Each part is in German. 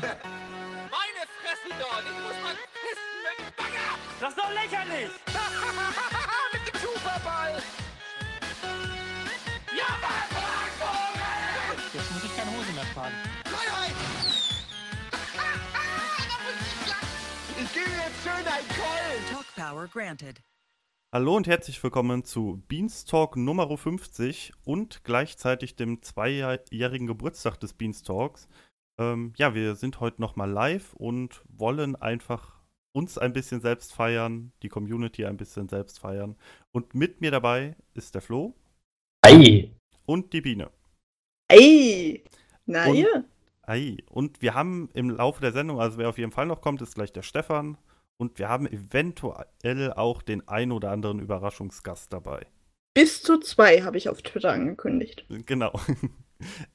Meine Fresse dort! Ich muss mal pissen mit dem Bagger! Das ist doch lächerlich! mit dem Superball! Ja, Mann! Jetzt muss ich keine Hose mehr tragen. Freiheit! ich gebe jetzt schön ein Keulen! Talk power granted. Hallo und herzlich willkommen zu Beanstalk Nummer 50 und gleichzeitig dem zweijährigen Geburtstag des Beanstalks. Ähm, ja, wir sind heute nochmal live und wollen einfach uns ein bisschen selbst feiern, die Community ein bisschen selbst feiern. Und mit mir dabei ist der Flo Ei. und die Biene. Ey! Na Und- ihr? Ei. Und wir haben im Laufe der Sendung, also wer auf jeden Fall noch kommt, ist gleich der Stefan. Und wir haben eventuell auch den ein oder anderen Überraschungsgast dabei. Bis zu zwei habe ich auf Twitter angekündigt. Genau.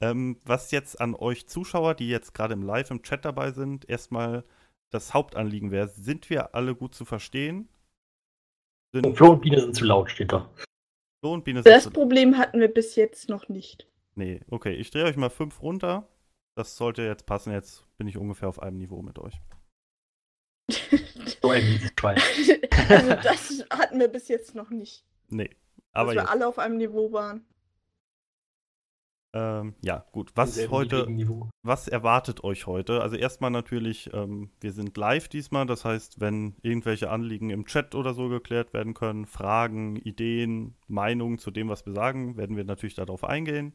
ähm, was jetzt an euch Zuschauer, die jetzt gerade im Live im Chat dabei sind, erstmal das Hauptanliegen wäre, sind wir alle gut zu verstehen? Und Sind Flo und Biene sind zu laut, steht da. Flo und Biene Das sind Problem hatten wir bis jetzt noch nicht. Nee, okay, ich drehe euch mal fünf runter. Das sollte jetzt passen. Jetzt bin ich ungefähr auf einem Niveau mit euch. So ein also das hatten wir bis jetzt noch nicht. Nee. Dass Aber wir jetzt, alle auf einem Niveau waren. Ähm, ja, gut. Was heute, was erwartet euch heute? Also erstmal natürlich, ähm, wir sind live diesmal, das heißt, wenn irgendwelche Anliegen im Chat oder so geklärt werden können, Fragen, Ideen, Meinungen zu dem, was wir sagen, werden wir natürlich darauf eingehen.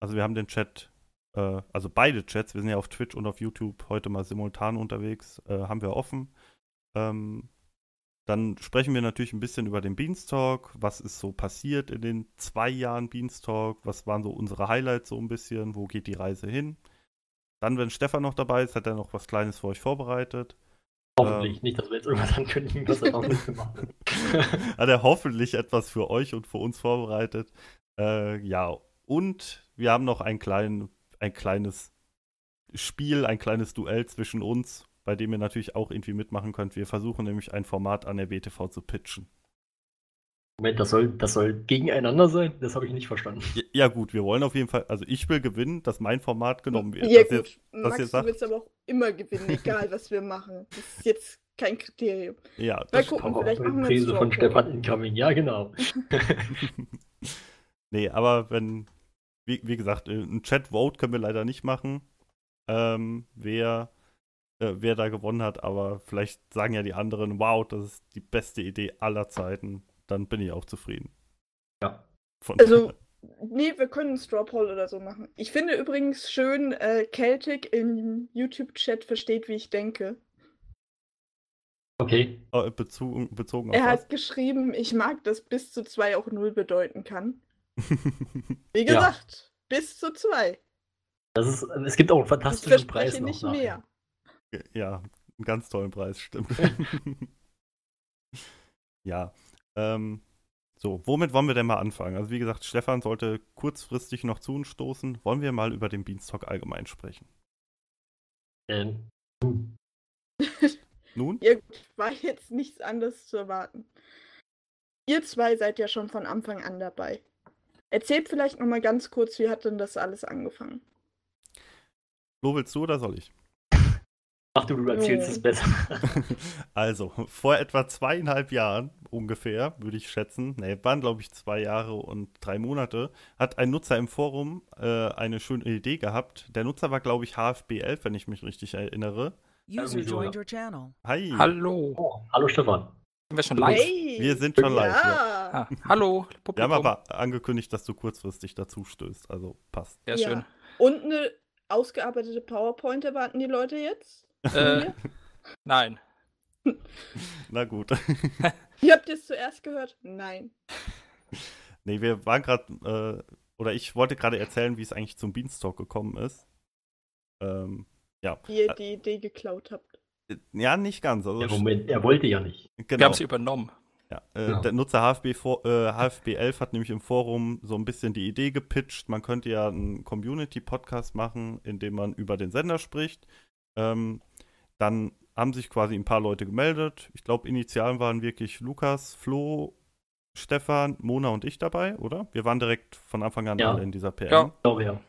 Also wir haben den Chat, äh, also beide Chats, wir sind ja auf Twitch und auf YouTube heute mal simultan unterwegs, äh, haben wir offen. Ähm, dann sprechen wir natürlich ein bisschen über den Beanstalk. Was ist so passiert in den zwei Jahren Beanstalk? Was waren so unsere Highlights so ein bisschen? Wo geht die Reise hin? Dann, wenn Stefan noch dabei ist, hat er noch was Kleines für euch vorbereitet. Hoffentlich Ähm. nicht, dass wir jetzt irgendwas ankündigen, was er auch nicht gemacht hat. Hat er hoffentlich etwas für euch und für uns vorbereitet. Äh, ja, und wir haben noch ein, klein, ein kleines Spiel, ein kleines Duell zwischen uns, bei dem ihr natürlich auch irgendwie mitmachen könnt. Wir versuchen nämlich ein Format an der BTV zu pitchen. Moment, das soll, das soll gegeneinander sein? Das habe ich nicht verstanden. Ja, ja, gut, wir wollen auf jeden Fall, also ich will gewinnen, dass mein Format genommen wird. Ja gut, ihr Max, du willst aber auch immer gewinnen, egal was wir machen. Das ist jetzt kein Kriterium. ja, Mal das gucken, Aber vielleicht auch machen wir Präse einen von. Stefan Incoming, ja genau. nee, aber wenn, wie, wie gesagt, äh, ein Chat-Vote können wir leider nicht machen, ähm, wer, äh, wer da gewonnen hat, aber vielleicht sagen ja die anderen, wow, das ist die beste Idee aller Zeiten, dann bin ich auch zufrieden. Ja. Von Also, nee, wir können einen Straw Poll oder so machen. Ich finde übrigens schön, äh, Celtic im YouTube-Chat versteht, wie ich denke. Okay. äh, bezogen, bezogen auf Er was? hat geschrieben, ich mag, dass bis zu zwei auch null bedeuten kann. Wie Ja. gesagt, bis zu zwei. Das ist, es gibt auch einen Ich fantastischen Preis noch nicht nachher. mehr. Ja, einen ganz tollen Preis, stimmt. ja. Ähm, so, womit wollen wir denn mal anfangen? Also wie gesagt, Stefan sollte kurzfristig noch zu uns stoßen. Wollen wir mal über den Beanstalk allgemein sprechen? Ähm, Nun? Gut, war jetzt nichts anderes zu erwarten. Ihr zwei seid ja schon von Anfang an dabei. Erzählt vielleicht noch mal ganz kurz, wie hat denn das alles angefangen? Flo, willst du oder soll ich? Ach du, du erzählst es besser. Also, vor etwa zweieinhalb Jahren ungefähr, würde ich schätzen, ne, waren glaube ich zwei Jahre und drei Monate, hat ein Nutzer im Forum äh, eine schöne Idee gehabt. Der Nutzer war, glaube ich, HFB11, wenn ich mich richtig erinnere. User joined ja. your channel. Hi, Hallo. Oh, hallo Stefan. Sind wir schon live? Hey! wir sind schon live. Ja. Ja! Ah, hallo, Wir Publikum. haben aber angekündigt, dass du kurzfristig dazu stößt, also passt. Sehr Ja. schön. Und eine ausgearbeitete PowerPoint erwarten die Leute jetzt? Äh, nein. Na gut. Ihr habt es zuerst gehört? Nein. nee, wir waren gerade, äh, oder ich wollte gerade erzählen, wie es eigentlich zum Beanstalk gekommen ist. Ähm, ja. Wie ihr die Idee geklaut habt. Äh, Ja, nicht ganz. Also, Ja, Moment, er wollte ja nicht. Wir genau. haben sie übernommen. Ja, äh, Genau. Der Nutzer HFB, äh, HFB11 hat nämlich im Forum so ein bisschen die Idee gepitcht, man könnte ja einen Community-Podcast machen, in dem man über den Sender spricht. Ähm, dann haben sich quasi ein paar Leute gemeldet. Ich glaube, initial waren wirklich Lukas, Flo, Stefan, Mona und ich dabei, oder? Wir waren direkt von Anfang an Ja. alle in dieser PM. Ja. Ich glaube ja.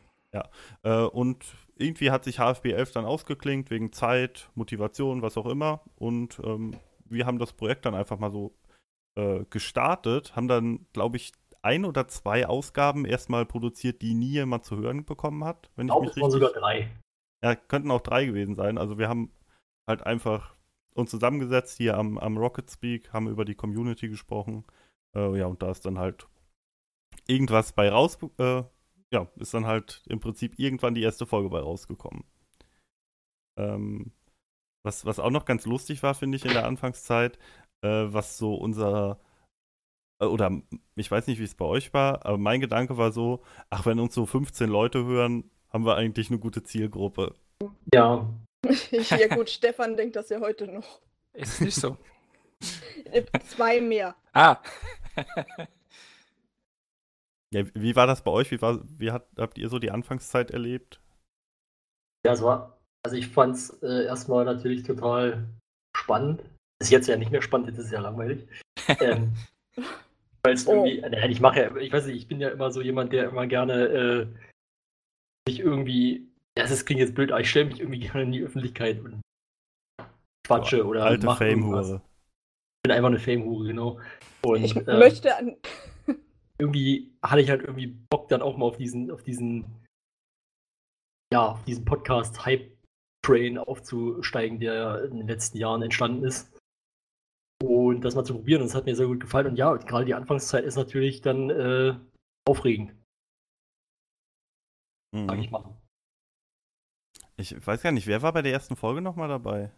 Äh, und irgendwie hat sich HFB 11 dann ausgeklingt, wegen Zeit, Motivation, was auch immer. Und ähm, wir haben das Projekt dann einfach mal so äh, gestartet, haben dann, glaube ich, ein oder zwei Ausgaben erstmal produziert, die nie jemand zu hören bekommen hat. Wenn Ich ich glaube, mich es waren richtig. sogar drei. Ja, könnten auch drei gewesen sein. Also wir haben halt einfach uns zusammengesetzt hier am, am Rocket Speak, haben über die Community gesprochen. Äh, ja, und da ist dann halt irgendwas bei raus, äh, ja, ist dann halt im Prinzip irgendwann die erste Folge bei rausgekommen. Ähm, was, was auch noch ganz lustig war, finde ich, in der Anfangszeit, äh, was so unser, äh, oder ich weiß nicht, wie es bei euch war, aber mein Gedanke war so, ach, wenn uns so 15 Leute hören, haben wir eigentlich eine gute Zielgruppe. Ja, ja gut, Stefan denkt das ja heute noch. Ist nicht so. Äh, Zwei mehr. Ah. Ja, wie war das bei euch? Wie, war, wie hat, habt ihr so die Anfangszeit erlebt? Ja, es war, also ich fand es äh, erstmal natürlich total spannend. Ist jetzt ja nicht mehr spannend, jetzt ist es ja langweilig. ähm, Weil es Oh. irgendwie, naja, ich mache ja, ich weiß nicht, ich bin ja immer so jemand, der immer gerne äh, sich irgendwie, ja, das klingt jetzt blöd, aber ich stelle mich irgendwie gerne in die Öffentlichkeit und quatsche oder Alte mache irgendwas. Fame-Hure. Ich bin einfach eine Fame-Hure, genau. Und Ich äh, möchte an. irgendwie hatte ich halt irgendwie Bock dann auch mal auf diesen, auf diesen, ja, auf diesen Podcast-Hype-Train aufzusteigen, der in den letzten Jahren entstanden ist. Und das mal zu probieren, und das hat mir sehr gut gefallen. Und ja, gerade die Anfangszeit ist natürlich dann äh, aufregend, sag Mhm. ich mal. Ich weiß gar nicht, wer war bei der ersten Folge nochmal dabei?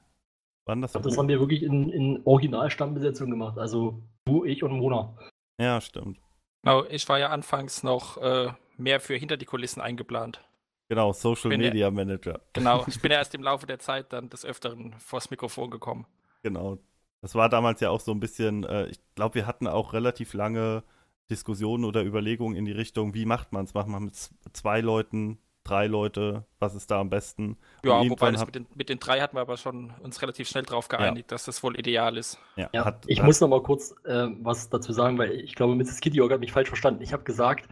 Wann das? Ich glaub, das haben wir wirklich in, in Originalstammbesetzung gemacht. Also du, ich und Mona. ja, stimmt. Genau, ich war ja anfangs noch äh, mehr für hinter die Kulissen eingeplant. Genau, Social Bin ja- Media Manager. Genau, ich bin ja erst im Laufe der Zeit dann des Öfteren vors Mikrofon gekommen. Genau. Das war damals ja auch so ein bisschen, äh, ich glaube, wir hatten auch relativ lange Diskussionen oder Überlegungen in die Richtung, wie macht man es? Macht man mit zwei Leuten, drei Leute, was ist da am besten? Ja, wobei hat- mit den, mit den drei hatten wir aber schon uns relativ schnell drauf geeinigt, dass das wohl ideal ist. Ja, Ja, hat, ich hat, muss noch mal kurz äh, was dazu sagen, weil ich glaube, Mrs. Kitty hat mich falsch verstanden. Ich habe gesagt,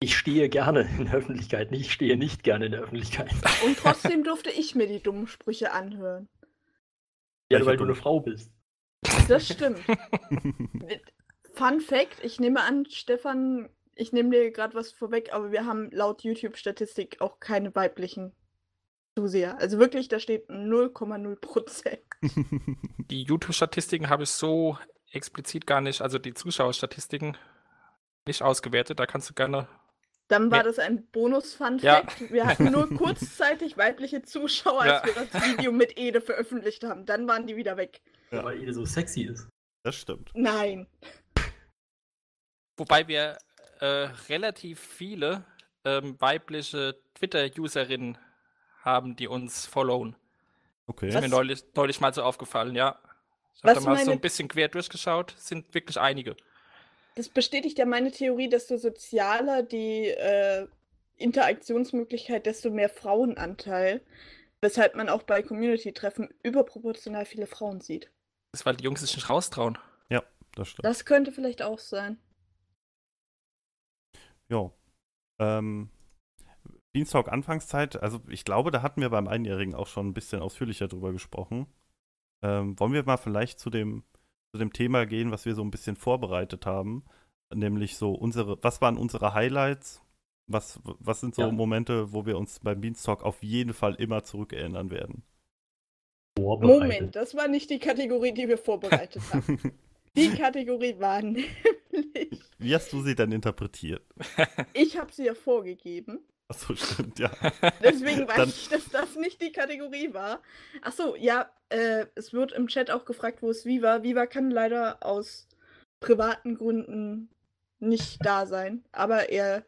ich stehe gerne in der Öffentlichkeit, nicht ich stehe nicht gerne in der Öffentlichkeit. Und trotzdem durfte ich mir die dummen Sprüche anhören. Ja, Welche weil du eine Frau bist. Das stimmt. Fun Fact: Ich nehme an, Stefan, ich nehme dir gerade was vorweg, aber wir haben laut YouTube-Statistik auch keine weiblichen Zuseher. Also wirklich, da steht 0,0 Prozent. Die YouTube-Statistiken habe ich so explizit gar nicht, also die Zuschauerstatistiken nicht ausgewertet. Da kannst du gerne. Dann war das ein Bonus-Fun Ja. Fact. Wir hatten nur kurzzeitig weibliche Zuschauer, als Ja. wir das Video mit Ede veröffentlicht haben. Dann waren die wieder weg. Ja. Weil ihr so sexy ist. das stimmt. Nein. Wobei wir äh, relativ viele ähm, weibliche Twitter-Userinnen haben, die uns followen. Okay. Ist mir neulich, neulich mal so aufgefallen, ja. Ich habe da mal so meine- ein bisschen quer durchgeschaut, sind wirklich einige. Das bestätigt ja meine Theorie, desto sozialer die äh, Interaktionsmöglichkeit, desto mehr Frauenanteil. Weshalb man auch bei Community-Treffen überproportional viele Frauen sieht. Das ist, weil die Jungs sich nicht raustrauen. Das stimmt. Das könnte vielleicht auch sein. Ja. Ähm, Beanstalk Anfangszeit, also ich glaube, da hatten wir beim Einjährigen auch schon ein bisschen ausführlicher drüber gesprochen. Ähm, wollen wir mal vielleicht zu dem, zu dem Thema gehen, was wir so ein bisschen vorbereitet haben? Nämlich so unsere, was waren unsere Highlights? Was, was sind so Ja. Momente, wo wir uns beim Beanstalk auf jeden Fall immer zurückerinnern werden? Vorbereitet. Moment, das war nicht die Kategorie, die wir vorbereitet haben. Die Kategorie war nämlich. Wie hast du sie denn interpretiert? Ich habe sie ja vorgegeben. Achso, stimmt, ja. Deswegen weiß Dann- ich, dass das nicht die Kategorie war. Achso, ja, äh, es wird im Chat auch gefragt, wo ist Viva. Viva kann leider aus privaten Gründen nicht da sein. Aber er,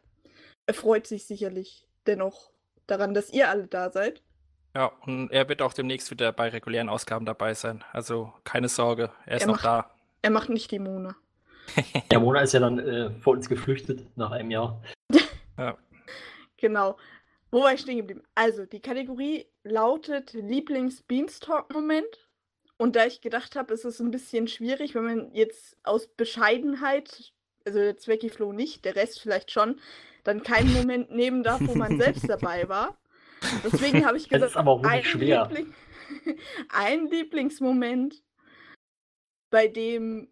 er freut sich sicherlich dennoch daran, dass ihr alle da seid. Ja, und er wird auch demnächst wieder bei regulären Ausgaben dabei sein. Also keine Sorge, er ist Er noch macht- da. Er macht nicht die Mona. Ja, Mona ist ja dann äh, vor uns geflüchtet nach einem Jahr. Genau. Wo war ich stehen geblieben? Also, die Kategorie lautet Lieblings-Beanstalk-Moment. Und da ich gedacht habe, es ist ein bisschen schwierig, wenn man jetzt aus Bescheidenheit, also der Zwecki Flo nicht, der Rest vielleicht schon, dann keinen Moment nehmen darf, wo man selbst dabei war. Deswegen habe ich gesagt, ist aber auch ein. Liebling ein Lieblingsmoment, bei dem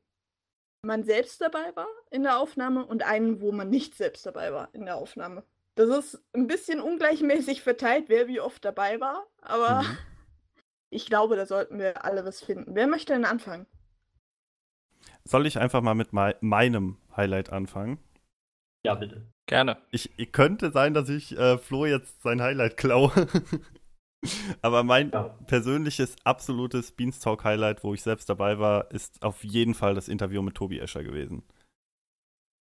man selbst dabei war in der Aufnahme und einen, wo man nicht selbst dabei war in der Aufnahme. Das ist ein bisschen ungleichmäßig verteilt, wer wie oft dabei war, aber Mhm. ich glaube, da sollten wir alle was finden. Wer möchte denn anfangen? Soll ich einfach mal mit mei meinem Highlight anfangen? Ja, bitte. Gerne. Ich, ich könnte sein, dass ich äh, Flo jetzt sein Highlight klaue. Aber mein Ja. persönliches, absolutes Beanstalk-Highlight, wo ich selbst dabei war, ist auf jeden Fall das Interview mit Tobi Escher gewesen.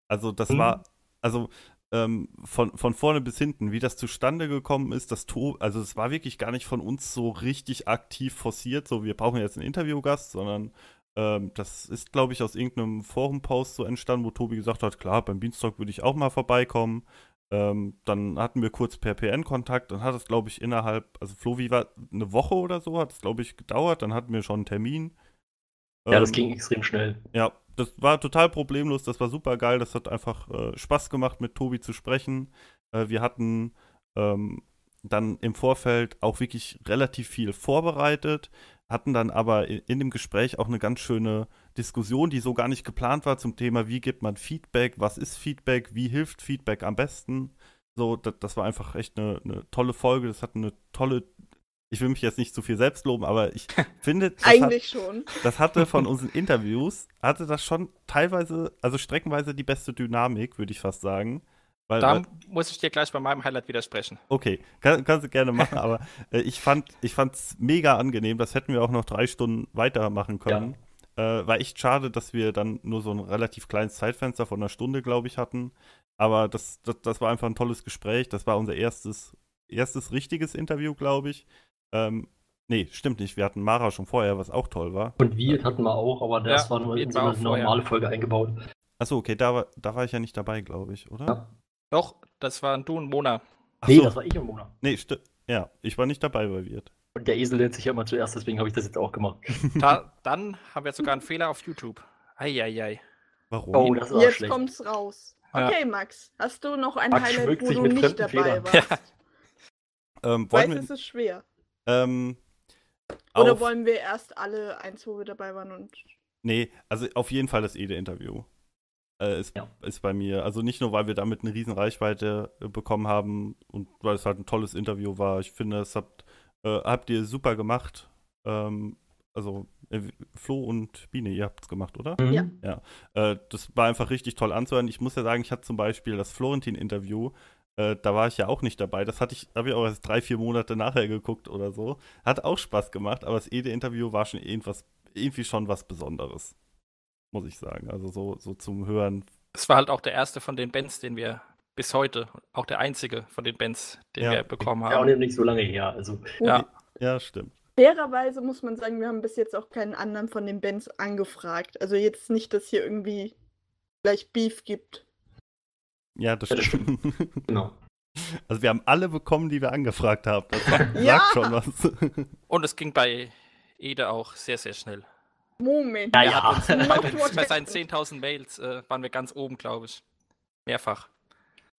Also, das Mhm. war, also ähm, von, von vorne bis hinten, wie das zustande gekommen ist, das to also es war wirklich gar nicht von uns so richtig aktiv forciert, so wir brauchen jetzt einen Interviewgast, sondern ähm, das ist, glaube ich, aus irgendeinem Forum-Post so entstanden, wo Tobi gesagt hat, klar, beim Beanstalk würde ich auch mal vorbeikommen. Ähm, dann hatten wir kurz per PN Kontakt, dann hat es, glaube ich, innerhalb, also Flo, wie war eine Woche oder so, hat es, glaube ich, gedauert, dann hatten wir schon einen Termin. Ja, das Ähm, ging extrem schnell. ja, das war total problemlos, das war super geil, das hat einfach äh, Spaß gemacht, mit Tobi zu sprechen. Äh, wir hatten ähm, dann im Vorfeld auch wirklich relativ viel vorbereitet, hatten dann aber in, in dem Gespräch auch eine ganz schöne Diskussion, die so gar nicht geplant war zum Thema, wie gibt man Feedback, was ist Feedback, wie hilft Feedback am besten. So, das, das war einfach echt eine, eine tolle Folge, das hat eine tolle, ich will mich jetzt nicht zu viel selbst loben, aber ich finde, das hat, Eigentlich schon. das hatte von unseren Interviews, hatte das schon teilweise, also streckenweise die beste Dynamik, würde ich fast sagen. Weil, Da weil, muss ich dir gleich bei meinem Highlight widersprechen. okay, kann, kannst du gerne machen, aber äh, ich fand ich fand's mega angenehm. Das hätten wir auch noch drei Stunden weitermachen können. Äh, war echt schade, dass wir dann nur so ein relativ kleines Zeitfenster von einer Stunde, glaube ich, hatten. Aber das, das, das war einfach ein tolles Gespräch. Das war unser erstes, erstes richtiges Interview, glaube ich. Ähm, nee, stimmt nicht. Wir hatten Mara schon vorher, was auch toll war. Und wir hatten wir auch, aber das Ja, war nur in Wirt so eine normale Folge eingebaut. Achso, okay, da war, da war ich ja nicht dabei, glaube ich, oder? Ja. Doch, das waren du und Mona. Ach Nee, so. das war ich und Mona. Nee, sti- ja, ich war nicht dabei bei Wirt. Und der Esel nennt sich ja immer zuerst, deswegen habe ich das jetzt auch gemacht. Da, dann haben wir sogar einen Fehler auf YouTube. Eieiei. Warum? Oh, das war Jetzt schlecht. kommt's raus. Ja. Okay, Max, hast du noch ein Max Highlight, wo du mit nicht dabei Federn. warst? ähm, Ich wollen weiß, wir, es ist schwer. ähm, Oder auf, wollen wir erst alle eins, wo wir dabei waren und. Nee, also auf jeden Fall das Ede-Interview. Äh, ist, Ja. ist bei mir. Also nicht nur, weil wir damit eine riesen Reichweite äh, bekommen haben und weil es halt ein tolles Interview war. Ich finde, es habt, äh, habt ihr super gemacht. Ähm, also äh, Flo und Biene, ihr habt es gemacht, oder? Mhm. Ja. Äh, das war einfach richtig toll anzuhören. Ich muss ja sagen, ich hatte zum Beispiel das Florentin-Interview, äh, da war ich ja auch nicht dabei. Das hatte ich, habe ich auch erst drei, vier Monate nachher geguckt oder so. Hat auch Spaß gemacht, aber das Ede-Interview war schon irgendwas, irgendwie schon was Besonderes. Muss ich sagen. Also so, so zum Hören. Es war halt auch der erste von den Bands, den wir bis heute, auch der einzige von den Bands, den Ja. wir bekommen Ja, auch haben. nicht, nicht so lange her. Also, Ja, Ja, stimmt. Fairerweise muss man sagen, wir haben bis jetzt auch keinen anderen von den Bands angefragt. Also jetzt nicht, dass hier irgendwie gleich Beef gibt. Ja, das Ja, das stimmt. genau. Also wir haben alle bekommen, die wir angefragt haben. Das sagt, Ja. sagt schon was. und es ging bei Ede auch sehr, sehr schnell. Moment. Ja, ja. bei, bei seinen happened. 10.000 Mails äh, waren wir ganz oben, glaube ich. Mehrfach.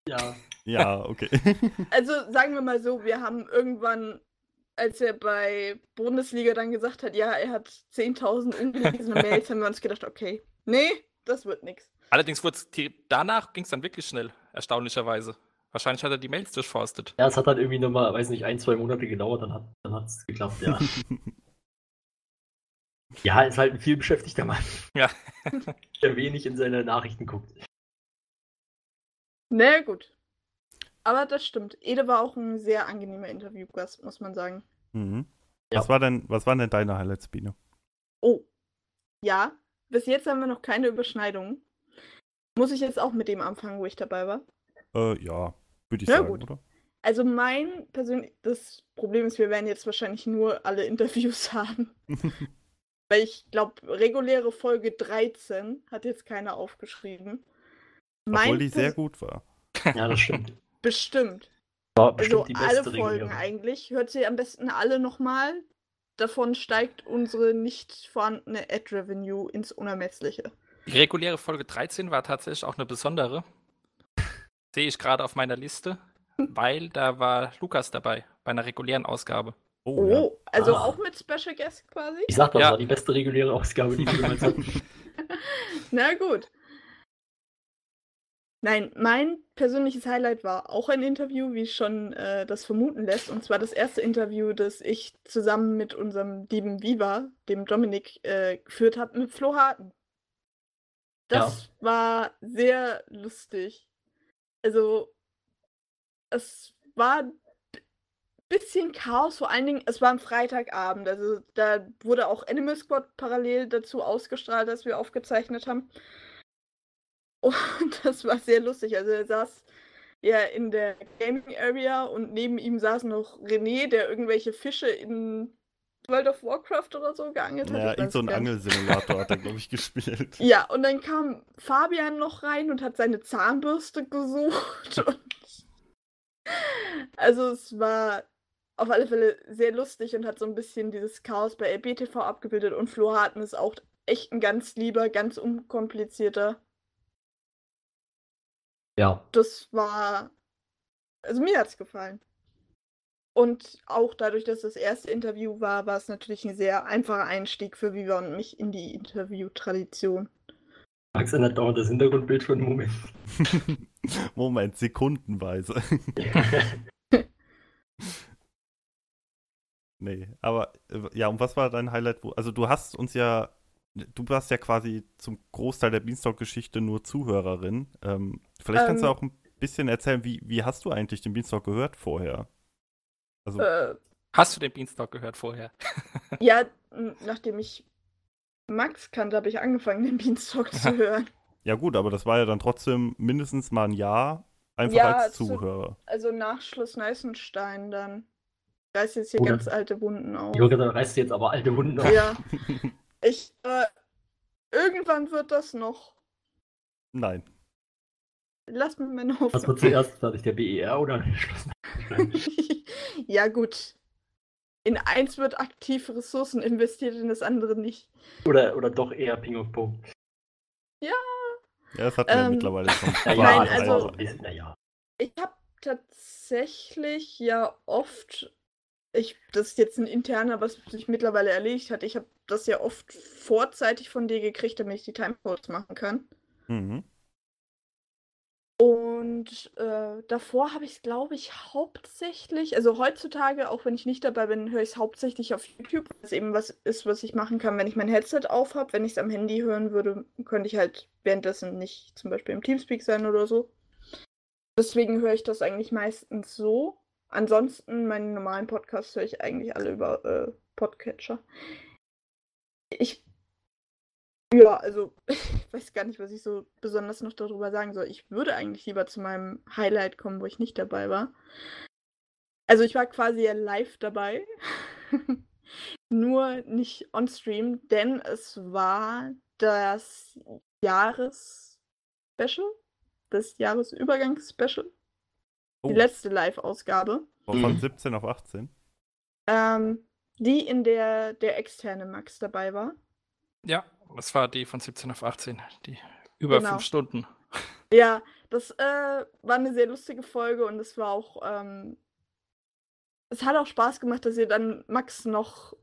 Ja. ja, okay. Also sagen wir mal so, wir haben irgendwann, als er bei Bundesliga dann gesagt hat, ja, er hat 10.000 ungelesene Mails, haben wir uns gedacht, okay, nee, das wird nix. Allerdings wurde danach ging es dann wirklich schnell, erstaunlicherweise. Wahrscheinlich hat er die Mails durchforstet. Ja, es hat dann irgendwie nochmal, weiß nicht, ein, zwei Monate gedauert, dann hat dann es geklappt, ja. ja, ist halt ein viel beschäftigter Mann, Ja. der wenig in seine Nachrichten guckt. Na gut. Aber das stimmt. Ede war auch ein sehr angenehmer Interviewgast, muss man sagen. mhm. Ja. was, war denn, was waren denn deine Highlights, Biene? Oh. Ja, bis jetzt haben wir noch keine Überschneidungen. Muss ich jetzt auch mit dem anfangen, wo ich dabei war? Äh, ja, würde ich Na sagen, gut. oder? Also mein persönliches Problem ist, wir werden jetzt wahrscheinlich nur alle Interviews haben. Weil ich glaube, reguläre Folge 13 hat jetzt keiner aufgeschrieben. Obwohl die sehr gut war. Ja, das stimmt. Bestimmt. War bestimmt Also die alle beste Folgen Regulierung. eigentlich. Hört sie am besten alle nochmal. Davon steigt unsere nicht vorhandene Ad-Revenue ins Unermessliche. Die reguläre Folge 13 war tatsächlich auch eine besondere. Sehe ich gerade auf meiner Liste, weil da war Lukas dabei, bei einer regulären Ausgabe. Oh, Oh, ja. also Ah. auch mit Special Guest quasi? Ich sag, das Ja. war die beste reguläre Ausgabe, die wir jemals hatten. Na gut. Nein, mein persönliches Highlight war auch ein Interview, wie schon äh, das vermuten lässt. Und zwar das erste Interview, das ich zusammen mit unserem lieben Viva, dem Dominik, äh, geführt habe mit Flo Harten. Das war sehr lustig. Also, es war ein bisschen Chaos, vor allen Dingen, es war ein Freitagabend. Also, da wurde auch Animal Squad parallel dazu ausgestrahlt, als wir aufgezeichnet haben. Und das war sehr lustig. Also, er saß ja in der Gaming Area und neben ihm saß noch René, der irgendwelche Fische in World of Warcraft oder so geangelt hat. Ja, irgend so ein. Angelsimulator hat er, glaube ich, gespielt. Ja, und dann kam Fabian noch rein und hat seine Zahnbürste gesucht. Und also es war auf alle Fälle sehr lustig und hat so ein bisschen dieses Chaos bei LBTV abgebildet. Und Flo Harten ist auch echt ein ganz lieber, ganz unkomplizierter. Ja, Das war. Also mir hat's gefallen. Und auch dadurch, dass das erste Interview war, war es natürlich ein sehr einfacher Einstieg für Viva und mich in die Interview-Tradition. Max ändert dauernd das Hintergrundbild für einen Moment. Moment, sekundenweise. Nee, aber äh, ja, und was war dein Highlight? Wo, also du hast uns ja, du warst ja quasi zum Großteil der Beanstalk-Geschichte nur Zuhörerin. Ähm, vielleicht kannst du Ähm. auch ein bisschen erzählen, wie, wie hast du eigentlich den Beanstalk gehört vorher? Also, Äh, Hast du den Beanstalk gehört vorher? Ja, nachdem ich Max kannte, habe ich angefangen, den Beanstalk zu hören. ja gut, aber das war ja dann trotzdem mindestens mal ein Jahr einfach Ja, als zu- Zuhörer. Also nach Schloss Neißenstein dann. Da ist jetzt hier Oder- ganz alte Wunden auf. Jürgen, da reißt du jetzt aber alte Hunde auf. Ja, ich. Äh, irgendwann wird das noch. Nein. Lass mir meine Was war Hoffnung. zuerst fertig, der BER oder ja, gut. In eins wird aktiv Ressourcen investiert, in das andere nicht. oder, oder doch eher Ping und Pong? Ja, das hatten wir Ähm, mittlerweile schon. Ja, Nein, also- so ein bisschen, naja. Ich habe tatsächlich ja oft, ich, das ist jetzt ein interner, was sich mittlerweile erledigt hat. Ich habe das ja oft vorzeitig von dir gekriegt, damit ich die Timecodes machen kann. Mhm. Und äh, davor habe ich es, glaube ich, hauptsächlich, also heutzutage, auch wenn ich nicht dabei bin, höre ich es hauptsächlich auf YouTube, weil es eben was ist, was ich machen kann, wenn ich mein Headset auf habe. Wenn ich es am Handy hören würde, könnte ich halt währenddessen nicht zum Beispiel im Teamspeak sein oder so. Deswegen höre ich das eigentlich meistens so. Ansonsten, meine normalen Podcasts höre ich eigentlich alle über äh, Podcatcher. Ich ja, also ich weiß gar nicht, was ich so besonders noch darüber sagen soll. Ich würde eigentlich lieber zu meinem Highlight kommen, wo ich nicht dabei war. Also ich war quasi ja live dabei, nur nicht on-stream, denn es war das Jahres-Special, das Jahresübergangs-Special, Oh, die letzte Live-Ausgabe, von Mhm. 17 auf 18. ähm, die in der der externe Max dabei war. Ja, das war die von 17 auf 18, die über Genau. fünf Stunden. Ja, das äh, war eine sehr lustige Folge und es war auch, ähm, es hat auch Spaß gemacht, dass ihr dann Max noch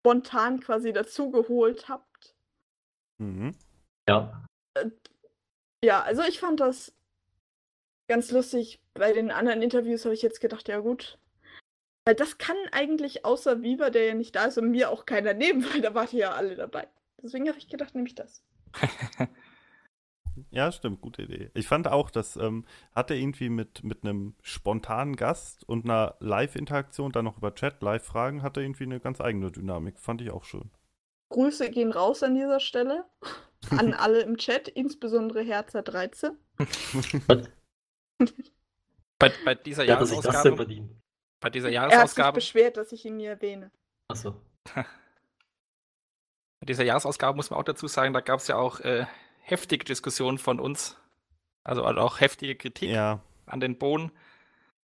spontan quasi dazugeholt habt. Mhm. Ja. Ja, also ich fand das ganz lustig. Bei den anderen Interviews habe ich jetzt gedacht, ja gut. Weil das kann eigentlich außer Viva, der ja nicht da ist, und mir auch keiner nehmen, weil da wart ihr ja alle dabei. Deswegen habe ich gedacht, nehme ich das. Ja, stimmt, gute Idee. Ich fand auch, das ähm, hatte irgendwie mit, mit einem spontanen Gast und einer Live-Interaktion, dann noch über Chat, Live-Fragen, hatte irgendwie eine ganz eigene Dynamik. Fand ich auch schön. Grüße gehen raus an dieser Stelle. An alle im Chat, insbesondere Herzer13. Was? Bei, bei dieser Wer hat sich das denn Jahresausgabe, verdient? bei dieser Er hat sich Jahresausgabe, beschwert, dass ich ihn nie erwähne. Achso. bei dieser Jahresausgabe muss man auch dazu sagen, da gab es ja auch äh, heftige Diskussionen von uns. Also auch heftige Kritik Ja, an den Bohnen,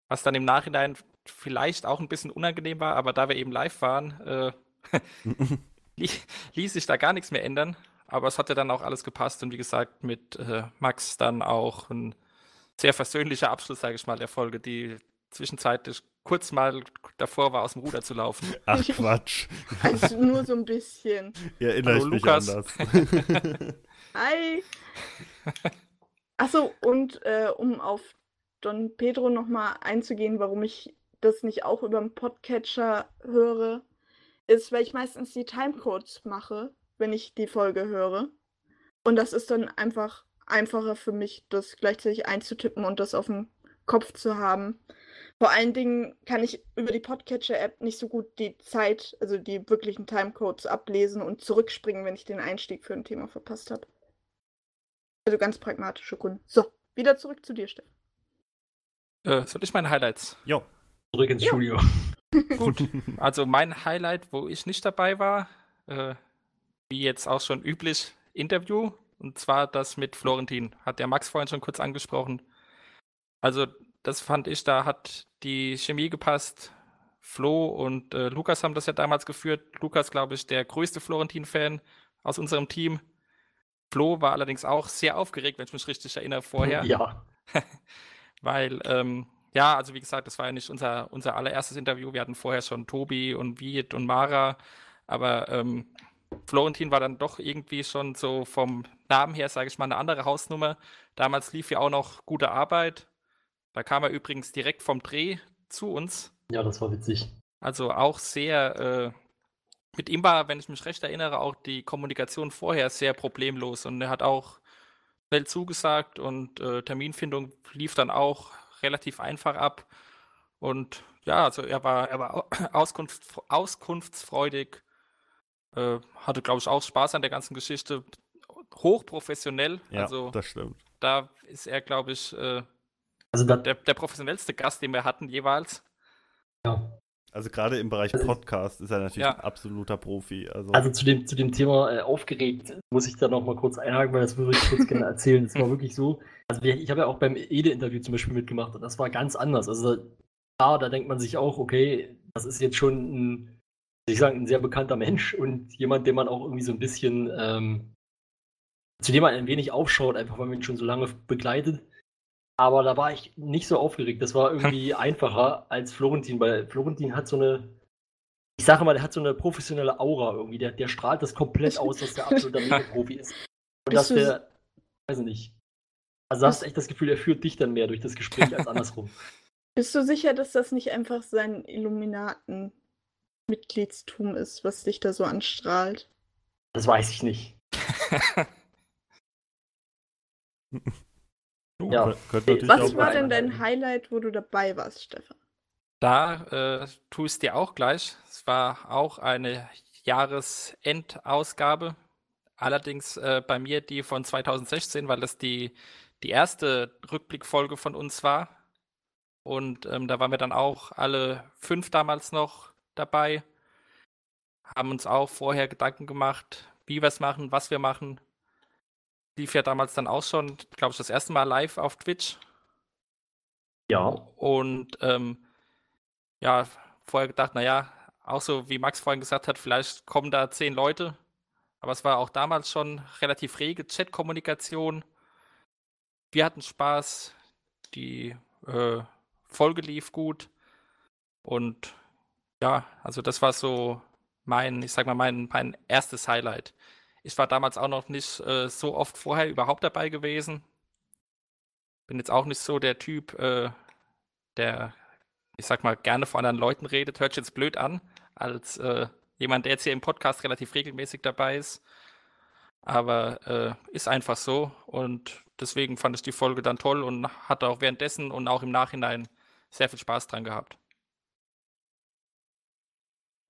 was dann im Nachhinein vielleicht auch ein bisschen unangenehm war, aber da wir eben live waren, äh, li ließ sich da gar nichts mehr ändern. Aber es hatte dann auch alles gepasst und wie gesagt, mit äh, Max dann auch ein sehr versöhnlicher Abschluss, sage ich mal, der Folge, die zwischenzeitlich kurz mal davor war, aus dem Ruder zu laufen. Ach Quatsch. Also nur so ein bisschen. Ihr erinnert Hallo, mich Lukas. anders. Hi. Achso, und äh, um auf Don Pedro nochmal einzugehen, warum ich das nicht auch über den Podcatcher höre, ist, weil ich meistens die Timecodes mache, wenn ich die Folge höre. Und das ist dann einfach einfacher für mich, das gleichzeitig einzutippen und das auf dem Kopf zu haben. Vor allen Dingen kann ich über die Podcatcher-App nicht so gut die Zeit, also die wirklichen Timecodes ablesen und zurückspringen, wenn ich den Einstieg für ein Thema verpasst habe. Also ganz pragmatische Gründe. So, wieder zurück zu dir, Steffen. Äh, soll ich meine Highlights? Jo. Zurück ins Ja. Studio. Gut, also mein Highlight, wo ich nicht dabei war, äh, wie jetzt auch schon üblich, Interview. Und zwar das mit Florentin. Hat der Max vorhin schon kurz angesprochen. Also, das fand ich, da hat die Chemie gepasst. Flo und äh, Lukas haben das ja damals geführt. Lukas, glaube ich, der größte Florentin-Fan aus unserem Team. Flo war allerdings auch sehr aufgeregt, wenn ich mich richtig erinnere, vorher. Ja. Weil, ähm, ja, also wie gesagt, das war ja nicht unser, unser allererstes Interview. Wir hatten vorher schon Tobi und Viet und Mara. Aber ähm, Florentin war dann doch irgendwie schon so vom Namen her, sage ich mal, eine andere Hausnummer. Damals lief ja auch noch gute Arbeit. Da kam er übrigens direkt vom Dreh zu uns. Ja, das war witzig. Also auch sehr, äh, mit ihm war, wenn ich mich recht erinnere, auch die Kommunikation vorher sehr problemlos und er hat auch schnell zugesagt und äh, Terminfindung lief dann auch relativ einfach ab. Und ja, also er war, er war au- Auskunft, auskunftsfreudig, äh, hatte, glaube ich, auch Spaß an der ganzen Geschichte. Hochprofessionell, Ja, also das stimmt. da ist er, glaube ich, äh, Also da, der, der professionellste Gast, den wir hatten jeweils. ja. Also gerade im Bereich Podcast ist er natürlich Ja. ein absoluter Profi. Also, Also zu dem, zu dem Thema äh, aufgeregt muss ich da noch mal kurz einhaken, weil das würde ich kurz gerne erzählen. Es war wirklich so. Also wir- ich habe ja auch beim Ede-Interview zum Beispiel mitgemacht und das war ganz anders. Also da, klar, da denkt man sich auch, okay, das ist jetzt schon ein, ich sagen, ein sehr bekannter Mensch und jemand, den man auch irgendwie so ein bisschen, ähm, zu dem man ein wenig aufschaut, einfach weil man ihn schon so lange begleitet. Aber da war ich nicht so aufgeregt. Das war irgendwie einfacher als Florentin, weil Florentin hat so eine, ich sage mal, der hat so eine professionelle Aura irgendwie. Der, der strahlt das komplett aus, dass der absoluter Mega-Profi ist. Und dass der, weiß ich nicht. Also hast du echt das Gefühl, er führt dich dann mehr durch das Gespräch als andersrum. Bist du sicher, dass das nicht einfach sein Illuminaten-Mitgliedstum ist, was dich da so anstrahlt? Das weiß ich nicht. Ja. Was war denn dein Highlight, wo du dabei warst, Stefan? Da äh, tue ich es dir auch gleich. Es war auch eine Jahresendausgabe. Allerdings äh, bei mir die von 2016, weil das die, die erste Rückblickfolge von uns war. Und ähm, da waren wir dann auch alle fünf damals noch dabei. Haben uns auch vorher Gedanken gemacht, wie wir es machen, was wir machen. Lief ja damals dann auch schon, glaube ich, das erste Mal live auf Twitch. Ja. Und ähm, ja, vorher gedacht, naja, auch so wie Max vorhin gesagt hat, vielleicht kommen da zehn Leute. Aber es war auch damals schon relativ rege Chat-Kommunikation. Wir hatten Spaß, die äh, Folge lief gut. Und ja, also das war so mein, ich sag mal, mein, mein erstes Highlight. Ich war damals auch noch nicht äh, so oft vorher überhaupt dabei gewesen. Bin jetzt auch nicht so der Typ, äh, der, ich sag mal, gerne vor anderen Leuten redet. Hört sich jetzt blöd an, als äh, jemand, der jetzt hier im Podcast relativ regelmäßig dabei ist. Aber äh, ist einfach so. Und deswegen fand ich die Folge dann toll und hatte auch währenddessen und auch im Nachhinein sehr viel Spaß dran gehabt.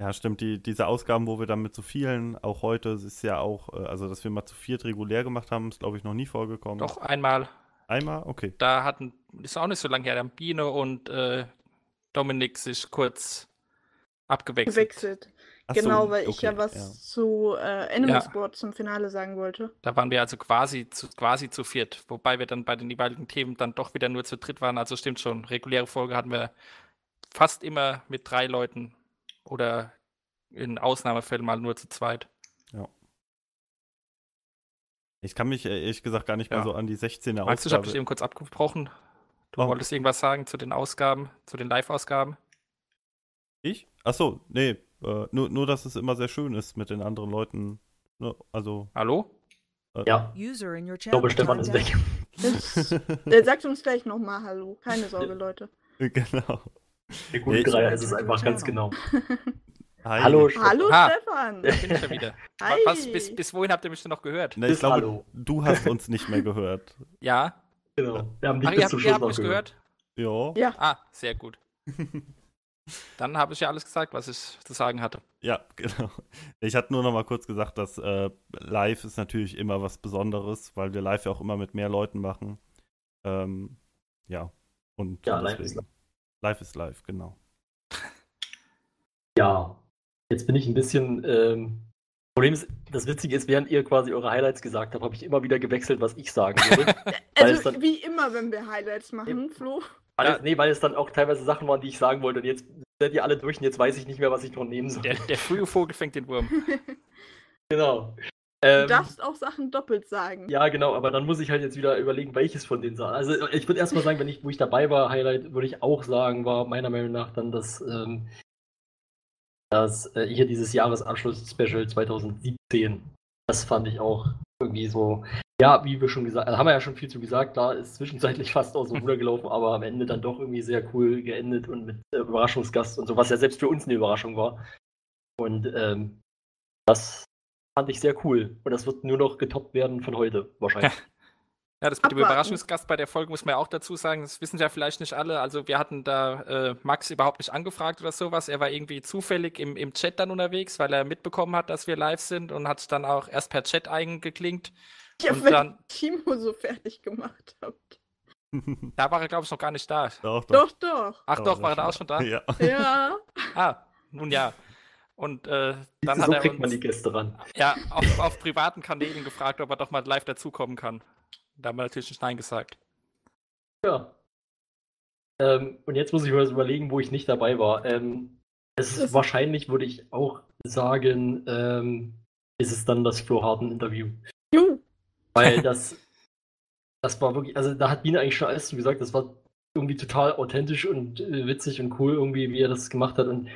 Ja, stimmt. Die, diese Ausgaben, wo wir dann mit so vielen, auch heute, es ist ja auch, äh, also dass wir mal zu viert regulär gemacht haben, ist glaube ich noch nie vorgekommen. Doch einmal, Einmal? Okay. da hatten, ist auch nicht so lange her, da haben Biene und äh, Dominik sich kurz abgewechselt. Gewechselt. Ach genau, so, weil ich okay, ja was zu äh, Animal Ja. Sport zum Finale sagen wollte. Da waren wir also quasi zu, quasi zu viert, wobei wir dann bei den jeweiligen Themen dann doch wieder nur zu dritt waren. Also stimmt schon, reguläre Folge hatten wir fast immer mit drei Leuten oder in Ausnahmefällen mal nur zu zweit. Ich kann mich äh, ehrlich gesagt gar nicht Ja. mehr so an die 16er Max, ich habe dich eben kurz abgebrochen. Du Oh. wolltest irgendwas sagen zu den Ausgaben, zu den Live-Ausgaben? Ich? Achso, nee. Äh, nur, nur, dass es immer sehr schön ist mit den anderen Leuten. Ne? Also. Hallo? Äh, Ja, User in your ich channel. glaube, Stefan ist weg. Der sagt uns gleich nochmal Hallo. Keine Sorge, Leute. genau. Der gute Nee, Dreier ist es einfach ganz genau. Hi. Hallo, Stefan. Hallo, Ah. Stefan. Da bin ich ja wieder. Hi. Was, bis, bis wohin habt ihr mich denn noch gehört? Ne, ich Bis glaube, Hallo. du hast uns nicht mehr gehört. Ja. Genau. Wir haben dich Ach, bis ihr zum habt, ihr Schluss habt noch mich gehört. gehört? Ja. Ja. Ah, sehr gut. Dann habe ich ja alles gesagt, was ich zu sagen hatte. Ja, genau. Ich hatte nur noch mal kurz gesagt, dass äh, live ist natürlich immer was Besonderes, weil wir live ja auch immer mit mehr Leuten machen. Ähm, ja. Und Ja, und live ist Live ist live, genau. Ja, jetzt bin ich ein bisschen. Ähm, Problem ist, das Witzige ist, während ihr quasi eure Highlights gesagt habt, habe ich immer wieder gewechselt, was ich sagen würde. Also, dann- wie immer, wenn wir Highlights machen, Flo. Weil Ja. es, nee, weil es dann auch teilweise Sachen waren, die ich sagen wollte. Und jetzt seid ihr alle durch und jetzt weiß ich nicht mehr, was ich noch nehmen soll. Der, der frühe Vogel fängt den Wurm. Genau. Du Ähm, darfst auch Sachen doppelt sagen. ja, genau, aber dann muss ich halt jetzt wieder überlegen, welches von den Sachen. Also ich würde erstmal sagen, wenn ich, wo ich dabei war, Highlight, würde ich auch sagen, war meiner Meinung nach dann das, ähm, das äh, hier dieses Jahresabschluss-Special 2017. Das fand ich auch irgendwie so, ja, wie wir schon gesagt haben, haben wir ja schon viel zu gesagt, da ist zwischenzeitlich fast aus dem Ruder gelaufen, aber am Ende dann doch irgendwie sehr cool geendet und mit äh, Überraschungsgast und so, was ja selbst für uns eine Überraschung war. Und ähm, das fand ich sehr cool. Und das wird nur noch getoppt werden von heute, wahrscheinlich. Ja, das mit dem. Überraschungsgast bei der Folge muss man ja auch dazu sagen, das wissen ja vielleicht nicht alle. Also wir hatten da äh, Max überhaupt nicht angefragt oder sowas. Er war irgendwie zufällig im, im Chat dann unterwegs, weil er mitbekommen hat, dass wir live sind und hat dann auch erst per Chat eingeklinkt. Ja, Und wenn dann- Timo so fertig gemacht habt. Da war er, glaube ich, noch gar nicht da. doch, Doch, doch. Ach Oh, doch, war er da auch schon da? Ja. Ja. Ah, nun ja. Und äh, dann so hat er kriegt man uns die Gäste ran. ja, auf, auf privaten Kanälen gefragt, ob er doch mal live dazukommen kann. Da haben wir natürlich nicht Nein gesagt. Ja. Ähm, und jetzt muss ich mir das überlegen, wo ich nicht dabei war. Ähm, es ist wahrscheinlich, würde ich auch sagen, ähm, ist es dann das Flo Harden-Interview. Juhu. Weil das, das war wirklich, also da hat Biene eigentlich schon alles zu gesagt, das war irgendwie total authentisch und äh, witzig und cool irgendwie, wie er das gemacht hat. Und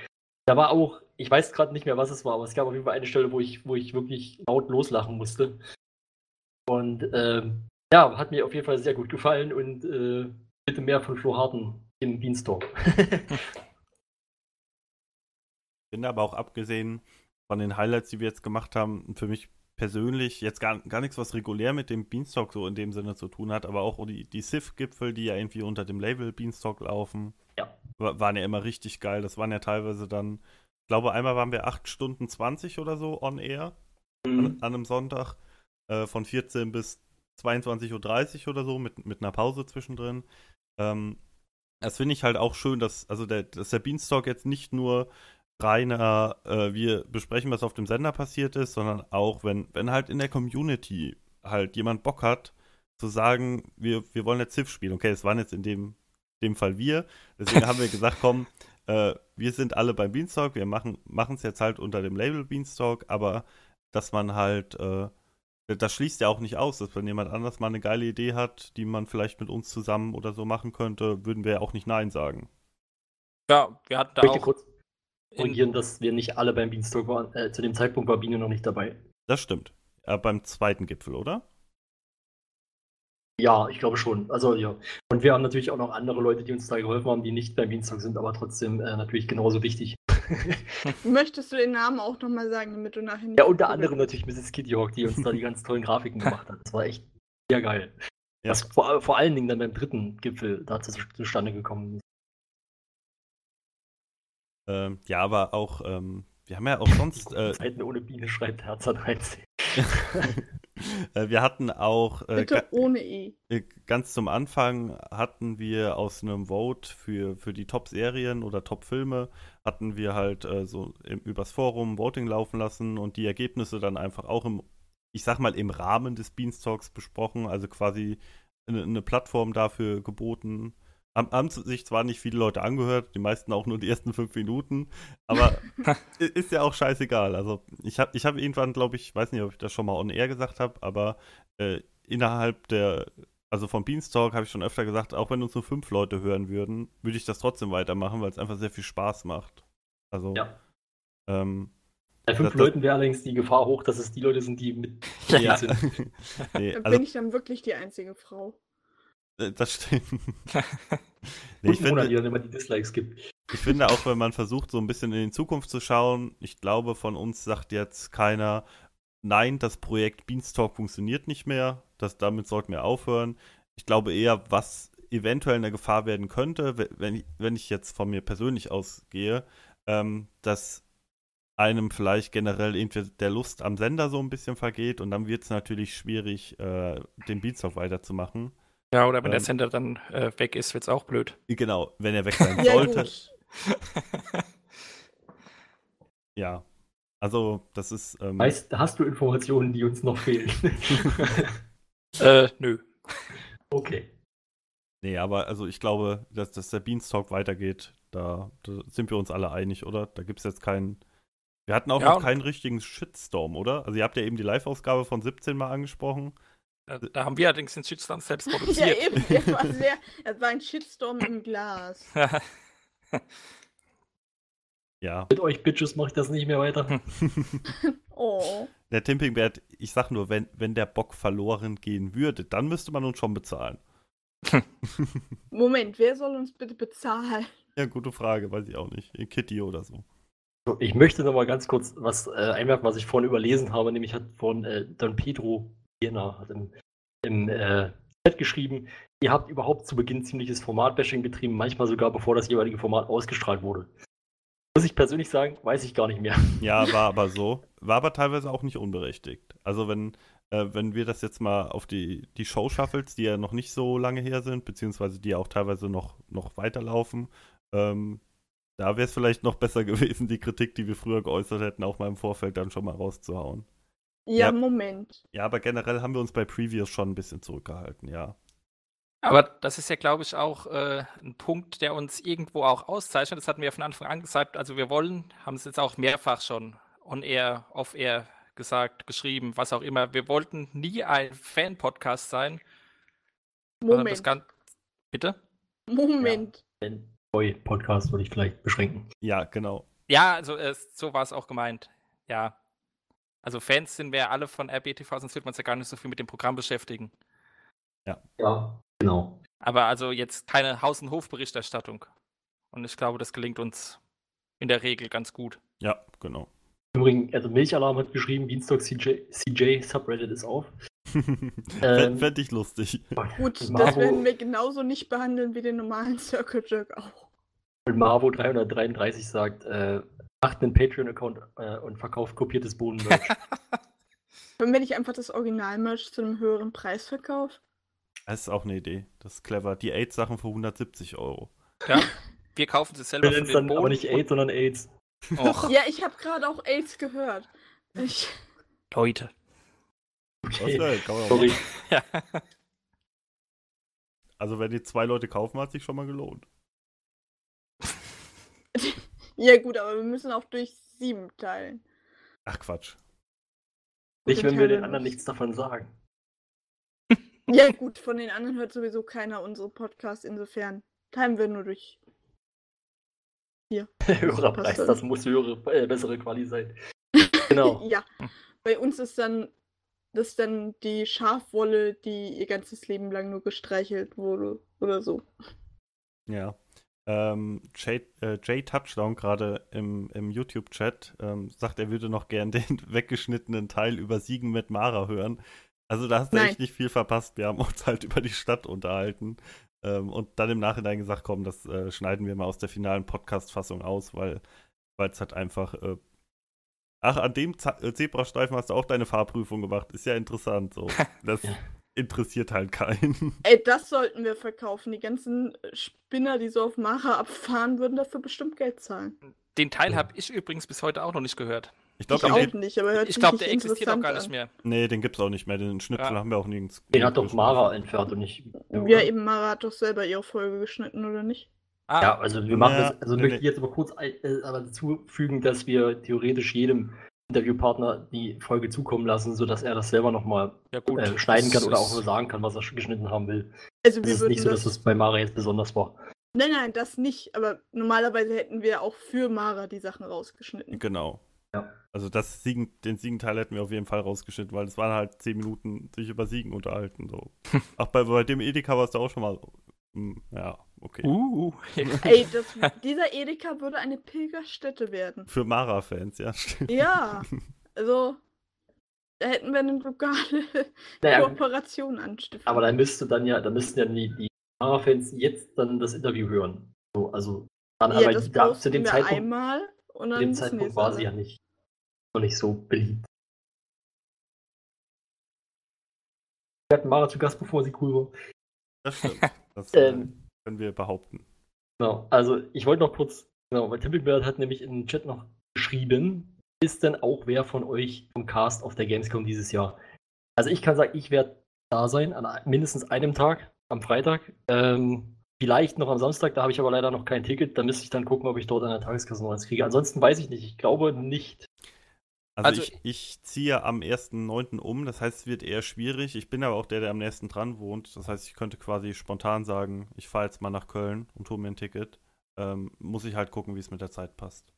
da war auch, ich weiß gerade nicht mehr, was es war, aber es gab auf jeden Fall eine Stelle, wo ich, wo ich wirklich laut loslachen musste. Und ähm, ja, hat mir auf jeden Fall sehr gut gefallen und äh, bitte mehr von Flo Harden im Beanstalk. finde aber auch abgesehen von den Highlights, die wir jetzt gemacht haben, für mich persönlich jetzt gar, gar nichts, was regulär mit dem Beanstalk so in dem Sinne zu tun hat, aber auch die, die SIF-Gipfel, die ja irgendwie unter dem Label Beanstalk laufen, Ja. wa- waren ja immer richtig geil. Das waren ja teilweise dann, ich glaube, einmal waren wir 8 Stunden 20 oder so on air an, an einem Sonntag, äh, von 14 bis 22.30 Uhr oder so, mit, mit einer Pause zwischendrin. Ähm, das finde ich halt auch schön, dass, also der, dass der Beanstalk jetzt nicht nur reiner, äh, wir besprechen, was auf dem Sender passiert ist, sondern auch, wenn, wenn halt in der Community halt jemand Bock hat, zu sagen, wir, wir wollen jetzt Civ spielen. Okay, es waren jetzt in dem, dem Fall wir. Deswegen haben wir gesagt, komm, äh, wir sind alle beim Beanstalk, wir machen es jetzt halt unter dem Label Beanstalk, aber dass man halt, äh, das schließt ja auch nicht aus, dass wenn jemand anders mal eine geile Idee hat, die man vielleicht mit uns zusammen oder so machen könnte, würden wir ja auch nicht Nein sagen. Ja, wir hatten da Ich möchte auch kurz korrigieren, dass wir nicht alle beim Beanstalk waren. Äh, zu dem Zeitpunkt war Biene noch nicht dabei. Das stimmt. Äh, beim zweiten Gipfel, oder? Ja, ich glaube schon. Also ja. Und wir haben natürlich auch noch andere Leute, die uns da geholfen haben, die nicht beim Beanstalk sind, aber trotzdem äh, natürlich genauso wichtig. Möchtest du den Namen auch nochmal sagen, damit du nachher nicht Ja, unter anderem natürlich Mrs. Kitty Hawk, die uns da die ganz tollen Grafiken gemacht hat. Das war echt sehr geil. Ja. Das vor, vor allen Dingen dann beim dritten Gipfel da zu, zustande gekommen ist. Ähm, ja, aber auch, ähm, wir haben ja auch sonst, äh, Zeiten ohne Biene schreibt Herz 13. äh, wir hatten auch, äh, Bitte ohne E. äh, ganz zum Anfang hatten wir aus einem Vote für, für die Top-Serien oder Top-Filme, hatten wir halt äh, so im, übers Forum Voting laufen lassen und die Ergebnisse dann einfach auch im, ich sag mal, im Rahmen des Beanstalks besprochen, also quasi eine, eine Plattform dafür geboten. Haben, haben sich zwar nicht viele Leute angehört, die meisten auch nur die ersten fünf Minuten, aber ist ja auch scheißegal. Also ich habe ich hab irgendwann, glaube ich, weiß nicht, ob ich das schon mal on air gesagt habe, aber äh, innerhalb der, also vom Beanstalk habe ich schon öfter gesagt, auch wenn uns nur fünf Leute hören würden, würde ich das trotzdem weitermachen, weil es einfach sehr viel Spaß macht. Also, Ja. ähm, Bei fünf Das- das- Leuten wäre allerdings die Gefahr hoch, dass es die Leute sind, die mit ja. sind. nee, Da also, bin ich dann wirklich die einzige Frau. Äh, das stimmt. nee, ich finde, die dann immer die Dislikes gibt. Ich finde auch, wenn man versucht, so ein bisschen in die Zukunft zu schauen, ich glaube, von uns sagt jetzt keiner, nein, das Projekt Beanstalk funktioniert nicht mehr, das, damit sollten wir aufhören. Ich glaube eher, was eventuell eine Gefahr werden könnte, we- wenn ich, wenn ich jetzt von mir persönlich ausgehe, ähm, dass einem vielleicht generell irgendwie der Lust am Sender so ein bisschen vergeht und dann wird es natürlich schwierig, äh, den Beanstalk weiterzumachen. Ja, oder wenn der Ähm. Sender dann äh, weg ist, wird es auch blöd. Genau, wenn er weg sein Ja, sollte. Ja. Also, das ist. Ähm, Weißt, hast du Informationen, die uns noch fehlen? äh, nö. okay. Nee, aber also ich glaube, dass, dass der Beanstalk weitergeht, da, da sind wir uns alle einig, oder? Da gibt es jetzt keinen. Wir hatten auch Ja, noch keinen richtigen Shitstorm, oder? Also ihr habt ja eben die Live-Ausgabe von 17 mal angesprochen. Da, da haben wir allerdings den Shitstorm selbst Ja, produziert. eben. Der war sehr. Das war ein Shitstorm im Glas. Ja. Mit euch Bitches mache ich das nicht mehr weiter. Oh. Der Timpingbert, ich sag nur, wenn, wenn der Bock verloren gehen würde, dann müsste man uns schon bezahlen. Moment, wer soll uns bitte bezahlen? Ja, gute Frage, weiß ich auch nicht. Kitty oder so. Ich möchte noch mal ganz kurz was äh, einwerfen, was ich vorhin überlesen habe, nämlich hat von äh, Don Pedro Jena hat im, im äh, Chat geschrieben, ihr habt überhaupt zu Beginn ziemliches Formatbashing betrieben, manchmal sogar bevor das jeweilige Format ausgestrahlt wurde. Muss ich persönlich sagen, weiß ich gar nicht mehr. Ja, war aber so. War aber teilweise auch nicht unberechtigt. Also wenn, äh, wenn wir das jetzt mal auf die, die Show-Shuffles, die ja noch nicht so lange her sind, beziehungsweise die ja auch teilweise noch, noch weiterlaufen, ähm, da wäre es vielleicht noch besser gewesen, die Kritik, die wir früher geäußert hätten, auch mal im Vorfeld dann schon mal rauszuhauen. Ja, Ja. Moment. Ja, aber generell haben wir uns bei Previews schon ein bisschen zurückgehalten, ja. Aber das ist ja, glaube ich, auch äh, ein Punkt, der uns irgendwo auch auszeichnet. Das hatten wir von Anfang an gesagt. Also wir wollen, haben es jetzt auch mehrfach schon on-air, off-air gesagt, geschrieben, was auch immer. Wir wollten nie ein Fan-Podcast sein. Das Moment. Gan Bitte? Moment. Den Boy-Podcast würde ich vielleicht beschränken. Ja, genau. Ja, also äh, so war es auch gemeint. Ja. Also Fans sind wir alle von RBTV, sonst würde man uns ja gar nicht so viel mit dem Programm beschäftigen. Ja, genau. Aber also jetzt keine Haus- und Hofberichterstattung. Und ich glaube, das gelingt uns in der Regel ganz gut. Ja, genau. Übrigens, also Milchalarm hat geschrieben, Dienstag CJ, CJ Subreddit ist auf. Ähm, Fände ich lustig. Gut, das Marvo- werden wir genauso nicht behandeln wie den normalen Circle Jerk auch. Und Marvo 333 sagt, äh, macht einen Patreon-Account äh, und verkauft kopiertes Bohnenmerch. Wenn wir nicht einfach das Original-Merch zu einem höheren Preis verkaufen? Das ist auch eine Idee. Das ist clever. Die AIDS-Sachen für 170 Euro. Ja. Wir kaufen sie selber Wir von nennen es den dann aber Bohnen nicht AIDS, sondern AIDS. und- Och, Ja, ich habe gerade auch AIDS gehört. Ich, Leute. Okay. man auch Sorry. Ja. Also wenn die zwei Leute kaufen, hat sich schon mal gelohnt. ja gut, aber wir müssen auch durch sieben teilen. Ach Quatsch. Nicht, wenn wir den anderen nicht. nichts davon sagen. Ja gut, von den anderen hört sowieso keiner unsere Podcast, insofern teilen wir nur durch. Höherer passt Preis, dann. das muss höhere, äh, bessere Quali sein. Genau. Ja, bei uns ist dann das ist dann die Schafwolle, die ihr ganzes Leben lang nur gestreichelt wurde oder so. Ja. Ähm, Jay, äh, Jay Touchdown gerade im, im YouTube-Chat ähm, sagt, er würde noch gern den weggeschnittenen Teil über Siegen mit Mara hören. Also da hast du Nein. echt nicht viel verpasst. Wir haben uns halt über die Stadt unterhalten ähm, und dann im Nachhinein gesagt, komm, das äh, schneiden wir mal aus der finalen Podcast-Fassung aus, weil es halt einfach. Äh, ach, an dem Za äh, Zebrastreifen hast du auch deine Fahrprüfung gemacht. Ist ja interessant. So. Das Ja. Interessiert halt keinen. Ey, das sollten wir verkaufen. Die ganzen Spinner, die so auf Mara abfahren, würden dafür bestimmt Geld zahlen. Den Teil habe ich übrigens bis heute auch noch nicht gehört. Ich glaube, den, nicht, aber hört Ich glaube, der existiert auch gar nicht an. mehr. nee, den gibt's auch nicht mehr. Den Schnipsel Ja. haben wir auch nirgends. Den hat doch Mara entfernt und nicht. Ja, eben, Mara hat doch selber ihre Folge geschnitten, oder nicht? Ah, Ja, also wir machen Ja, das, also nee, möchte nee. ich jetzt aber kurz äh, aber dazu fügen, dass wir theoretisch jedem Interviewpartner die Folge zukommen lassen, sodass er das selber nochmal Ja, gut. äh, schneiden das kann oder auch nur sagen kann, was er geschnitten haben will. Also Es wir ist nicht so, das, dass es bei Mara jetzt besonders war. Nein, nein, das nicht. Aber normalerweise hätten wir auch für Mara die Sachen rausgeschnitten. Genau. Ja. Also das Siegen, den Siegenteil hätten wir auf jeden Fall rausgeschnitten, weil es waren halt zehn Minuten sich über Siegen unterhalten. So. Ach, bei, bei dem Edeka war es da auch schon mal. so. Hm, Ja, okay. Uh, Ey, das, dieser Edeka würde eine Pilgerstätte werden. Für Mara-Fans, ja, stimmt. Ja, also da hätten wir eine lokale Naja, Kooperation anstiften. aber dann müsste dann ja, dann müssten ja die, die Mara-Fans jetzt dann das Interview hören. So, also dann ja, aber das da, zu dem wir Zeitpunkt, einmal und zu dann dem wissen Zeitpunkt war sie ja nicht noch nicht so beliebt. Wir hatten Mara zu Gast, bevor sie cool war. Das stimmt. Das äh, Ähm, können wir behaupten. Genau, also ich wollte noch kurz, genau, weil Tippelbird hat nämlich den Chat noch geschrieben, ist denn auch wer von euch vom Cast auf der Gamescom dieses Jahr? Also ich kann sagen, ich werde da sein, an mindestens einem Tag, am Freitag. Ähm, vielleicht noch am Samstag, da habe ich aber leider noch kein Ticket. Da müsste ich dann gucken, ob ich dort an der Tageskasse noch eins kriege. Ansonsten weiß ich nicht. Ich glaube nicht. Also, Also- ich, ich ziehe am 1.9. um, das heißt, es wird eher schwierig. Ich bin aber auch der, der am nächsten dran wohnt. Das heißt, ich könnte quasi spontan sagen, ich fahre jetzt mal nach Köln und hole mir ein Ticket. Ähm, muss ich halt gucken, wie es mit der Zeit passt.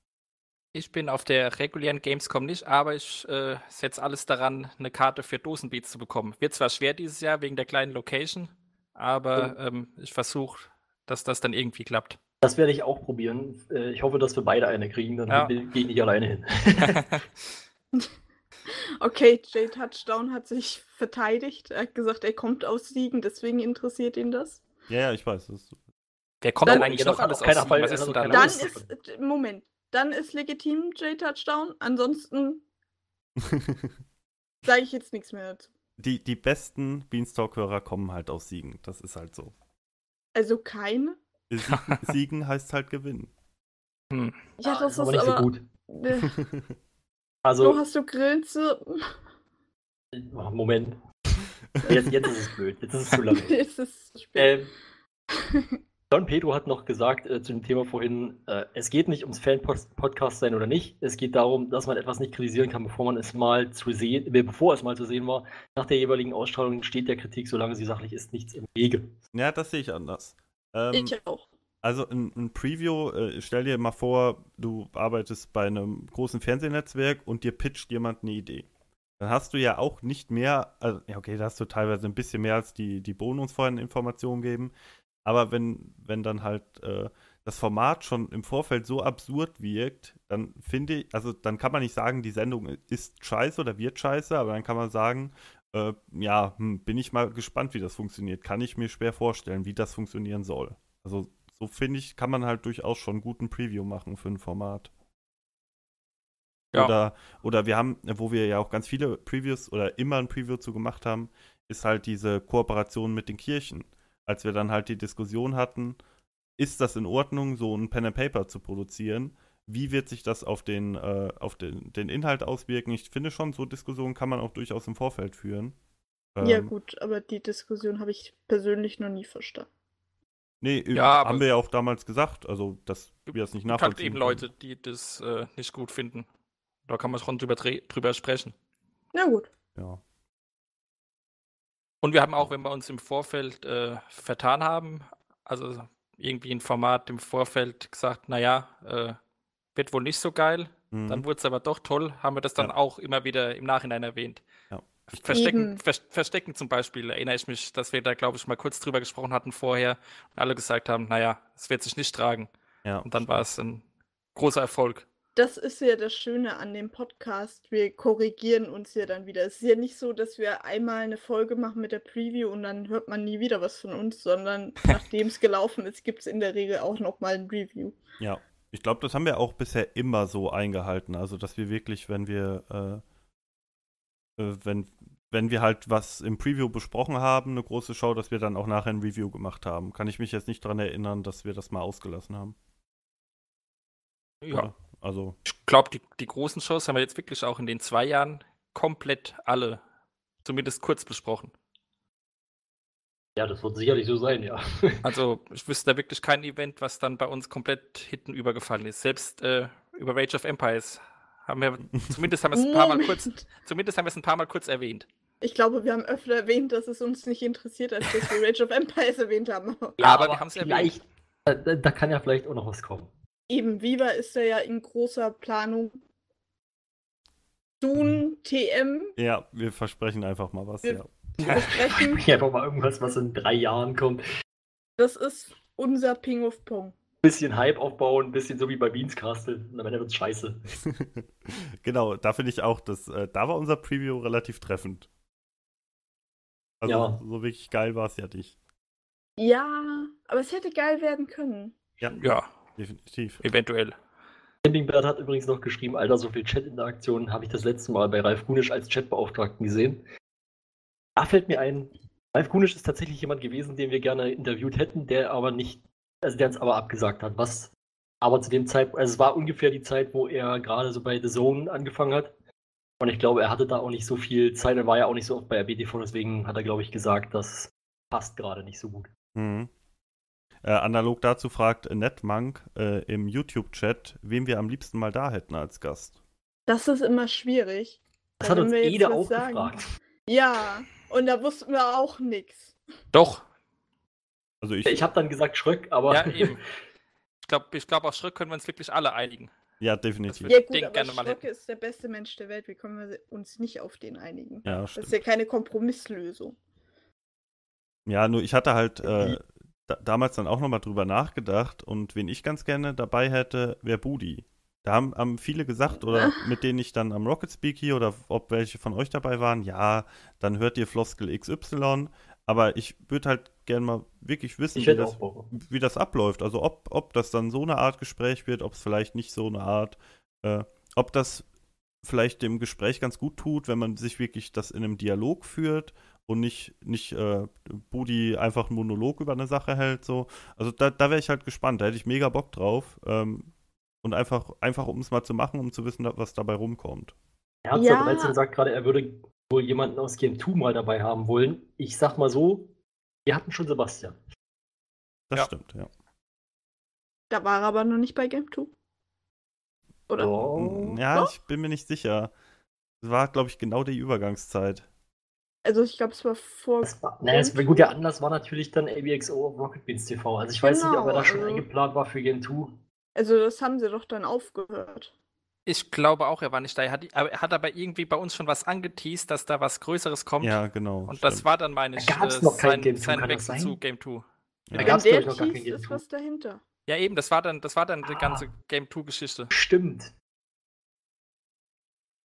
ich bin auf der regulären Gamescom nicht, aber ich äh, setze alles daran, eine Karte für Dosenbeats zu bekommen. Wird zwar schwer dieses Jahr wegen der kleinen Location, aber ähm, ich versuche, dass das dann irgendwie klappt. Das werde ich auch probieren. Äh, Ich hoffe, dass wir beide eine kriegen, dann Ja. gehe ich nicht alleine hin. Okay, Jay Touchdown hat sich verteidigt. Er hat gesagt, er kommt aus Siegen, deswegen interessiert ihn das. Ja, ja, ich weiß. Das, Wer kommt Dann- denn eigentlich Genau, noch alles aus? Fall- Siegen? Was ist denn da Dann los? Ist, Moment, dann ist legitim Jay Touchdown. Ansonsten sage ich jetzt nichts mehr dazu. die, die besten Beanstalk-Hörer kommen halt aus Siegen. Das ist halt so. Also keine? Siegen, heißt halt gewinnen. Hm. Ja, das ist aber nicht aber. so gut. Also, so hast du Grillen zu. oh, Moment. Jetzt, jetzt ist es blöd. Jetzt ist es zu lange. es ist zu spät. Ähm, Don Pedro hat noch gesagt äh, zu dem Thema vorhin, äh, es geht nicht ums Fan-Podcast sein oder nicht. Es geht darum, dass man etwas nicht kritisieren kann, bevor man es mal zu sehen, äh, bevor es mal zu sehen war. Nach der jeweiligen Ausstrahlung steht der Kritik, solange sie sachlich ist, nichts im Wege. ja, das sehe ich anders. Ähm, ich auch. Also ein, ein Preview, äh, stell dir mal vor, du arbeitest bei einem großen Fernsehnetzwerk und dir pitcht jemand eine Idee. Dann hast du ja auch nicht mehr, also, ja okay, da hast du teilweise ein bisschen mehr als die, die Bonus vorhin Informationen geben. Aber wenn, wenn dann halt äh, das Format schon im Vorfeld so absurd wirkt, dann finde ich, also dann kann man nicht sagen, die Sendung ist scheiße oder wird scheiße, aber dann kann man sagen, äh, ja, hm, bin ich mal gespannt, wie das funktioniert. Kann ich mir schwer vorstellen, wie das funktionieren soll. Also so finde ich, kann man halt durchaus schon einen guten Preview machen für ein Format. Ja. Oder, oder wir haben, wo wir ja auch ganz viele Previews oder immer ein Preview zu gemacht haben, ist halt diese Kooperation mit den Kirchen. Als wir dann halt die Diskussion hatten, ist das in Ordnung, so ein Pen and Paper zu produzieren? Wie wird sich das auf den, äh, auf den, den Inhalt auswirken? Ich finde schon, so Diskussionen kann man auch durchaus im Vorfeld führen. ja, Ähm, gut, aber die Diskussion habe ich persönlich noch nie verstanden. Nee, Ja, haben aber- wir ja auch damals gesagt, also dass wir das nicht Es gibt halt nachvollziehen. eben können. Leute, die das äh, nicht gut finden. Da kann man schon drüber, drüber sprechen. Na gut. Ja. Und wir haben auch, wenn wir uns im Vorfeld äh, vertan haben, also irgendwie ein Format im Vorfeld gesagt, naja, äh, wird wohl nicht so geil, Mhm. dann wurde es aber doch toll, haben wir das dann Ja. auch immer wieder im Nachhinein erwähnt. Verstecken. Ver Verstecken zum Beispiel, erinnere ich mich, dass wir da, glaube ich, mal kurz drüber gesprochen hatten vorher und alle gesagt haben, naja, es wird sich nicht tragen. ja. Und dann war es ein großer Erfolg. Das ist ja das Schöne an dem Podcast. Wir korrigieren uns ja dann wieder. Es ist ja nicht so, dass wir einmal eine Folge machen mit der Preview und dann hört man nie wieder was von uns, sondern nachdem es gelaufen ist, gibt es in der Regel auch nochmal ein Review. Ja, ich glaube, das haben wir auch bisher immer so eingehalten. Also, dass wir wirklich, wenn wir, äh, äh, wenn, wenn wir halt was im Preview besprochen haben, eine große Show, dass wir dann auch nachher ein Review gemacht haben. Kann ich mich jetzt nicht daran erinnern, dass wir das mal ausgelassen haben. Ja. Oder? Also, Ich glaube, die, die großen Shows haben wir jetzt wirklich auch in den zwei Jahren komplett alle, zumindest kurz besprochen. Ja, das wird sicherlich so sein, ja. Also ich wüsste da wirklich kein Event, was dann bei uns komplett hinten übergefallen ist. Selbst äh, über Rage of Empires Haben wir, zumindest haben wir es ein paar Mal kurz, zumindest haben wir es ein paar Mal kurz erwähnt. Ich glaube, wir haben öfter erwähnt, dass es uns nicht interessiert, als dass wir Rage of Empires erwähnt haben. Ja, aber wir haben's erwähnt. vielleicht, da, da- kann ja vielleicht auch noch was kommen. Eben, Viva ist ja in großer Planung. Soon TM Ja, wir versprechen einfach mal was, Wir- ja. besprechen. Einfach mal irgendwas, was in drei Jahren kommt. Das ist unser Ping of Pong. Bisschen Hype aufbauen, bisschen so wie bei Beans Castle. Und am Ende wird's scheiße. genau, da finde ich auch, dass, äh, da war unser Preview relativ treffend. Also Ja. so wirklich geil war es ja nicht. Ja, aber es hätte geil werden können. Ja, Ja, definitiv. eventuell. Campingbird hat übrigens noch geschrieben, Alter, so viel Chat-Interaktionen habe ich das letzte Mal bei Ralf Gunisch als Chatbeauftragten gesehen. Da fällt mir ein, Ralf Gunisch ist tatsächlich jemand gewesen, den wir gerne interviewt hätten, der aber nicht, also der uns aber abgesagt hat. Was aber zu dem Zeitpunkt, also es war ungefähr die Zeit, wo er gerade so bei The Zone angefangen hat. Und ich glaube, er hatte da auch nicht so viel Zeit, er war ja auch nicht so oft bei RBTV, deswegen hat er, glaube ich, gesagt, das passt gerade nicht so gut. Mhm. Äh, analog dazu fragt Netmonk äh, im YouTube-Chat, wen wir am liebsten mal da hätten als Gast. Das ist immer schwierig. Das Da hat uns was auch sagen. gefragt. Ja, und da wussten wir auch nichts. Doch, Also ich, Ich habe dann gesagt Schröck, aber ja, eben. Ich glaube, ich glaub, auf Schritt können wir uns wirklich alle einigen. ja, definitiv. Ja gut, den aber gerne mal Schröcke hätten. ist der beste Mensch der Welt. Wie können wir uns nicht auf den einigen? Ja, Das stimmt. ist ja keine Kompromisslösung. Ja, nur ich hatte halt äh, da, damals dann auch nochmal drüber nachgedacht und wen ich ganz gerne dabei hätte, wäre Budi. Da haben, haben viele gesagt, oder mit denen ich dann am Rocket Speaky oder ob welche von euch dabei waren, ja, dann hört ihr Floskel XY, aber ich würde halt gerne mal wirklich wissen, wie das, wie das abläuft. Also ob, ob das dann so eine Art Gespräch wird, ob es vielleicht nicht so eine Art, äh, ob das vielleicht dem Gespräch ganz gut tut, wenn man sich wirklich das in einem Dialog führt und nicht, nicht äh, Budi einfach einen Monolog über eine Sache hält. So. Also da, da wäre ich halt gespannt, da hätte ich mega Bock drauf. Ähm, und einfach, einfach um es mal zu machen, um zu wissen, was dabei rumkommt. Herzer Ja. 13 sagt gerade, er würde wohl jemanden aus Game 2 mal dabei haben wollen. Ich sag mal so, wir hatten schon Sebastian. Das Ja. stimmt, ja. Da war er aber noch nicht bei Game 2. Oder? Oh. Ja, Doch? ich bin mir nicht sicher. Es war, glaube ich, genau die Übergangszeit. Also ich glaube, es war vor. Das war, naja, es, gut, der Anlass war natürlich dann ABXO auf Rocket Beans TV. Also ich weiß nicht, ob er da schon Genau, also- eingeplant war für Game 2. Also das haben sie doch dann aufgehört. Ich glaube auch, er war nicht da. Er hat, aber er hat aber irgendwie bei uns schon was angeteased, dass da was Größeres kommt. Ja, genau. Und das stimmt. war dann meine Da gab's noch kein Game 2, sein kann das Wechsel sein? zu Game 2. Ja. Da glaub ich, noch gar kein Tease Game ist 2. was dahinter. Ja, eben, das war dann, das war dann die Ah. ganze Game 2-Geschichte. Stimmt.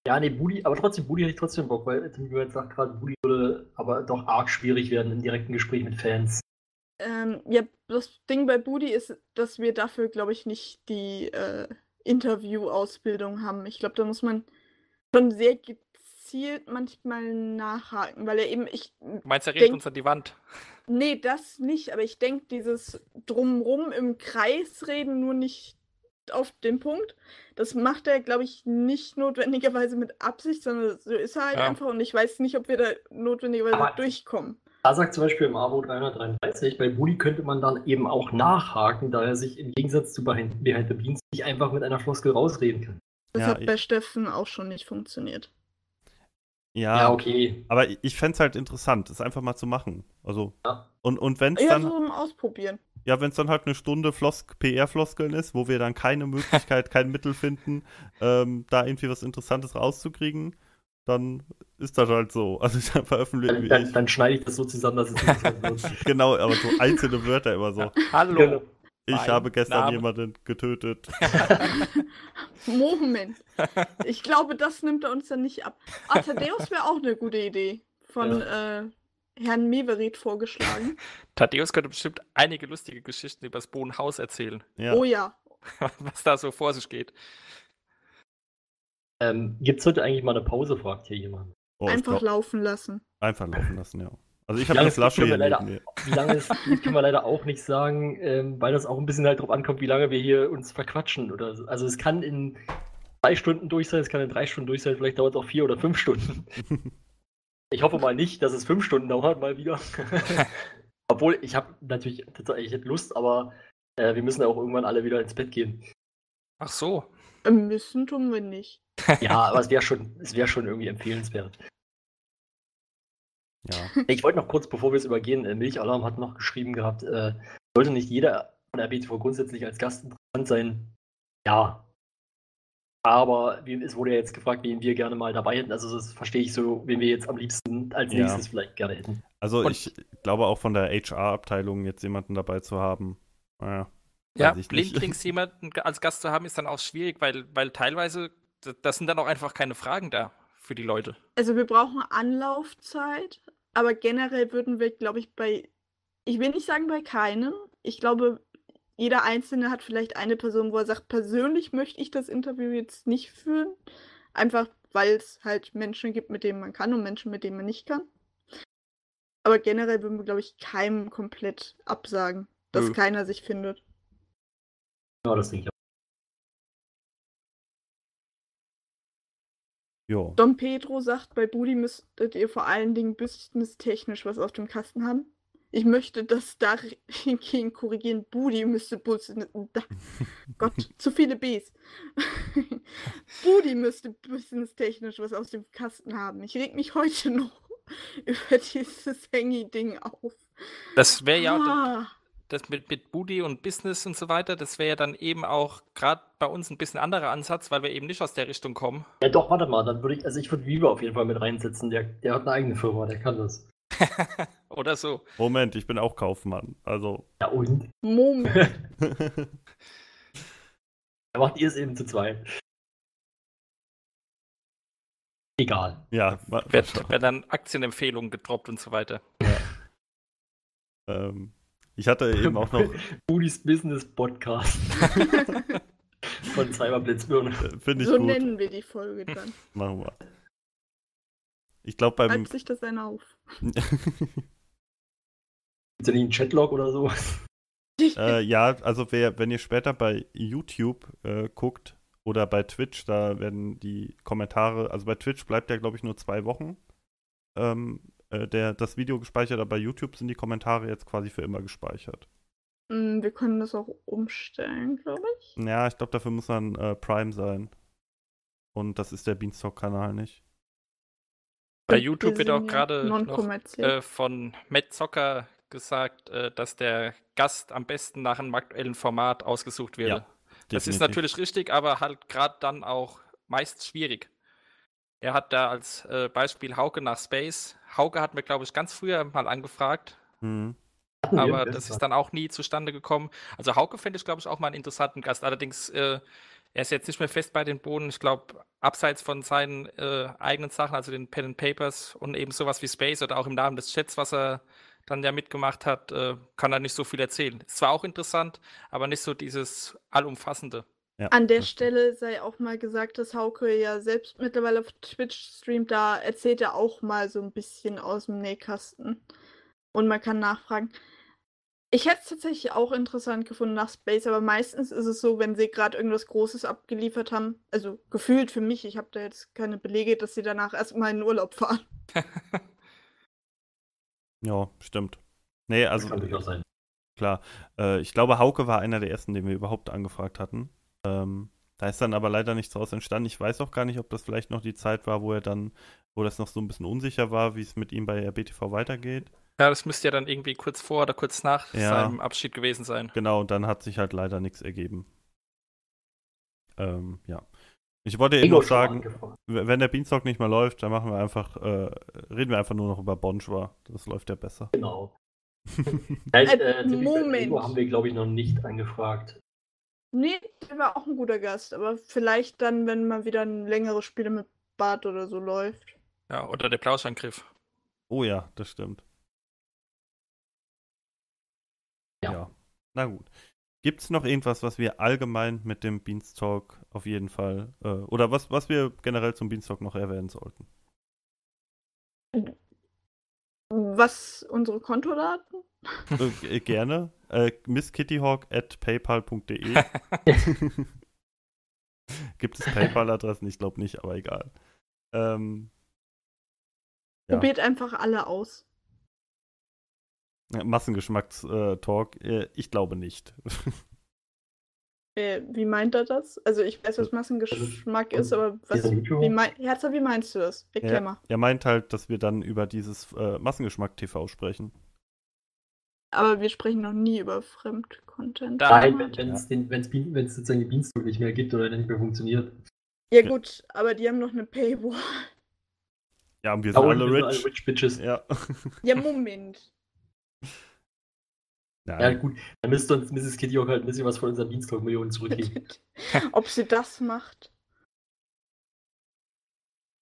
Ja, nee, Budi, aber trotzdem, Budi hätte ich trotzdem Bock, weil Tim Gehört sagt gerade, Budi würde aber doch arg schwierig werden im direkten Gespräch mit Fans. Ähm, ja, das Ding bei Budi ist, dass wir dafür, glaube ich, nicht die äh, Interview-Ausbildung haben. Ich glaube, da muss man schon sehr gezielt manchmal nachhaken, weil er eben, ich, Du meinst, er redet uns an die Wand? nee, das nicht, aber ich denke, dieses Drumrum im Kreis reden, nur nicht auf den Punkt, das macht er, glaube ich, nicht notwendigerweise mit Absicht, sondern so ist er halt Ja. einfach und ich weiß nicht, ob wir da notwendigerweise Aber- durchkommen. Da sagt zum Beispiel im Abo 333, bei Budi könnte man dann eben auch nachhaken, da er sich im Gegensatz zu Behind, Behind the Beans nicht einfach mit einer Floskel rausreden kann. Das Ja, hat ich- bei Steffen auch schon nicht funktioniert. Ja, Ja, okay. aber ich, ich fände es halt interessant, es einfach mal zu machen. Also, Ja. und, und wenn es Ja, dann, so Ausprobieren. ja, wenn es dann halt eine Stunde Flosk PR-Floskeln ist, wo wir dann keine Möglichkeit, kein Mittel finden, ähm, da irgendwie was Interessantes rauszukriegen, dann ist das halt so. Also dann veröffentliche Dann, ich. dann, dann schneide ich das so zusammen, dass es interessant wird. Genau, aber so einzelne Wörter immer so. Hallo. Genau. Ich Mein habe gestern Name. jemanden getötet. Moment. Ich glaube, das nimmt er uns dann nicht ab. Ah, Thaddeus wäre auch eine gute Idee. Von äh, Herrn Meverit vorgeschlagen. Thaddeus könnte bestimmt einige lustige Geschichten über das Bohnenhaus erzählen, Ja. Oh ja. was da so vor sich geht. Ähm, Gibt es heute eigentlich mal eine Pause, fragt hier jemand. Oh, ich Einfach glaub, laufen lassen. einfach laufen lassen, ja. Also ich habe Flasche können hier wir leider- mir. Wie lange es geht, können wir leider auch nicht sagen, ähm, weil das auch ein bisschen halt drauf ankommt, wie lange wir hier uns verquatschen. Oder so. Also es kann in zwei Stunden durch sein, es kann in drei Stunden durch sein, vielleicht dauert es auch vier oder fünf Stunden. Ich hoffe mal nicht, dass es fünf Stunden dauert, mal wieder. Obwohl, ich habe natürlich tatsächlich hätte Lust, aber äh, wir müssen ja auch irgendwann alle wieder ins Bett gehen. Ach so. Müssen tun wir nicht. Ja, aber es wäre schon, es wäre schon irgendwie empfehlenswert. Ja. Ich wollte noch kurz, bevor wir es übergehen, äh, Milchalarm hat noch geschrieben gehabt, äh, sollte nicht jeder von der BTV grundsätzlich als Gast interessant sein? Ja. Aber es wurde ja jetzt gefragt, wen wir gerne mal dabei hätten. Also das verstehe ich so, wen wir jetzt am liebsten als Ja. nächstes vielleicht gerne hätten. Also Und- ich glaube auch von der HR-Abteilung jetzt jemanden dabei zu haben. Naja, Ja, blindlings jemanden als Gast zu haben, ist dann auch schwierig, weil, weil teilweise, das sind dann auch einfach keine Fragen da für die Leute. Also wir brauchen Anlaufzeit, aber generell würden wir, glaube ich, bei, ich will nicht sagen bei keinem, ich glaube, jeder Einzelne hat vielleicht eine Person, wo er sagt, persönlich möchte ich das Interview jetzt nicht führen, einfach weil es halt Menschen gibt, mit denen man kann und Menschen, mit denen man nicht kann. Aber generell würden wir, glaube ich, keinem komplett absagen, dass Nö. keiner sich findet. Ja, das denke ich. auch. jo. Don Pedro sagt, bei Budi müsstet ihr vor allen Dingen businesstechnisch was auf dem Kasten haben. Ich möchte das dahingehend korrigieren. Budi müsste business. Gott, zu viele Bs. Budi müsste businesstechnisch was auf dem Kasten haben. Ich reg mich heute noch über dieses Hangy-Ding auf. Das wäre ja auch Ah, das mit, mit Booty und Business und so weiter, das wäre ja dann eben auch gerade bei uns ein bisschen anderer Ansatz, weil wir eben nicht aus der Richtung kommen. Ja, doch, warte mal, dann würde ich, also ich würde Viva auf jeden Fall mit reinsetzen. Der, der hat eine eigene Firma, der kann das. Oder so. Moment, ich bin auch Kaufmann. Also. Ja, und? Moment. Da macht ihr es eben zu zweit. Egal. ja, Wird, wird dann Aktienempfehlungen gedroppt und so weiter. ähm, ich hatte eben auch noch, Budis Business Podcast von Cyberblitzbirne. äh, finde ich so gut, nennen wir die Folge dann. machen wir. Ich glaube beim, Schreibt sich das einer auf. Ist ja nicht ein Chatlog oder so? äh, ja, also wer, wenn ihr später bei YouTube äh, guckt oder bei Twitch, da werden die Kommentare, also bei Twitch bleibt ja, glaube ich, nur zwei Wochen ähm, äh, der, das Video gespeichert, aber bei YouTube sind die Kommentare jetzt quasi für immer gespeichert. Mm, Wir können das auch umstellen, glaube ich. Ja, ich glaube, dafür muss man äh, Prime sein. Und das ist der Beanstalk-Kanal nicht. Bei Und YouTube wir wird auch gerade äh, von Matt Zocker gesagt, äh, dass der Gast am besten nach einem aktuellen Format ausgesucht werde. Ja, das ist natürlich richtig, aber halt gerade dann auch meist schwierig. Er hat da als äh, Beispiel Hauke nach Space. Hauke hat mir, glaube ich, ganz früher mal angefragt, Hm. Wir, aber das ist dann auch nie zustande gekommen. Also Hauke finde ich, glaube ich, auch mal einen interessanten Gast. Allerdings, äh, er ist jetzt nicht mehr fest bei den Bohnen. Ich glaube, abseits von seinen äh, eigenen Sachen, also den Pen and Papers und eben sowas wie Space oder auch im Namen des Chats, was er dann ja mitgemacht hat, äh, kann er nicht so viel erzählen. Ist zwar auch interessant, aber nicht so dieses allumfassende. Ja, An der das. Stelle sei auch mal gesagt, dass Hauke ja selbst mittlerweile auf Twitch streamt. Da erzählt er auch mal so ein bisschen aus dem Nähkasten. Und man kann nachfragen. Ich hätte es tatsächlich auch interessant gefunden nach Space, aber meistens ist es so, wenn sie gerade irgendwas Großes abgeliefert haben, also gefühlt für mich, ich habe da jetzt keine Belege, dass sie danach erstmal in den Urlaub fahren. Ja, stimmt. Nee, Das also kann durchaus sein. klar. Äh, ich glaube, Hauke war einer der ersten, den wir überhaupt angefragt hatten. Ähm, da ist dann aber leider nichts draus entstanden. Ich weiß auch gar nicht, ob das vielleicht noch die Zeit war, wo er dann, wo das noch so ein bisschen unsicher war, wie es mit ihm bei RBTV weitergeht. Ja, das müsste ja dann irgendwie kurz vor oder kurz nach Ja. seinem Abschied gewesen sein. Genau, und dann hat sich halt leider nichts ergeben. Ähm, ja. Ich wollte eben noch sagen, wenn der Beanstalk nicht mehr läuft, dann machen wir einfach, äh, reden wir einfach nur noch über Bonjour. Das läuft ja besser. Genau. Vielleicht, Äh, äh, typisch bei Moment. Haben wir, glaube ich, noch nicht angefragt. Nee, der war auch ein guter Gast, aber vielleicht dann, wenn mal wieder ein längeres Spiel mit Bart oder so läuft. Ja, oder der Plauschangriff. Oh ja, das stimmt. Ja. Ja. Na gut. Gibt es noch irgendwas, was wir allgemein mit dem Beanstalk auf jeden Fall, äh, oder was, was wir generell zum Beanstalk noch erwähnen sollten? Was unsere Kontodaten? äh, äh, gerne. Äh, misskittyhawk at paypal.de Gibt es PayPal-Adressen? Ich glaube nicht, aber egal. Ähm, Ja. Probiert einfach alle aus. Massengeschmacks-Talk? Äh, ich glaube nicht. Äh, wie meint er das? Also ich weiß, was Massengeschmack ist, aber was, Dieser YouTuber? wie, mein, Herzer, wie meinst du das? Erklär Er, mal. er meint halt, dass wir dann über dieses äh, Massengeschmack TV sprechen. Aber wir sprechen noch nie über Fremdcontent. Nein, wenn es wenn's sozusagen die Beanstalk nicht mehr gibt oder nicht mehr funktioniert. Ja gut, aber die haben noch eine Paywall. Ja, und wir sind alle sind rich. rich Bitches. Ja. Ja, Moment. Ja, Nein. gut, dann müsste uns Mrs. Kitty auch halt ein bisschen was von unseren Beanstalk-Millionen zurückgeben. Ob sie das macht?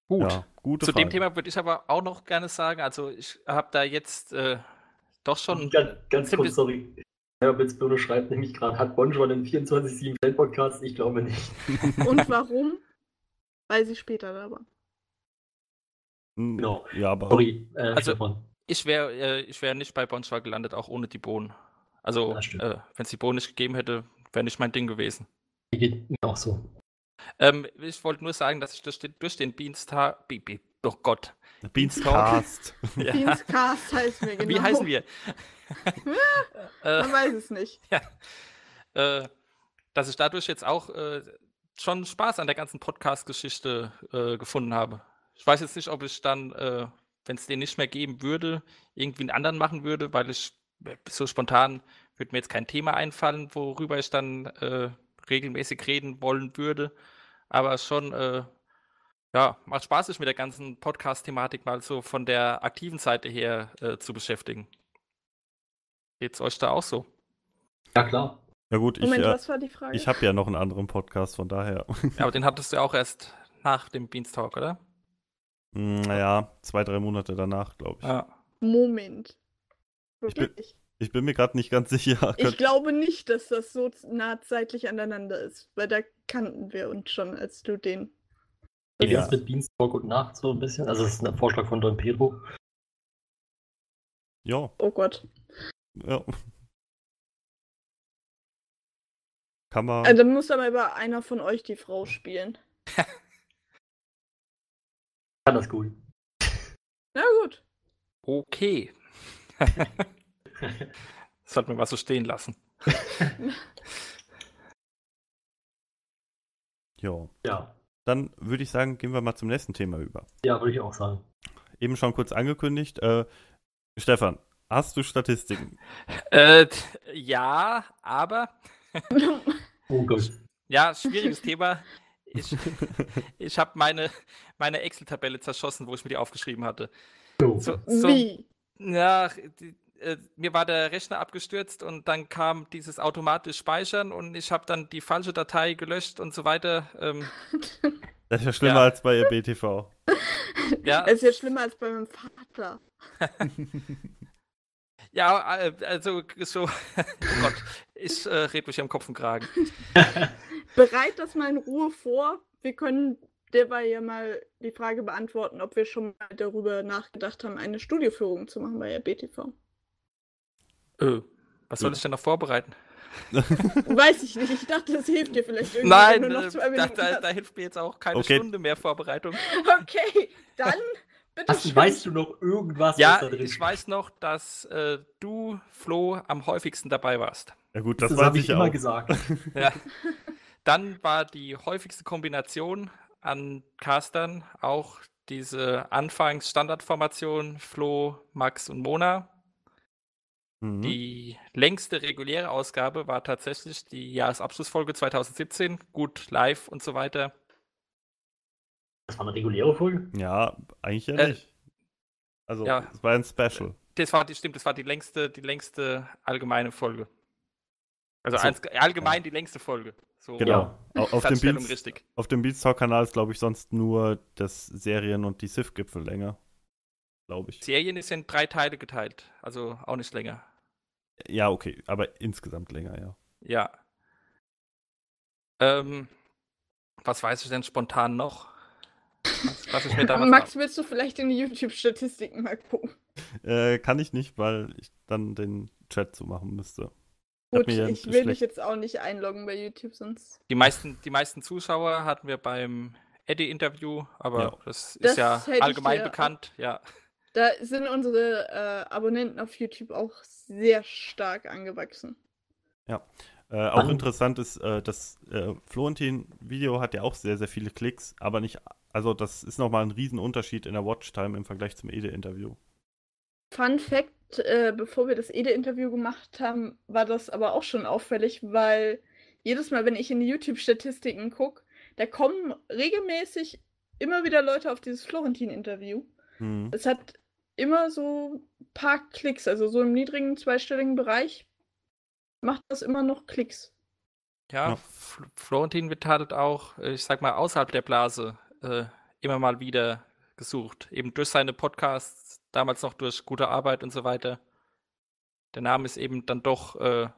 Gut. Ja, gute Zu dem Frage. Thema würde ich aber auch noch gerne sagen, also ich habe da jetzt äh, doch schon. ganz, ganz kurz, sorry. Ja, Blitz Birne schreibt nämlich gerade, hat Bon schon einen 24-7 Fan-Podcast? Ich glaube nicht. Und warum? Weil sie später da war. Hm, Genau. Ja, aber Sorry, äh, Also- Stefan. Ich wäre äh, ich wär nicht bei Bonschwa gelandet, auch ohne die Bohnen. Also, äh, wenn es die Bohnen nicht gegeben hätte, wäre nicht mein Ding gewesen. Mir geht mir auch so. Ähm, ich wollte nur sagen, dass ich durch den, durch den Beanstar. Be, be, oh Gott. Beanscast. Ja. Beanscast heißen wir genau. Wie heißen wir? äh, Man weiß es nicht. äh, dass ich dadurch jetzt auch äh, schon Spaß an der ganzen Podcast-Geschichte äh, gefunden habe. Ich weiß jetzt nicht, ob ich dann, äh, wenn es den nicht mehr geben würde, irgendwie einen anderen machen würde, weil ich äh, so spontan würde mir jetzt kein Thema einfallen, worüber ich dann äh, regelmäßig reden wollen würde. Aber schon, äh, ja, macht Spaß, sich mit der ganzen Podcast-Thematik mal so von der aktiven Seite her äh, zu beschäftigen. Geht's euch da auch so? Ja, klar. Ja gut, ich, Moment, äh, was war die Frage? ich habe ja noch einen anderen Podcast, von daher. Ja, aber den hattest du ja auch erst nach dem Beanstalk, oder? Hm, Naja, zwei, drei Monate danach, glaube ich. Ja. Moment. Ich bin- Wirklich? Ich bin mir gerade nicht ganz sicher. Ich glaube nicht, dass das so nah zeitlich aneinander ist, weil da kannten wir uns schon, als du den. Geht Ja. jetzt mit Beanstalk und Nacht so ein bisschen? Also, das ist ein Vorschlag von Don Pedro. ja, Oh Gott. ja. Kann man. Also, dann muss aber immer einer von euch die Frau spielen. Kann das gut. Na gut. Okay. Sollten wir mal so stehen lassen. ja. ja. Dann würde ich sagen, gehen wir mal zum nächsten Thema über. Ja, würde ich auch sagen. Eben schon kurz angekündigt. Äh, Stefan, hast du Statistiken? Äh, ja, aber Oh Gott. ja, schwieriges Thema. Ich, ich habe meine, meine Excel-Tabelle zerschossen, wo ich mir die aufgeschrieben hatte. So. So, so, Wie? Ja, die, äh, mir war der Rechner abgestürzt und dann kam dieses automatisch Speichern und ich habe dann die falsche Datei gelöscht und so weiter. Ähm, Das ist ja schlimmer Ja. als bei BTV. ja, Das ist ja schlimmer als bei meinem Vater. ja, äh, also so, oh Gott, ich äh, red mich am Kopf und Kragen. Bereit das mal in Ruhe vor. Wir können derweil ja mal die Frage beantworten, ob wir schon mal darüber nachgedacht haben, eine Studioführung zu machen bei der BTV. Äh, was soll ich denn noch vorbereiten? Weiß ich nicht. Ich dachte, das hilft dir vielleicht irgendwie. Nein, du noch äh, zwei da, Minuten da, da hilft mir jetzt auch keine Okay. Stunde mehr Vorbereitung. Okay, dann bitte Hast, schön. weißt du noch irgendwas, Ja, was da drin ich weiß noch, dass äh, du, Flo, am häufigsten dabei warst. Ja gut, Das, das, weiß habe ich ich immer auch. gesagt. Ja. Dann war die häufigste Kombination an Castern auch diese Anfangs-Standardformation Flo, Max und Mona. Mhm. Die längste reguläre Ausgabe war tatsächlich die Jahresabschlussfolge 2017, gut live und so weiter. Das war eine reguläre Folge? Ja, eigentlich ja Äh, nicht. Also, ja. es war ein Special. Das war die, stimmt, das war die längste, die längste allgemeine Folge. Also so, allgemein die längste Folge. So Genau. Au- Auf dem, Beats, richtig. auf dem Beatstalk-Kanal ist, glaube ich, sonst nur das Serien- und die Sith-Gipfel länger. Glaube ich. Serien ist in drei Teile geteilt, also auch nicht länger. Ja, okay, aber insgesamt länger, ja. Ja. Ähm, was weiß ich denn spontan noch? Was, was ich mir damals Max, willst du vielleicht in die YouTube-Statistiken mal gucken? Äh, kann ich nicht, weil ich dann den Chat zu machen müsste. Gut, ja ich will schlecht- mich jetzt auch nicht einloggen bei YouTube, sonst. die meisten, die meisten Zuschauer hatten wir beim Eddie-Interview, aber Ja. das ist Das ja allgemein auch- bekannt. Ja. Da sind unsere äh, Abonnenten auf YouTube auch sehr stark angewachsen. Äh, auch Wann? interessant ist, äh, das äh, Florentin-Video hat ja auch sehr, sehr viele Klicks, aber nicht, also das ist nochmal ein Riesenunterschied in der Watchtime im Vergleich zum Ede-Interview. Fun Fact, äh, bevor wir das Ede-Interview gemacht haben, war das aber auch schon auffällig, weil jedes Mal, wenn ich in die YouTube-Statistiken gucke, da kommen regelmäßig immer wieder Leute auf dieses Florentin-Interview. Hm. Es hat immer so ein paar Klicks, also so im niedrigen zweistelligen Bereich macht das immer noch Klicks. Ja, Ja. Florentin wird halt auch, äh, ich sag mal, außerhalb der Blase äh, immer mal wieder gesucht. Eben durch seine Podcasts, damals noch durch gute Arbeit und so weiter. Der Name ist eben dann doch äh,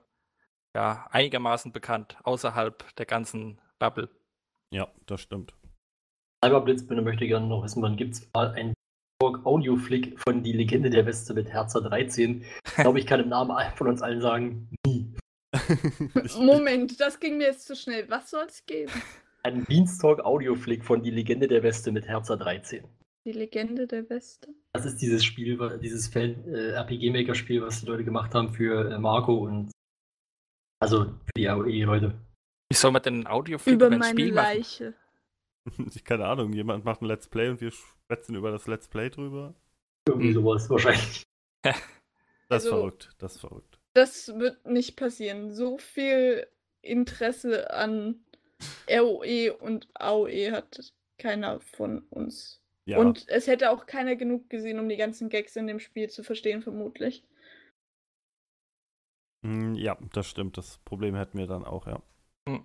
ja, einigermaßen bekannt, außerhalb der ganzen Bubble. Ja, das stimmt. Cyberblitzbinde möchte gerne noch wissen, wann gibt es mal einen Audio-Flick von Die Legende der Weste mit Herzer 13? Ich glaube, ich kann im Namen von uns allen sagen, nie. Moment, das ging mir jetzt zu schnell. Was soll es geben? Ein Beanstalk Audio-Flick von Die Legende der Weste mit Herzer 13. Die Legende der Weste. Das ist dieses Spiel, dieses Fan- äh, RPG-Maker-Spiel, was die Leute gemacht haben für äh, Marco und also für die AOE-Leute. Wie soll man denn einen Audiofilm Über über ein meine Spiel machen? Leiche. ich keine Ahnung, jemand macht ein Let's Play und wir schwätzen über das Let's Play drüber. Irgendwie Hm. sowas wahrscheinlich. Das ist Also- verrückt, das ist verrückt. Das wird nicht passieren. So viel Interesse an ROE und AOE hat keiner von uns. Ja, Und es hätte auch keiner genug gesehen, um die ganzen Gags in dem Spiel zu verstehen, vermutlich. mm, ja, das stimmt. Das Problem hätten wir dann auch, ja. Hm.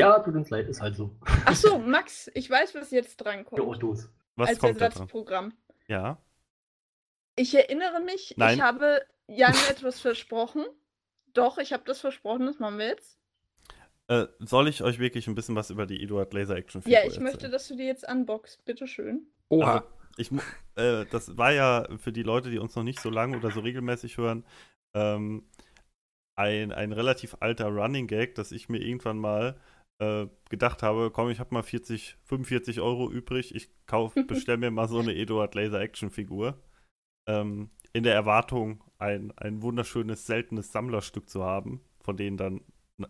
Ja, tut uns leid, ist halt so. Ach so, Max, ich weiß, was jetzt dran Ja, kommt. auch los. Was als kommt? Ersatzprogramm. Ja. Ich erinnere mich, Nein. ich habe Jan etwas versprochen. Doch, ich habe das versprochen, das machen wir jetzt. Äh, soll ich euch wirklich ein bisschen was über die Eduard Laser Action Figur Ja, ich erzählen? möchte, dass du die jetzt unboxst. Bitteschön. Oha. Also, ich, äh, das war ja für die Leute, die uns noch nicht so lange oder so regelmäßig hören, ähm, ein, ein relativ alter Running Gag, dass ich mir irgendwann mal äh, gedacht habe, komm, ich habe mal 40, 45 Euro übrig, ich kauf, bestell mir mal so eine Eduard Laser Action Figur. Ähm, in der Erwartung, ein, ein wunderschönes, seltenes Sammlerstück zu haben, von denen dann,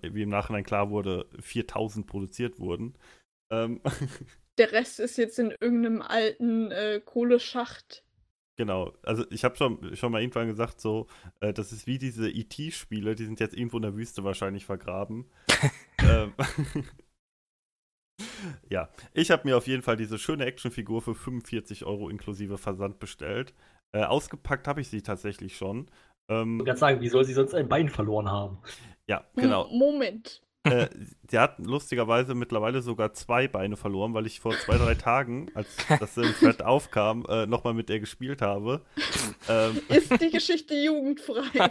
wie im Nachhinein klar wurde, 4000 produziert wurden. Ähm, Der Rest ist jetzt in irgendeinem alten äh, Kohleschacht. Genau, also ich habe schon, schon mal irgendwann gesagt, so, äh, das ist wie diese E.T.-Spiele, die sind jetzt irgendwo in der Wüste wahrscheinlich vergraben. ähm, ja, ich habe mir auf jeden Fall diese schöne Actionfigur für 45 Euro inklusive Versand bestellt. Äh, ausgepackt habe ich sie tatsächlich schon. Ähm, Ich wollte gerade sagen, wie soll sie sonst ein Bein verloren haben? ja, genau. M Moment. äh, sie hat lustigerweise mittlerweile sogar zwei Beine verloren, weil ich vor zwei, drei Tagen, als das im Thread aufkam, äh, nochmal mit ihr gespielt habe. Ähm, Ist die Geschichte jugendfrei?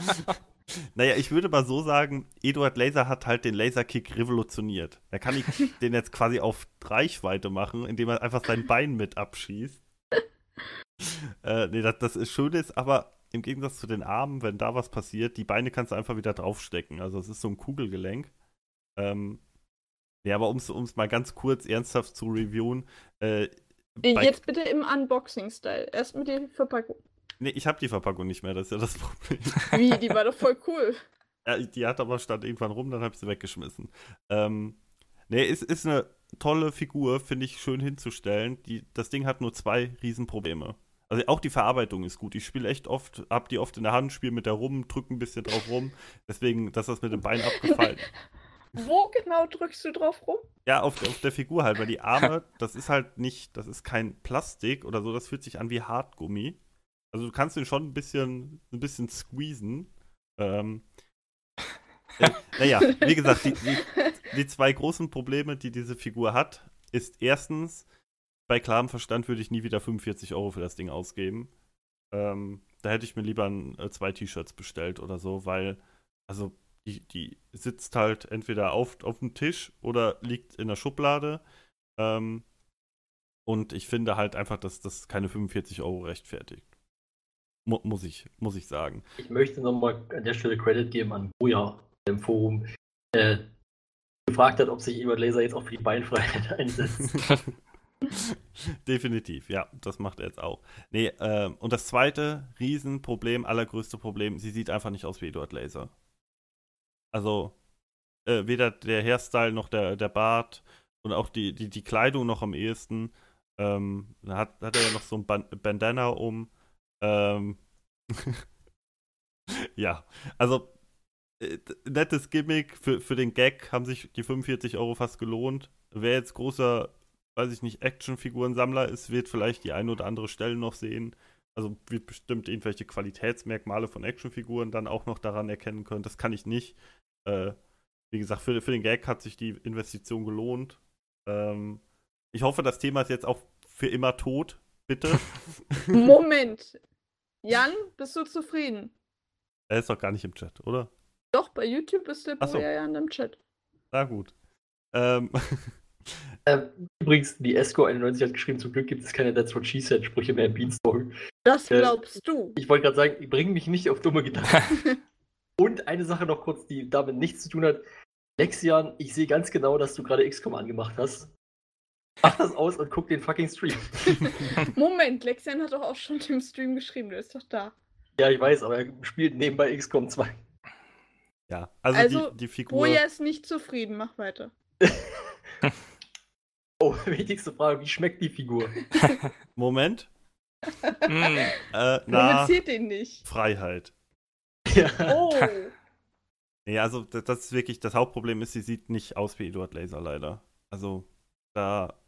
Naja, ich würde mal so sagen, Eduard Laser hat halt den Laserkick revolutioniert. Er kann ich den jetzt quasi auf Reichweite machen, indem er einfach sein Bein mit abschießt. äh, nee, das, das ist schön ist, aber im Gegensatz zu den Armen, wenn da was passiert, die Beine kannst du einfach wieder draufstecken. Also es ist so ein Kugelgelenk. Ähm, ja, aber um es mal ganz kurz ernsthaft zu reviewen, äh, bei- Jetzt bitte im Unboxing-Style. Erst mit der Verpackung. nee, ich habe die Verpackung nicht mehr, das ist ja das Problem. Wie, die war doch voll cool. Ja, die hat aber stand irgendwann rum, dann habe ich sie weggeschmissen. Ähm, nee, ist, ist eine tolle Figur, finde ich schön hinzustellen. Die, das Ding hat nur zwei Riesenprobleme. Also auch die Verarbeitung ist gut. Ich spiele echt oft, hab die oft in der Hand, spiele mit der rum, drücke ein bisschen drauf rum. Deswegen, dass das mit dem Bein abgefallen. Wo genau drückst du drauf rum? Ja, auf, der- auf der Figur halt, weil die Arme, das ist halt nicht, das ist kein Plastik oder so, das fühlt sich an wie Hartgummi. Also du kannst den schon ein bisschen, ein bisschen squeezen. Ähm, äh, naja, wie gesagt, die, die, die zwei großen Probleme, die diese Figur hat, ist erstens, bei klarem Verstand würde ich nie wieder 45 Euro für das Ding ausgeben. Ähm, da hätte ich mir lieber ein, äh, zwei T-Shirts bestellt oder so, weil, also, die, die sitzt halt entweder auf, auf dem Tisch oder liegt in der Schublade. Ähm, und ich finde halt einfach, dass das keine 45 Euro rechtfertigt. Mu muss, ich, muss ich sagen. Ich möchte nochmal an der Stelle Credit geben an Boja im Forum, äh, gefragt hat, ob sich Eduard Laser jetzt auch für die Beinfreiheit einsetzt. Definitiv, ja, das macht er jetzt auch. Nee, ähm, und das zweite Riesenproblem, allergrößte Problem, sie sieht einfach nicht aus wie Eduard Laser. Also äh, weder der Hairstyle noch der, der Bart und auch die, die, die Kleidung noch am ehesten. Ähm, da hat, hat er ja noch so ein Ban Bandana um. Ähm, ja, also äh, nettes Gimmick für, für den Gag haben sich die 45 Euro fast gelohnt. Wer jetzt großer, weiß ich nicht, Actionfigurensammler ist, wird vielleicht die eine oder andere Stelle noch sehen. Also wird bestimmt irgendwelche Qualitätsmerkmale von Actionfiguren dann auch noch daran erkennen können. Das kann ich nicht. Äh, wie gesagt, für, für den Gag hat sich die Investition gelohnt. Ähm, ich hoffe, das Thema ist jetzt auch für immer tot. Bitte. Moment. Jan, bist du zufrieden? Er ist doch gar nicht im Chat, oder? Doch, bei YouTube ist der Ach so. Boja Jan im Chat. Na gut. Ähm, übrigens, die Esco91 hat geschrieben, zum Glück gibt es keine That's What She Said Sprüche mehr im Beanstalk. Das Äh, glaubst du. Ich wollte gerade sagen, bring mich nicht auf dumme Gedanken. Und eine Sache noch kurz, die damit nichts zu tun hat. Lexian, ich sehe ganz genau, dass du gerade XCOM angemacht hast. Mach das aus und guck den fucking Stream. Moment, Lexian hat doch auch schon im Stream geschrieben, der ist doch da. ja, ich weiß, aber er spielt nebenbei XCOM 2. ja, also, Also, die, die Figur. Boja ist nicht zufrieden, mach weiter. Oh, wichtigste Frage, wie schmeckt die Figur? Moment. Mm, Äh, na, ihn nicht. Freiheit. Ja. Oh. Nee, also das, das ist wirklich, das Hauptproblem ist, sie sieht nicht aus wie Eduard Laser leider. Also, da.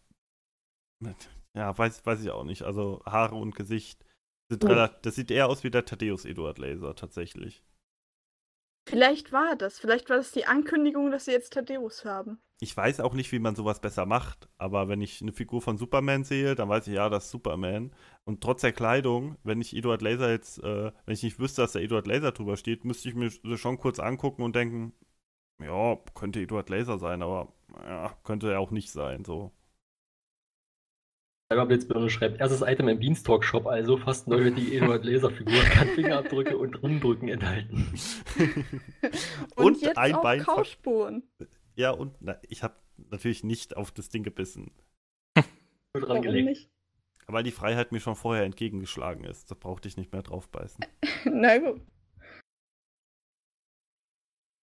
Ja, weiß, weiß ich auch nicht. Also, Haare und Gesicht sind Oh. relativ. Das sieht eher aus wie der Thaddeus Eduard Laser, tatsächlich. Vielleicht war das. Vielleicht war das die Ankündigung, dass sie jetzt Thaddeus haben. Ich weiß auch nicht, wie man sowas besser macht, aber wenn ich eine Figur von Superman sehe, dann weiß ich, ja, das ist Superman. Und trotz der Kleidung, wenn ich Eduard Laser jetzt, äh, wenn ich nicht wüsste, dass da Eduard Laser drüber steht, müsste ich mir das schon kurz angucken und denken, ja, könnte Eduard Laser sein, aber ja, könnte er auch nicht sein, so. Cyberblitzbirne schreibt, erstes Item im Beanstalk Shop, also fast neuwertige Eduard Laser Figur, kann Fingerabdrücke und Rumdrücken enthalten. Und, Und jetzt ein auch Bein Kauspuren. Ja, und na, ich habe natürlich nicht auf das Ding gebissen, Nur dran gelegt. nicht? weil die Freiheit mir schon vorher entgegengeschlagen ist. Da brauchte ich nicht mehr drauf beißen. Na gut.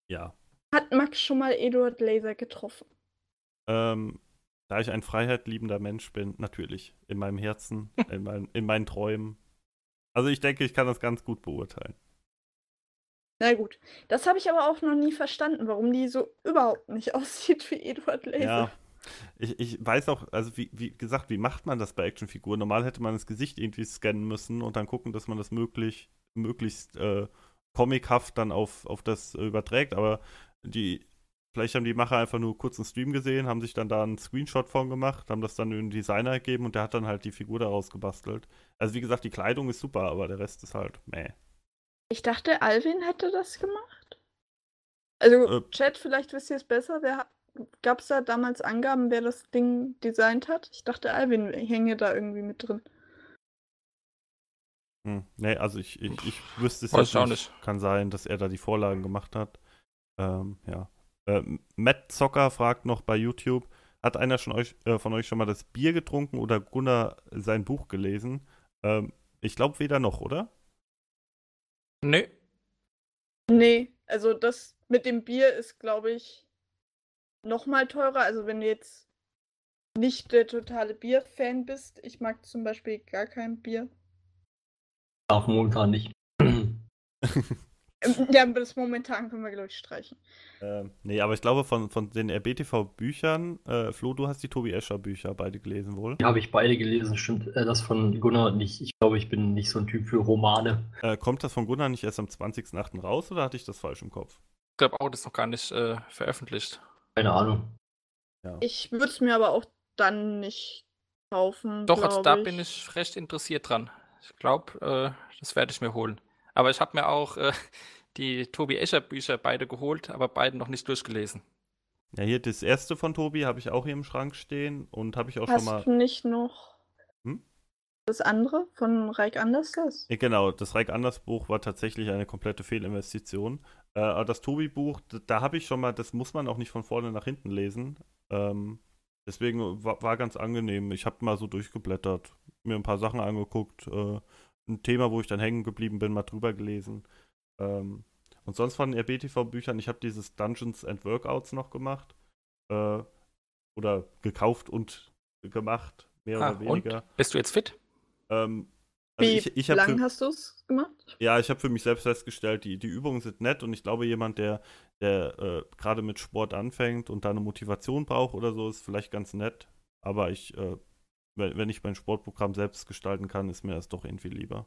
Ja. Hat Max schon mal Eduard Laser getroffen? Ähm, da ich ein freiheitliebender Mensch bin, natürlich. In meinem Herzen, in, mein, in meinen Träumen. Also ich denke, ich kann das ganz gut beurteilen. Na gut. Das habe ich aber auch noch nie verstanden, warum die so überhaupt nicht aussieht wie Eduard Laser. Ja. Ich, ich weiß auch, also wie, wie gesagt, wie macht man das bei Actionfiguren? Normal hätte man das Gesicht irgendwie scannen müssen und dann gucken, dass man das möglich, möglichst äh, comichaft dann auf, auf das überträgt, aber die, vielleicht haben die Macher einfach nur kurz einen Stream gesehen, haben sich dann da einen Screenshot von gemacht, haben das dann dem Designer gegeben und der hat dann halt die Figur daraus gebastelt. Also wie gesagt, die Kleidung ist super, aber der Rest ist halt meh. Ich dachte, Alvin hätte das gemacht. Also, Äh. Chat, vielleicht wisst ihr es besser. Wer Gab es da damals Angaben, wer das Ding designt hat? Ich dachte, Alvin hänge da irgendwie mit drin. Hm. Nee, also ich, ich, ich wüsste es jetzt nicht. Kann sein, dass er da die Vorlagen gemacht hat. Ähm, ja. Ähm, Matt Zocker fragt noch bei YouTube, hat einer schon euch, äh, von euch schon mal das Bier getrunken oder Gunnar sein Buch gelesen? Ähm, ich glaube weder noch, oder? Nö. Nee, also das mit dem Bier ist, glaube ich, noch mal teurer. Also wenn du jetzt nicht der totale Bier-Fan bist, ich mag zum Beispiel gar kein Bier. Darf momentan nicht. Ähm, Ja, das momentan können wir, glaube ich, streichen. Ähm, nee, aber ich glaube von, von den RBTV-Büchern, äh, Flo, du hast die Tobi Escher-Bücher beide gelesen wohl. Die habe ich beide gelesen, stimmt. Äh, das von Gunnar nicht. Ich glaube, ich bin nicht so ein Typ für Romane. Äh, kommt das von Gunnar nicht erst am 20.08. raus oder hatte ich das falsch im Kopf? Ich glaube auch, das ist noch gar nicht äh, veröffentlicht. Keine Ahnung. Ich würde es mir aber auch dann nicht kaufen. Doch, also da bin ich recht interessiert dran. Ich glaube, äh, das werde ich mir holen. Aber ich habe mir auch äh, die Tobi Escher Bücher beide geholt, aber beide noch nicht durchgelesen. Ja, hier das erste von Tobi habe ich auch hier im Schrank stehen und habe ich auch Hast schon mal. du nicht noch Hm? das andere von Reik Anderslas? Ja, genau, das Reik Anders Buch war tatsächlich eine komplette Fehlinvestition. Äh, aber das Tobi-Buch, da, da habe ich schon mal, das muss man auch nicht von vorne nach hinten lesen. Ähm, deswegen war, war ganz angenehm. Ich habe mal so durchgeblättert, mir ein paar Sachen angeguckt, äh, ein Thema, wo ich dann hängen geblieben bin, mal drüber gelesen. Ähm, Und sonst von RBTV-Büchern, ich habe dieses Dungeons and Workouts noch gemacht. Äh, oder gekauft und gemacht, mehr Ah, oder weniger. und? Bist du jetzt fit? Ähm, also Wie ich, ich lang für, hast du es gemacht? ja, ich habe für mich selbst festgestellt, die, die Übungen sind nett und ich glaube, jemand, der, der äh, gerade mit Sport anfängt und da eine Motivation braucht oder so, ist vielleicht ganz nett. Aber ich, äh, wenn, wenn ich mein Sportprogramm selbst gestalten kann, ist mir das doch irgendwie lieber.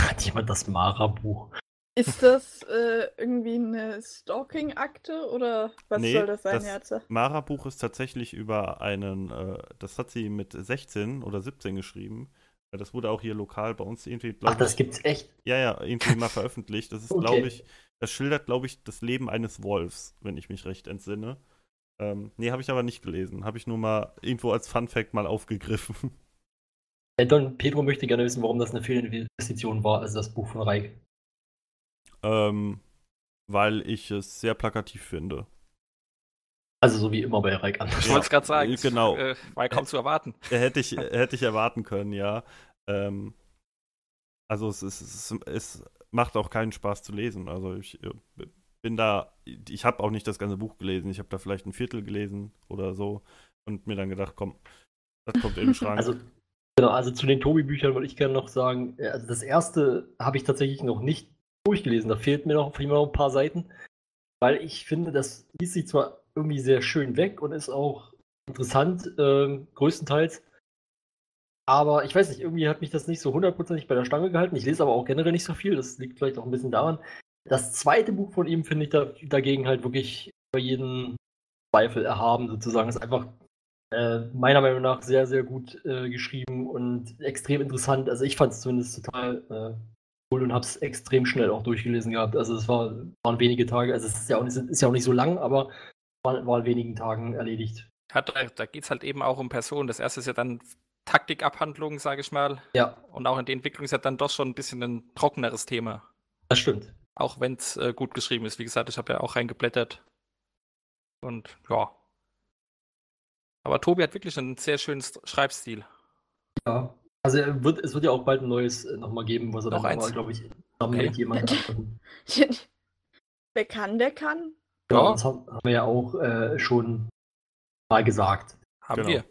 Hat jemand das Mara-Buch? Ist das äh, irgendwie eine Stalking-Akte oder was Nee, soll das sein, das- Herze? Mara-Buch ist tatsächlich über einen, äh, das hat sie mit 16 oder 17 geschrieben. Äh, Das wurde auch hier lokal bei uns irgendwie, Ach, das ich, gibt's echt. ja, ja, irgendwie mal veröffentlicht. Das ist, Okay. glaube ich, das schildert, glaube ich, das Leben eines Wolfs, wenn ich mich recht entsinne. Ähm, nee, habe ich aber nicht gelesen. Habe ich nur mal irgendwo als Fun-Fact mal aufgegriffen. Äh, Don Pedro möchte gerne wissen, warum das eine Fehlinvestition war, also das Buch von Reik. ähm, weil ich es sehr plakativ finde. Also so wie immer bei Reik Ich anders. wollte es gerade sagen. genau. Äh, war kaum zu erwarten. Äh, hätte ich, hätte ich erwarten können, ja. Ähm, also es, ist, es, ist- es macht auch keinen Spaß zu lesen. Also ich äh, bin da, ich habe auch nicht das ganze Buch gelesen. Ich habe da vielleicht ein Viertel gelesen oder so und mir dann gedacht, komm, das kommt den Schrank. Also, genau, also zu den Tobi-Büchern wollte ich gerne noch sagen, äh, also das erste habe ich tatsächlich noch nicht durchgelesen. Da fehlt mir noch, fehlen mir noch ein paar Seiten, weil ich finde, das liest sich zwar irgendwie sehr schön weg und ist auch interessant, ähm, größtenteils. Aber ich weiß nicht, irgendwie hat mich das nicht so hundertprozentig bei der Stange gehalten. Ich lese aber auch generell nicht so viel. Das liegt vielleicht auch ein bisschen daran. Das zweite Buch von ihm finde ich da, dagegen halt wirklich über jeden Zweifel erhaben, sozusagen. Ist einfach äh, meiner Meinung nach sehr, sehr gut äh, geschrieben und extrem interessant. Also ich fand es zumindest total äh, cool und habe es extrem schnell auch durchgelesen gehabt. Also es war, waren wenige Tage, also es ist ja auch nicht, ist ja auch nicht so lang, aber war, war in wenigen Tagen erledigt. Da da geht es halt eben auch um Personen. Das erste ist ja dann Taktikabhandlung, sage ich mal. Ja, Und auch in der Entwicklung ist ja dann doch schon ein bisschen ein trockeneres Thema. das stimmt. Auch wenn es äh, gut geschrieben ist. Wie gesagt, ich habe ja auch reingeblättert. Und ja. Aber Tobi hat wirklich einen sehr schönen St- Schreibstil. Ja. Also er wird, es wird ja auch bald ein neues äh, nochmal geben, was er Noch dann glaube ich, zusammen Okay. mit jemand. Wer kann, der kann. Ja, Ja. das haben, haben wir ja auch äh, schon mal gesagt. Haben Genau. wir.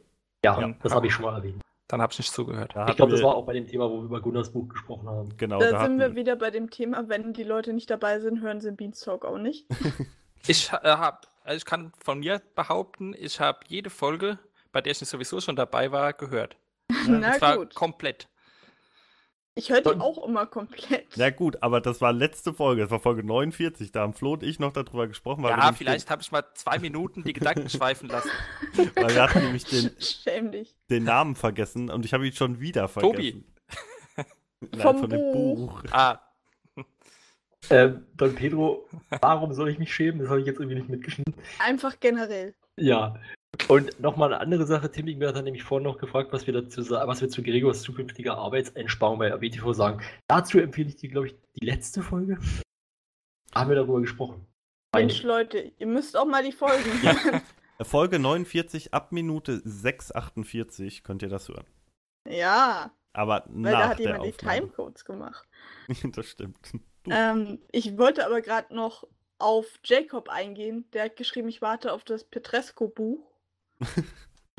Ja, Ja. das habe ich schon mal erwähnt. Dann habe ich nicht zugehört. Da Ich glaube, das war auch bei dem Thema, wo wir über Gunnars Buch gesprochen haben. genau, da da sind wir wieder bei dem Thema, wenn die Leute nicht dabei sind, hören sie den Beanstalk auch nicht. Ich, äh, hab, also ich kann von mir behaupten, ich habe jede Folge, bei der ich nicht sowieso schon dabei war, gehört. Na Und zwar gut. komplett. Ich höre die Und- auch immer komplett. Na gut, aber das war letzte Folge, das war Folge 49, da haben Flo und ich noch darüber gesprochen, Ja, vielleicht habe ich mal zwei Minuten die Gedanken schweifen lassen. weil wir hatten nämlich den, Schäm dich. den Namen vergessen und ich habe ihn schon wieder vergessen. Tobi. Nein, Vom von dem Buch. Buch. Ah, Ähm, Don Pedro, warum soll ich mich schämen? Das habe ich jetzt irgendwie nicht mitgeschnitten. Einfach generell. Ja. Und nochmal eine andere Sache, Tim Ingwer hat nämlich vorhin noch gefragt, was wir dazu sa- was wir zu Gregors zukünftiger Arbeitseinsparung bei ABTV sagen. Dazu empfehle ich dir, glaube ich, die letzte Folge. Haben wir darüber gesprochen. Mensch, Leute, ihr müsst auch mal die Folgen hören. Folge 49 ab Minute 6,48 könnt ihr das hören. ja, Aber weil nach da hat der jemand die. Timecodes gemacht. das stimmt. Ähm, ich wollte aber gerade noch auf Jacob eingehen. Der hat geschrieben, ich warte auf das Petresco-Buch.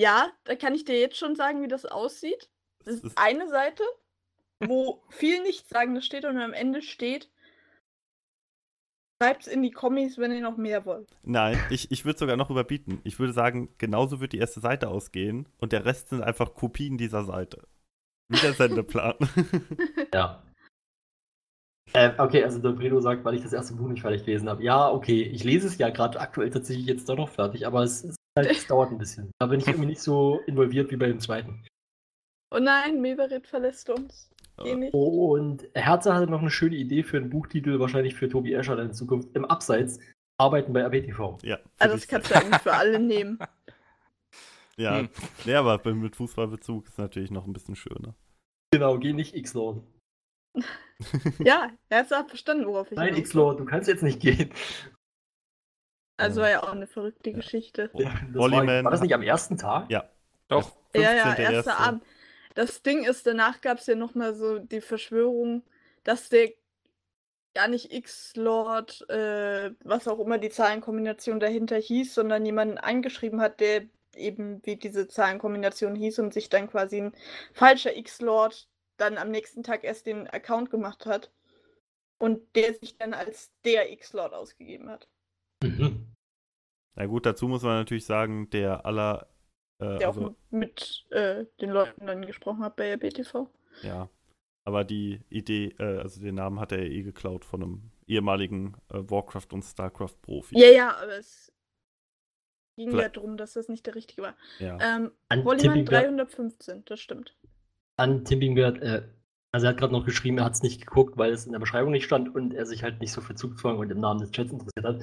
Ja, da kann ich dir jetzt schon sagen, wie das aussieht. Das ist eine Seite, wo viel Nichtsagendes steht und am Ende steht, schreibt's in die Kommis, wenn ihr noch mehr wollt. Nein, ich, ich würde sogar noch überbieten. Ich würde sagen, genauso wird die erste Seite ausgehen und der Rest sind einfach Kopien dieser Seite. Wie der Sendeplan. Ja. Äh, okay, also Don Pedro sagt, weil ich das erste Buch nicht fertig gelesen habe. Ja, okay, ich lese es ja gerade aktuell tatsächlich jetzt doch noch fertig, aber es, ist halt, es dauert ein bisschen. Da bin ich irgendwie nicht so involviert wie bei dem zweiten. Oh nein, Meverit verlässt uns. Geh nicht. Und Herze hatte noch eine schöne Idee für einen Buchtitel, wahrscheinlich für Tobi Escher dann in Zukunft. Im Abseits arbeiten bei ABTV. ja, Also das ich- kannst du eigentlich für alle nehmen. Ja, Hm. nee, aber mit Fußballbezug ist natürlich noch ein bisschen schöner. Genau, geh nicht X-Lord. Ja, er hat verstanden, worauf ich Nein, X-Lord, du kannst jetzt nicht gehen. Also war ja auch eine verrückte Geschichte. Ja, das war, war das nicht am ersten Tag? Ja. doch. Ja, ja, 15.01.. erster Abend. Das Ding ist, danach gab es ja nochmal so die Verschwörung, dass der gar nicht X-Lord, äh, was auch immer die Zahlenkombination dahinter hieß, sondern jemanden angeschrieben hat, der eben wie diese Zahlenkombination hieß und sich dann quasi ein falscher X-Lord dann am nächsten Tag erst den Account gemacht hat und der sich dann als der X-Lord ausgegeben hat. Mhm. Na gut, dazu muss man natürlich sagen, der aller. Äh, Der also, auch mit äh, den Leuten dann gesprochen hat bei der BTV. ja. Aber die Idee, äh, also den Namen hat er ja eh geklaut von einem ehemaligen äh, Warcraft- und Starcraft-Profi. Ja, ja, aber es ging ja Vielleicht- darum, dass das nicht der richtige war. Ja. Ähm, An Polyman Tipping Wert- 315, das stimmt. an Tippingwert, äh, also er hat gerade noch geschrieben, er hat es nicht geguckt, weil es in der Beschreibung nicht stand und er sich halt nicht so für Zugzwang und im Namen des Chats interessiert hat.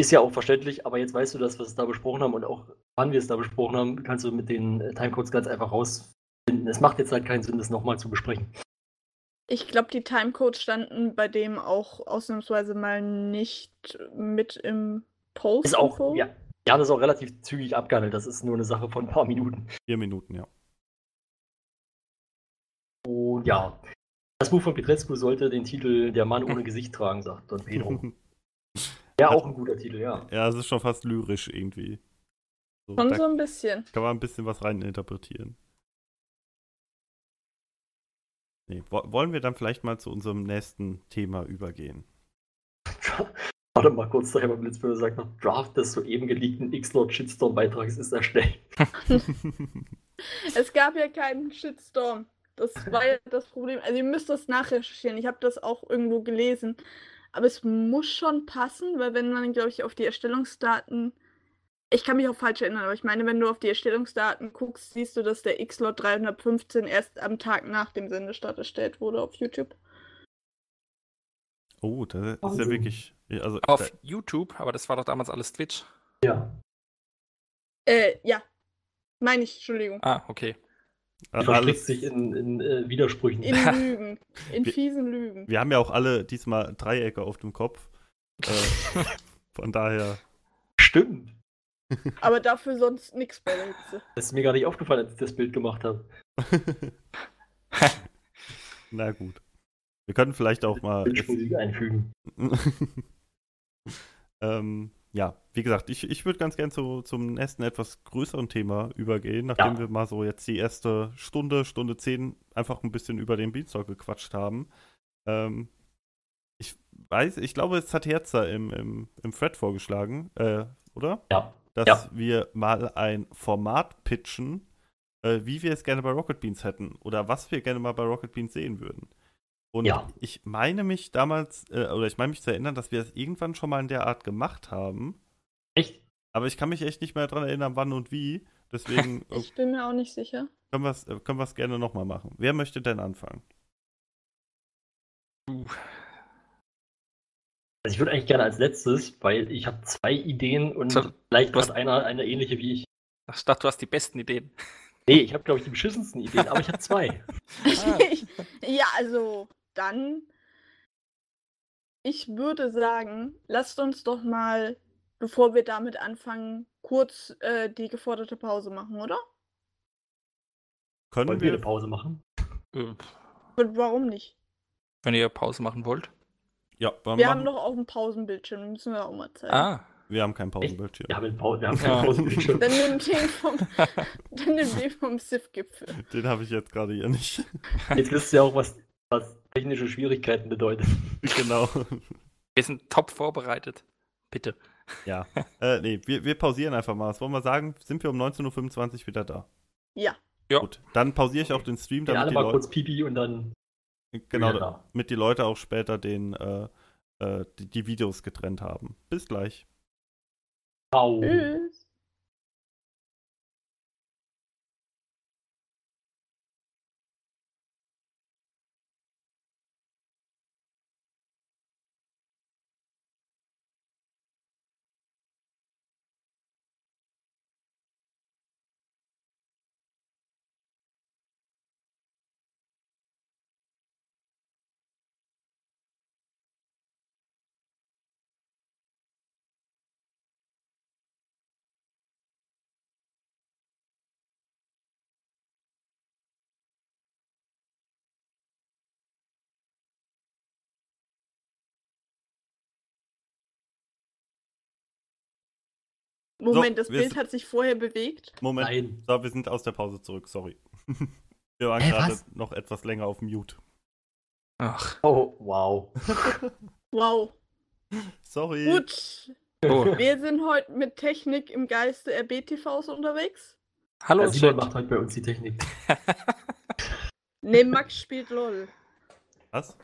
Ist ja auch verständlich, aber jetzt weißt du das, was wir da besprochen haben und auch wann wir es da besprochen haben, kannst du mit den äh, Timecodes ganz einfach rausfinden. Es macht jetzt halt keinen Sinn, das nochmal zu besprechen. Ich glaube, die Timecodes standen bei dem auch ausnahmsweise mal nicht mit im Post. Ist auch, ja, ja, das ist auch relativ zügig abgehandelt. Das ist nur eine Sache von ein paar Minuten. Vier Minuten, ja. Und ja, das Buch von Petrescu sollte den Titel Der Mann ohne Gesicht tragen, sagt Don Pedro. Ja, auch ein guter Titel, ja. ja, es ist schon fast lyrisch irgendwie. So, Schon so ein bisschen. kann man ein bisschen was reininterpretieren. Nee, wo wollen wir dann vielleicht mal zu unserem nächsten Thema übergehen? Warte mal kurz, da Herr Blitzböse sagt noch, Draft des soeben geleakten X-Lord-Shitstorm-Beitrags ist erstellt. Es gab ja keinen Shitstorm. Das war ja das Problem. Also ihr müsst das nachrecherchieren. Ich habe das auch irgendwo gelesen. Aber es muss schon passen, weil wenn man, glaube ich, auf die Erstellungsdaten. Ich kann mich auch falsch erinnern, aber ich meine, wenn du auf die Erstellungsdaten guckst, siehst du, dass der X-Lord 315 erst am Tag nach dem Sendestart erstellt wurde auf YouTube. oh, das ist ja wirklich. Also, Auf da, YouTube, aber das war doch damals alles Twitch. Ja. Äh, ja. Meine ich, Entschuldigung. Ah, okay. Verstrickt alles, sich in, in äh, Widersprüchen. In Lügen. In Wir- fiesen Lügen. wir haben ja auch alle diesmal Dreiecke auf dem Kopf. Äh, von daher. Stimmt. Aber dafür sonst nichts bei der Hitze. Das ist mir gar nicht aufgefallen, als ich das Bild gemacht habe. Na gut. Wir können vielleicht auch mal. Bildmusik einfügen. ähm, ja, wie gesagt, ich, ich würde ganz gern zu, zum nächsten etwas größeren Thema übergehen, nachdem Ja. wir mal so jetzt die erste Stunde, Stunde zehn einfach ein bisschen über den Beanstalk gequatscht haben. Ähm, ich weiß, ich glaube, es hat Herzer im, im, im Thread vorgeschlagen, äh, oder? Ja. Dass Ja. wir mal ein Format pitchen, äh, wie wir es gerne bei Rocket Beans hätten oder was wir gerne mal bei Rocket Beans sehen würden. Und Ja. ich meine mich damals, äh, oder ich meine mich zu erinnern, dass wir es irgendwann schon mal in der Art gemacht haben. Echt? Aber ich kann mich echt nicht mehr daran erinnern, wann und wie. Deswegen Ich bin mir auch nicht sicher. können wir es äh, können wir's gerne nochmal machen. Wer möchte denn anfangen? Also ich würde eigentlich gerne als letztes, weil ich habe zwei Ideen und So, vielleicht du hast- hat einer eine ähnliche wie ich. Ich dachte, du hast die besten Ideen. Nee, ich habe, glaube ich, die beschissensten Ideen, aber ich habe zwei. Ah. ja, also dann. Ich würde sagen, lasst uns doch mal, bevor wir damit anfangen, kurz äh, die geforderte Pause machen, oder? Können Wollen wir eine. Pause machen? Äh, Und warum nicht? Wenn ihr Pause machen wollt. Ja, wir, Wir machen, haben doch auch einen Pausenbildschirm, müssen wir auch mal zeigen. Ah, wir haben kein Pausenbildschirm. Wir haben, Pause, wir haben Ja. keine Pausenbildschirm. Dann nimm den vom, dann nimm den vom SIF-Gipfel. Den habe ich jetzt gerade hier nicht. Jetzt wisst ihr auch, was, was technische Schwierigkeiten bedeutet. genau. wir sind top vorbereitet. Bitte. Ja. Äh, nee, wir, wir pausieren einfach mal. Was wollen wir sagen? Sind wir um 19.25 Uhr wieder da? Ja. Ja. Gut. Dann pausiere ich auch den Stream, Wir alle damit die mal Leute. kurz Pipi und dann Genau, da. damit die Leute auch später den, äh, äh, die, die Videos getrennt haben. Bis gleich. Ciao. Tschüss. Moment, das wir Bild hat sich vorher bewegt. Moment. Nein. So, wir sind aus der Pause zurück, sorry. wir waren Hä, gerade was? noch etwas länger auf Mute. Ach, Oh, wow. Wow. Sorry. Gut. oh. Wir sind heute mit Technik im Geiste RBTVs unterwegs. Hallo, Ja, Simon Chat. macht heute bei uns die Technik. Ne, Max spielt LOL. Was?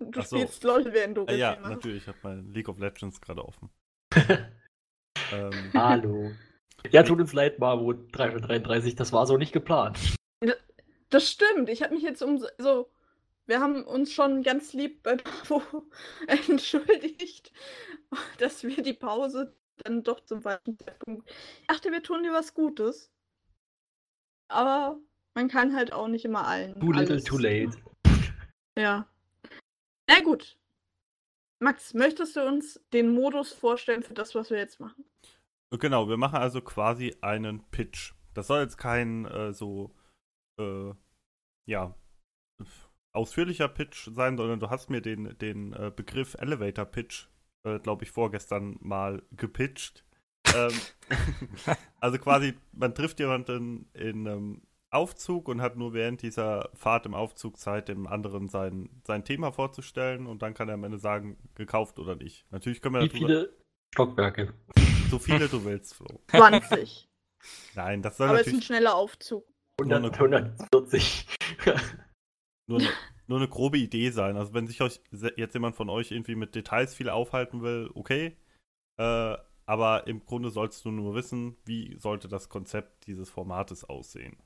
Du so. spielst LOL, während du Äh, ja, natürlich, ich habe mein League of Legends gerade offen. Ähm, Hallo. Ja, tut uns leid, Marvo 333, das war so nicht geplant. Das stimmt. Ich habe mich jetzt um so. Wir haben uns schon ganz lieb bei Bravo entschuldigt, dass wir die Pause dann doch zum falschen Zeitpunkt. Ich dachte, wir tun dir was Gutes. Aber man kann halt auch nicht immer allen. Too little, alles- too late. Ja. Na gut. Max, möchtest du uns den Modus vorstellen für das, was wir jetzt machen? genau, wir machen also quasi einen Pitch. Das soll jetzt kein äh, so, äh, ja, ausführlicher Pitch sein, sondern du hast mir den, den äh, Begriff Elevator Pitch, äh, glaube ich, vorgestern mal gepitcht. ähm, also quasi, man trifft jemanden in einem Aufzug und hat nur während dieser Fahrt im Aufzug Zeit, dem anderen sein, sein Thema vorzustellen und dann kann er am Ende sagen, gekauft oder nicht. Natürlich können wir Wie viele Stockwerke? so viele du willst, Flo. 20. Nein, das soll Aber es ist ein natürlich schneller Aufzug. Nur eine- 100, 140. nur eine, nur eine grobe Idee sein. Also wenn sich euch jetzt jemand von euch irgendwie mit Details viel aufhalten will, okay. Äh, aber im Grunde sollst du nur wissen, wie sollte das Konzept dieses Formates aussehen.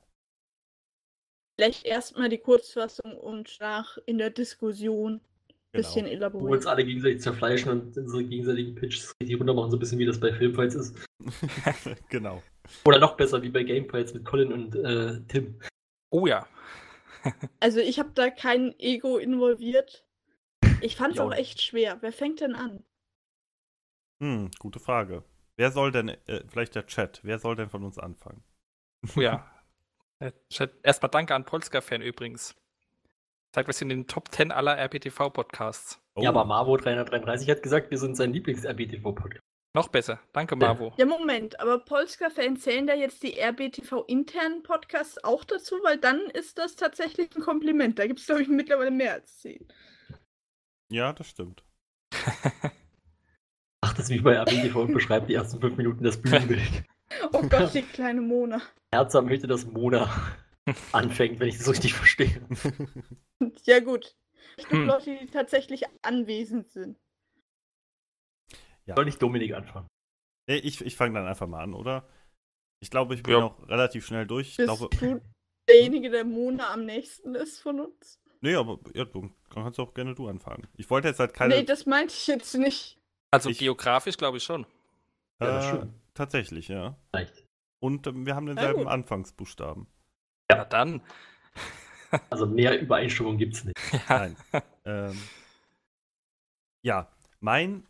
Vielleicht erstmal die Kurzfassung und nach in der Diskussion ein bisschen Genau. Wo wir uns elaborieren. alle gegenseitig zerfleischen und unsere gegenseitigen Pitches richtig runter machen, so ein bisschen wie das bei Filmfights ist. genau. Oder noch besser wie bei Gamefights mit Colin und äh, Tim. Oh ja. Also ich habe da kein Ego involviert. Ich fand es auch echt schwer. Wer fängt denn an? Hm, gute Frage. Wer soll denn, äh, vielleicht der Chat, wer soll denn von uns anfangen? Oh ja. Äh, Erstmal danke an Polska-Fan übrigens. Zeigt, wir sind in den Top 10 aller RPTV-Podcasts. Oh, Ja, aber Marvo 333 hat gesagt, wir sind sein Lieblings-RBTV-Podcast. Noch besser. Danke, Marvo. Ja, Moment, aber Polska-Fans zählen da jetzt die RBTV-internen Podcasts auch dazu, weil dann ist das tatsächlich ein Kompliment. Da gibt es, glaube ich, mittlerweile mehr als zehn. ja, das stimmt. Ach, das ist wie bei RBTV und beschreibt die ersten fünf Minuten das Bühnenbild. Oh Gott, die kleine Mona. Herzam möchte, dass Mona anfängt, wenn ich das richtig verstehe. Ja, gut. Ich glaube, Hm. Leute, die tatsächlich anwesend sind. Ja. Soll nicht Dominik anfangen? Nee, ich ich fange dann einfach mal an, oder? Ich glaube, ich bin Ja. auch relativ schnell durch. Ich Bist glaube, du derjenige, der Mona am nächsten ist von uns? nee, aber ja, du dann kannst auch gerne du anfangen. Ich wollte jetzt halt keine. Nee, das meinte ich jetzt nicht. Also Ich- geografisch glaube ich schon. Ja, das äh, stimmt. Tatsächlich, ja. Vielleicht. Und ähm, wir haben denselben gut. Anfangsbuchstaben. Na dann. Also mehr Übereinstimmung gibt es nicht. Ja. Nein. ähm, ja, mein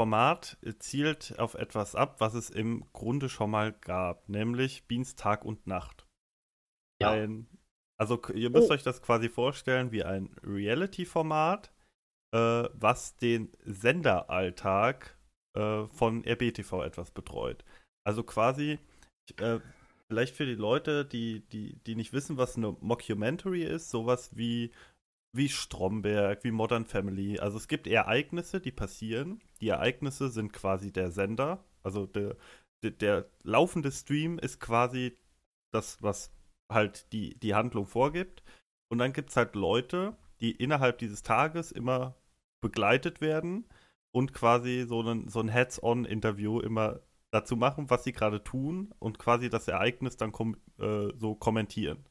Format zielt auf etwas ab, was es im Grunde schon mal gab, nämlich Beans Tag und Nacht. Ja. Ein, also ihr müsst Oh. euch das quasi vorstellen wie ein Reality-Format, äh, was den Senderalltag äh, von RBTV etwas betreut. Also quasi, äh, vielleicht für die Leute, die, die, die nicht wissen, was eine Mockumentary ist, sowas wie, wie Stromberg, wie Modern Family. Also es gibt Ereignisse, die passieren. Die Ereignisse sind quasi der Sender. Also der, der, der laufende Stream ist quasi das, was halt die, die Handlung vorgibt. Und dann gibt es halt Leute, die innerhalb dieses Tages immer begleitet werden und quasi so ein, so ein Heads-on-Interview immer dazu machen, was sie gerade tun und quasi das Ereignis dann kom äh, so kommentieren.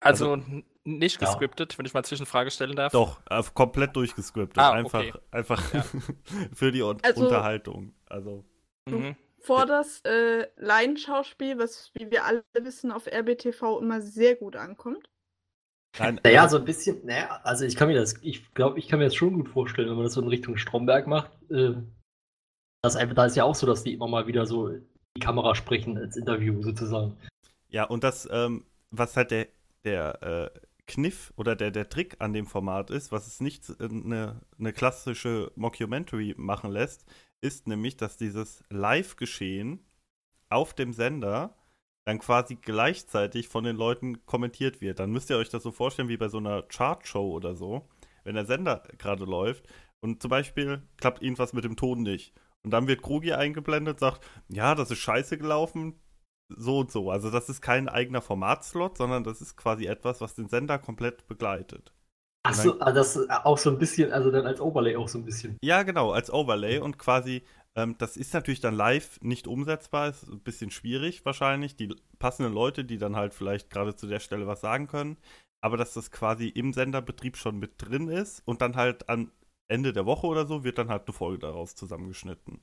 Also, n- nicht Ja. gescriptet, wenn ich mal Zwischenfrage stellen darf. Doch, äh, komplett durchgescriptet. Ah, einfach okay. einfach Ja. für die Un Also- Unterhaltung. Also, Mhm. Vor das äh, Laienschauspiel, was, wie wir alle wissen, auf RBTV immer sehr gut ankommt. Nein, Naja, also, so ein bisschen, naja, also ich kann mir das, ich glaube, ich kann mir das schon gut vorstellen, wenn man das so in Richtung Stromberg macht. Äh, das einfach, da ist ja auch so, dass die immer mal wieder so die Kamera sprechen als Interview sozusagen. ja, und das, ähm, was halt der, der äh, Kniff oder der, der Trick an dem Format ist, was es nicht eine, eine klassische Mockumentary machen lässt, ist nämlich, dass dieses Live-Geschehen auf dem Sender dann quasi gleichzeitig von den Leuten kommentiert wird. Dann müsst ihr euch das so vorstellen wie bei so einer Chartshow oder so, wenn der Sender gerade läuft und zum Beispiel klappt irgendwas mit dem Ton nicht. Und dann wird Krogi eingeblendet, sagt, ja, das ist scheiße gelaufen, so und so. Also das ist kein eigener Formatslot, sondern das ist quasi etwas, was den Sender komplett begleitet. Achso, also das ist auch so ein bisschen, also dann als Overlay auch so ein bisschen. Ja, genau, als Overlay und quasi, ähm, das ist natürlich dann live nicht umsetzbar, ist ein bisschen schwierig wahrscheinlich. Die passenden Leute, die dann halt vielleicht gerade zu der Stelle was sagen können, aber dass das quasi im Senderbetrieb schon mit drin ist und dann halt am Ende der Woche oder so wird dann halt eine Folge daraus zusammengeschnitten.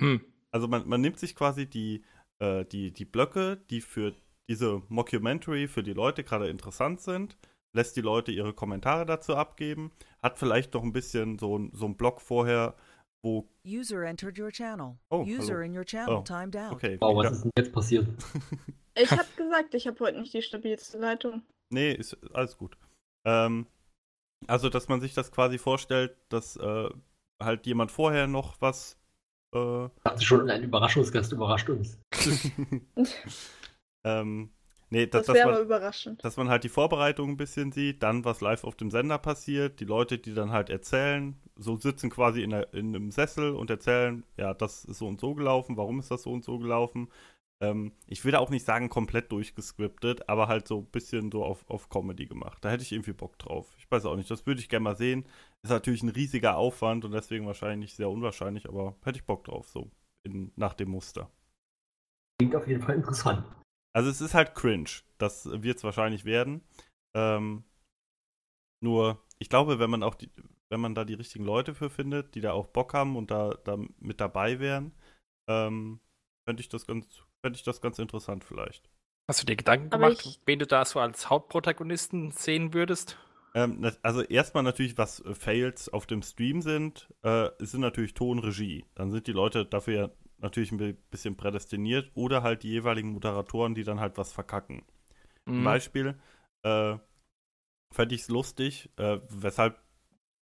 Hm. Also man, man nimmt sich quasi die, äh, die, die Blöcke, die für diese Mockumentary für die Leute gerade interessant sind, lässt die Leute ihre Kommentare dazu abgeben, hat vielleicht noch ein bisschen so, so einen Block vorher, wo. User entered your channel. Oh, User hallo. in your channel Oh, timed out. Okay. Wow, was ist denn jetzt passiert? Ich habe gesagt, ich habe heute nicht die stabilste Leitung. Nee, ist alles gut. Ähm, also, dass man sich das quasi vorstellt, dass äh, halt jemand vorher noch was. Äh, Ich dachte schon, ein Überraschungsgast überrascht uns. ähm, nee, Das, dass, wäre man, überraschend. dass man halt die Vorbereitung ein bisschen sieht, dann was live auf dem Sender passiert, die Leute, die dann halt erzählen, so sitzen quasi in, der, in einem Sessel und erzählen, ja, das ist so und so gelaufen, warum ist das so und so gelaufen. Ähm, ich da auch nicht sagen komplett durchgescriptet, aber halt so ein bisschen so auf, auf Comedy gemacht. Da hätte ich irgendwie Bock drauf. Ich weiß auch nicht, das würde ich gerne mal sehen. Ist natürlich ein riesiger Aufwand und deswegen wahrscheinlich sehr unwahrscheinlich, aber hätte ich Bock drauf, so in, nach dem Muster. Klingt auf jeden Fall interessant. Also es ist halt cringe. Das wird es wahrscheinlich werden. Ähm, nur, ich glaube, wenn man auch die, wenn man da die richtigen Leute für findet, die da auch Bock haben und da, da mit dabei wären, ähm, fände ich das ganz, fände ich das ganz interessant vielleicht. Hast du dir Gedanken Aber gemacht, ich- wen du da so als Hauptprotagonisten sehen würdest? Ähm, also erstmal natürlich, was äh, Fails auf dem Stream sind, äh, es sind natürlich Ton, Regie. Dann sind die Leute dafür ja natürlich ein bi- bisschen prädestiniert oder halt die jeweiligen Moderatoren, die dann halt was verkacken. Ein Mhm. Beispiel, äh, fände ich es lustig, äh, weshalb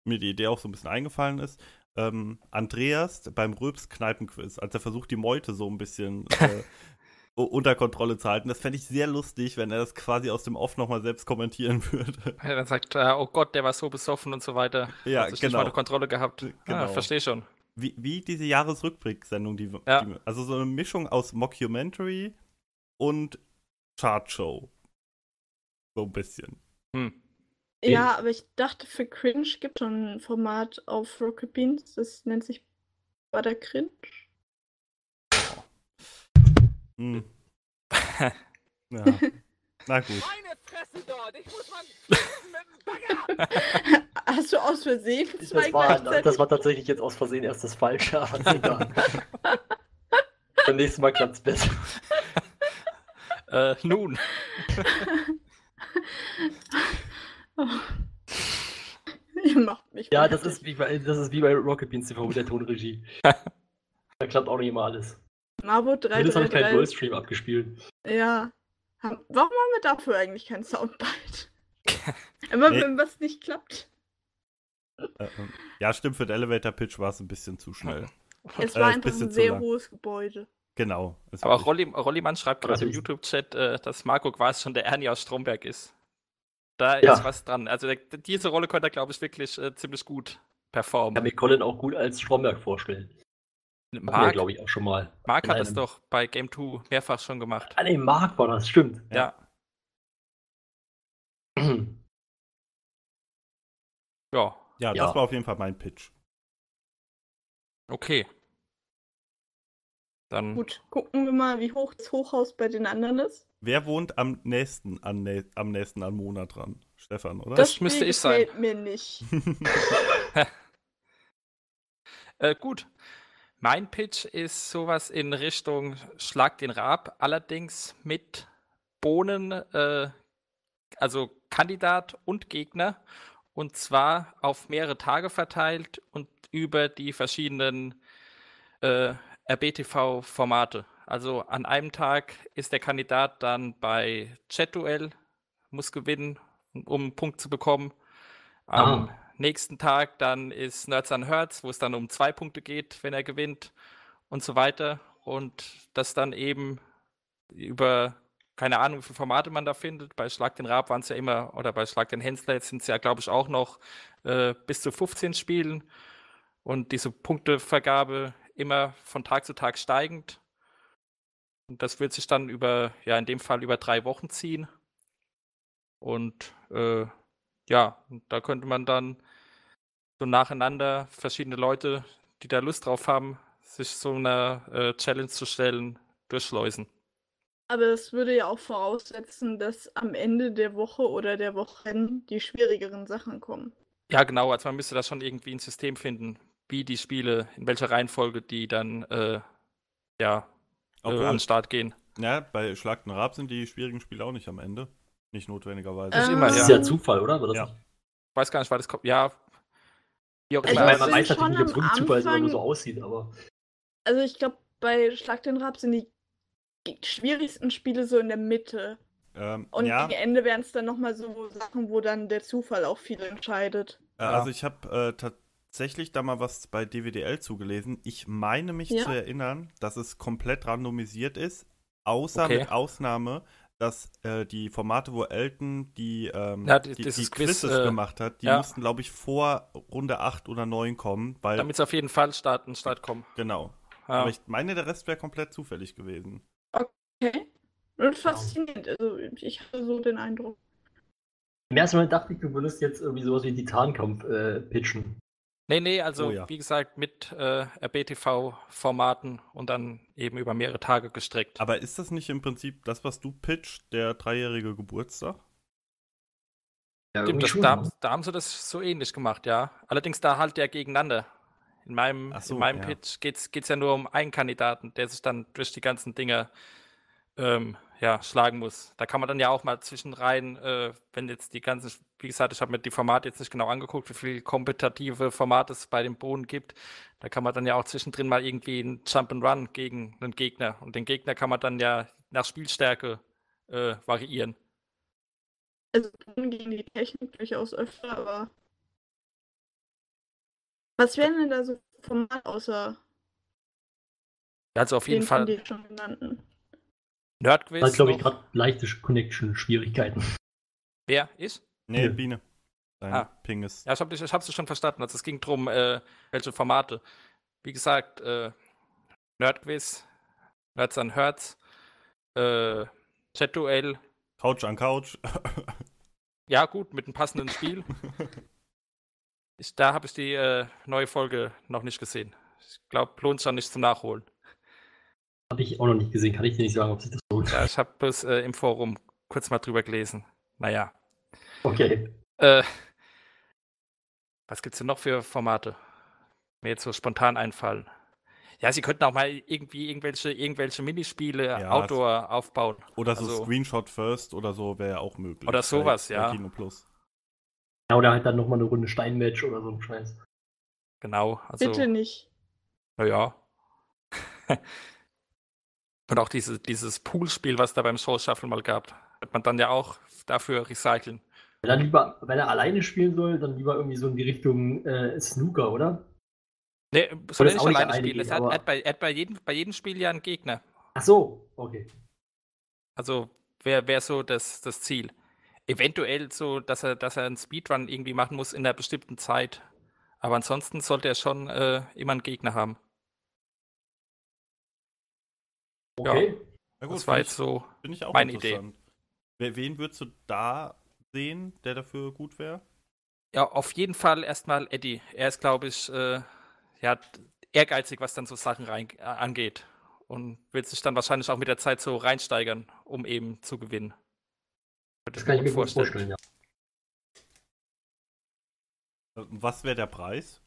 mir die Idee auch so ein bisschen eingefallen ist. Ähm, Andreas beim Röps Kneipenquiz, als er versucht, die Meute so ein bisschen äh, unter Kontrolle zu halten. Das fände ich sehr lustig, wenn er das quasi aus dem Off nochmal selbst kommentieren würde. Er dann sagt, äh, oh Gott, der war so besoffen und so weiter. Ja, Hat sich nicht genau. mal unter Kontrolle gehabt. Ah, Genau. verstehe schon. Wie, wie diese Jahresrückblick-Sendung, die, Ja. die, also so eine Mischung aus Mockumentary und Chartshow. So ein bisschen. Hm. Ja, aber ich dachte, für Cringe gibt schon ein Format auf Rocket Beans. Das nennt sich Butter Cringe. Hm. ja. Na gut. Meine Fresse dort! Ich muss mal mit dem Bagger! Hast du aus Versehen zwei Das war, das war tatsächlich jetzt aus Versehen erst das Falsche, aber ist egal. Beim nächsten Mal klappt es besser. Äh, nun, Oh. Ihr macht mich Ja, das ist wie bei, das ist wie bei Rocket Beans TV mit der Tonregie. da klappt auch nicht immer alles. Marbo Zumindest habe ich keinen 333. Goldstream abgespielt. Ja. Warum haben wir dafür eigentlich kein Soundbite? Immer Nee. wenn was nicht klappt. Äh, ähm, ja, stimmt, für den Elevator Pitch war es ein bisschen zu schnell. Es Äh, war einfach bisschen ein sehr hohes Gebäude. Genau. Aber Rolli, Rollimann schreibt gerade im. YouTube-Chat, äh, dass Marco quasi schon der Ernie aus Stromberg ist. Da Ja. ist was dran. Also der, diese Rolle könnte er, glaube ich, wirklich äh, ziemlich gut Ich kann performen. mir Colin auch gut als Stromberg vorstellen. Marc, glaube ich, auch schon mal. Marc hat es doch bei Game 2 mehrfach schon gemacht. Ah, nee, Marc war das, stimmt. Ja. Ja, ja, Ja. das war auf jeden Fall mein Pitch. okay. Dann Gut, gucken wir mal, wie hoch das Hochhaus bei den anderen ist. Wer wohnt am nächsten an, nä am nächsten an Monat dran? Stefan, oder? Das müsste ich sein. gefällt mir nicht. Äh, gut. Mein Pitch ist sowas in Richtung Schlag den Rab, allerdings mit Bohnen, äh, also Kandidat und Gegner, und zwar auf mehrere Tage verteilt und über die verschiedenen äh, RBTV-Formate. Also an einem Tag ist der Kandidat dann bei Chat-Duell, muss gewinnen, um einen Punkt zu bekommen. Am Ah. Nächsten Tag dann ist Nerds an Hertz, wo es dann um zwei Punkte geht, wenn er gewinnt und so weiter. Und das dann eben über, keine Ahnung, wie viele Formate man da findet. Bei Schlag den Raab waren es ja immer, oder bei Schlag den Hensler sind es ja, glaube ich, auch noch äh, bis zu 15 Spielen. Und diese Punktevergabe immer von Tag zu Tag steigend. Und das wird sich dann über, ja, in dem Fall über drei Wochen ziehen. Und äh, ja, da könnte man dann so nacheinander verschiedene Leute, die da Lust drauf haben, sich so einer äh, Challenge zu stellen, durchschleusen. Aber es würde ja auch voraussetzen, dass am Ende der Woche oder der Wochen die schwierigeren Sachen kommen. Ja, genau. Also man müsste da schon irgendwie ein System finden, wie die Spiele, in welcher Reihenfolge die dann äh, ja äh, an den Start gehen. Ja, bei Schlag den Raab sind die schwierigen Spiele auch nicht am Ende. Nicht notwendigerweise. Nicht Ähm, immer, Das ja. ist ja Zufall, oder? Das Ja. Ich weiß gar nicht, weil das kommt. Ja, wie auch Ich Ich immer. man weiß natürlich nicht, ob es Zufall ist, oder nur so aussieht, aber Also ich glaube, bei Schlag den Rab sind die schwierigsten Spiele so in der Mitte. Ähm, Und ja, gegen Ende wären es dann nochmal so Sachen, wo dann der Zufall auch viel entscheidet. äh, also ich habe äh, tatsächlich da mal was bei DWDL zugelesen. Ich meine mich Ja. zu erinnern, dass es komplett randomisiert ist, außer Okay. mit Ausnahme, dass äh, die Formate, wo Elton die, ähm, Ja, die- die, die Quiz, Quizzes äh, gemacht hat, die ja. mussten, glaube ich, vor Runde 8 oder 9 kommen, weil, Damit es auf jeden Fall starten, Start kommen. genau. Ja. Aber ich meine, der Rest wäre komplett zufällig gewesen. Okay. Und faszinierend. Also ich hatte so den Eindruck. im ersten Moment dachte ich, du würdest jetzt irgendwie sowas wie Titankampf äh, pitchen. Nee, nee, also Oh ja. wie gesagt, mit äh, RBTV-Formaten und dann eben über mehrere Tage gestreckt. Aber ist das nicht im Prinzip das, was du pitcht, der dreijährige Geburtstag? Ja, Stimmt, das, da, da haben sie das so ähnlich gemacht, ja. Allerdings da halt ja gegeneinander. In meinem, so, in meinem ja. Pitch geht es ja nur um einen Kandidaten, der sich dann durch die ganzen Dinge ähm, ja, schlagen muss. Da kann man dann ja auch mal zwischen rein, äh, wenn jetzt die ganzen, wie gesagt, ich habe mir die Formate jetzt nicht genau angeguckt, wie viele kompetitive Formate es bei den Bohnen gibt. Da kann man dann ja auch zwischendrin mal irgendwie ein Jump'n'Run gegen einen Gegner. Und den Gegner kann man dann ja nach Spielstärke äh, variieren. Also gegen die Technik durchaus öfter, aber. Was wären denn da so Formate außer Ja, Also auf jeden den Fall schon genannten? Nerdquiz. Da hat, glaube ich, gerade leichte Connection-Schwierigkeiten. Wer ist? Nee, Ja. Biene. Dein Ah. Ping ist. Ja, ich habe ich hab's schon verstanden. Also es ging darum, äh, welche Formate. Wie gesagt, äh, Nerdquiz, Nerds an Hertz, äh, Chat-Duell. Couch an Couch. Ja, gut, mit einem passenden Spiel. Ich, da habe ich die äh, neue Folge noch nicht gesehen. Ich glaube, lohnt sich auch nicht zum Nachholen. Habe ich auch noch nicht gesehen. Kann ich dir nicht sagen, ob sich das lohnt. Ja, ich habe bloß äh, im Forum kurz mal drüber gelesen. Naja. Okay. Äh, was gibt's denn noch für Formate? Mir jetzt so spontan einfallen. Ja, sie könnten auch mal irgendwie irgendwelche, irgendwelche Minispiele Ja, Outdoor aufbauen. Oder so Also- Screenshot First oder so wäre auch möglich. Oder bei- sowas, bei ja. Kino Plus. Ja, oder halt dann nochmal eine Runde Steinmatch oder so ein Scheiß. Genau. Also, Bitte nicht. naja. Und auch diese, dieses Poolspiel, was da beim Show Shuffle mal gab, wird man dann ja auch dafür recyceln. Wenn er lieber, wenn er alleine spielen soll, dann lieber irgendwie so in die Richtung äh, Snooker, oder? Nee, soll er nicht alleine spielen. aber- er hat, bei, hat bei, jedem, bei jedem Spiel ja einen Gegner. Ach so, okay. Also wäre wär so das, das Ziel. Eventuell so, dass er, dass er einen Speedrun irgendwie machen muss in einer bestimmten Zeit. Aber ansonsten sollte er schon äh, immer einen Gegner haben. Okay. Ja, das finde war ich- jetzt so. Finde ich auch meine Idee. wen würdest du da sehen, der dafür gut wäre? Ja, auf jeden Fall erstmal Eddie. Er ist, glaube ich, äh, ja, ehrgeizig, was dann so Sachen rein, äh, angeht. Und wird sich dann wahrscheinlich auch mit der Zeit so reinsteigern, um eben zu gewinnen. Könnte Das kann ich mir gut vorstellen. vorstellen, ja. Und Was wäre der Preis?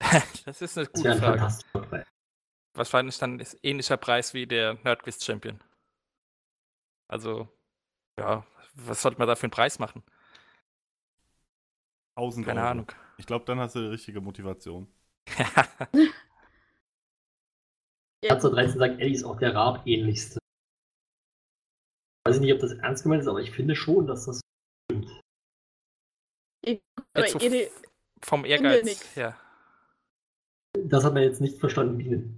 das ist eine Das gute Frage. Wahrscheinlich dann ist ähnlicher Preis wie der Nerdquiz Champion. Also, ja, was sollte man da für einen Preis machen? 1000 Keine Euro. Ahnung. Ich glaube, dann hast du die richtige Motivation. Katze 13 sagt, Eddie ist auch der Raab-ähnlichste. Weiß ich nicht, ob das ernst gemeint ist, aber ich finde schon, dass das stimmt. So vom Ehrgeiz her. Das hat man jetzt nicht verstanden, Biene.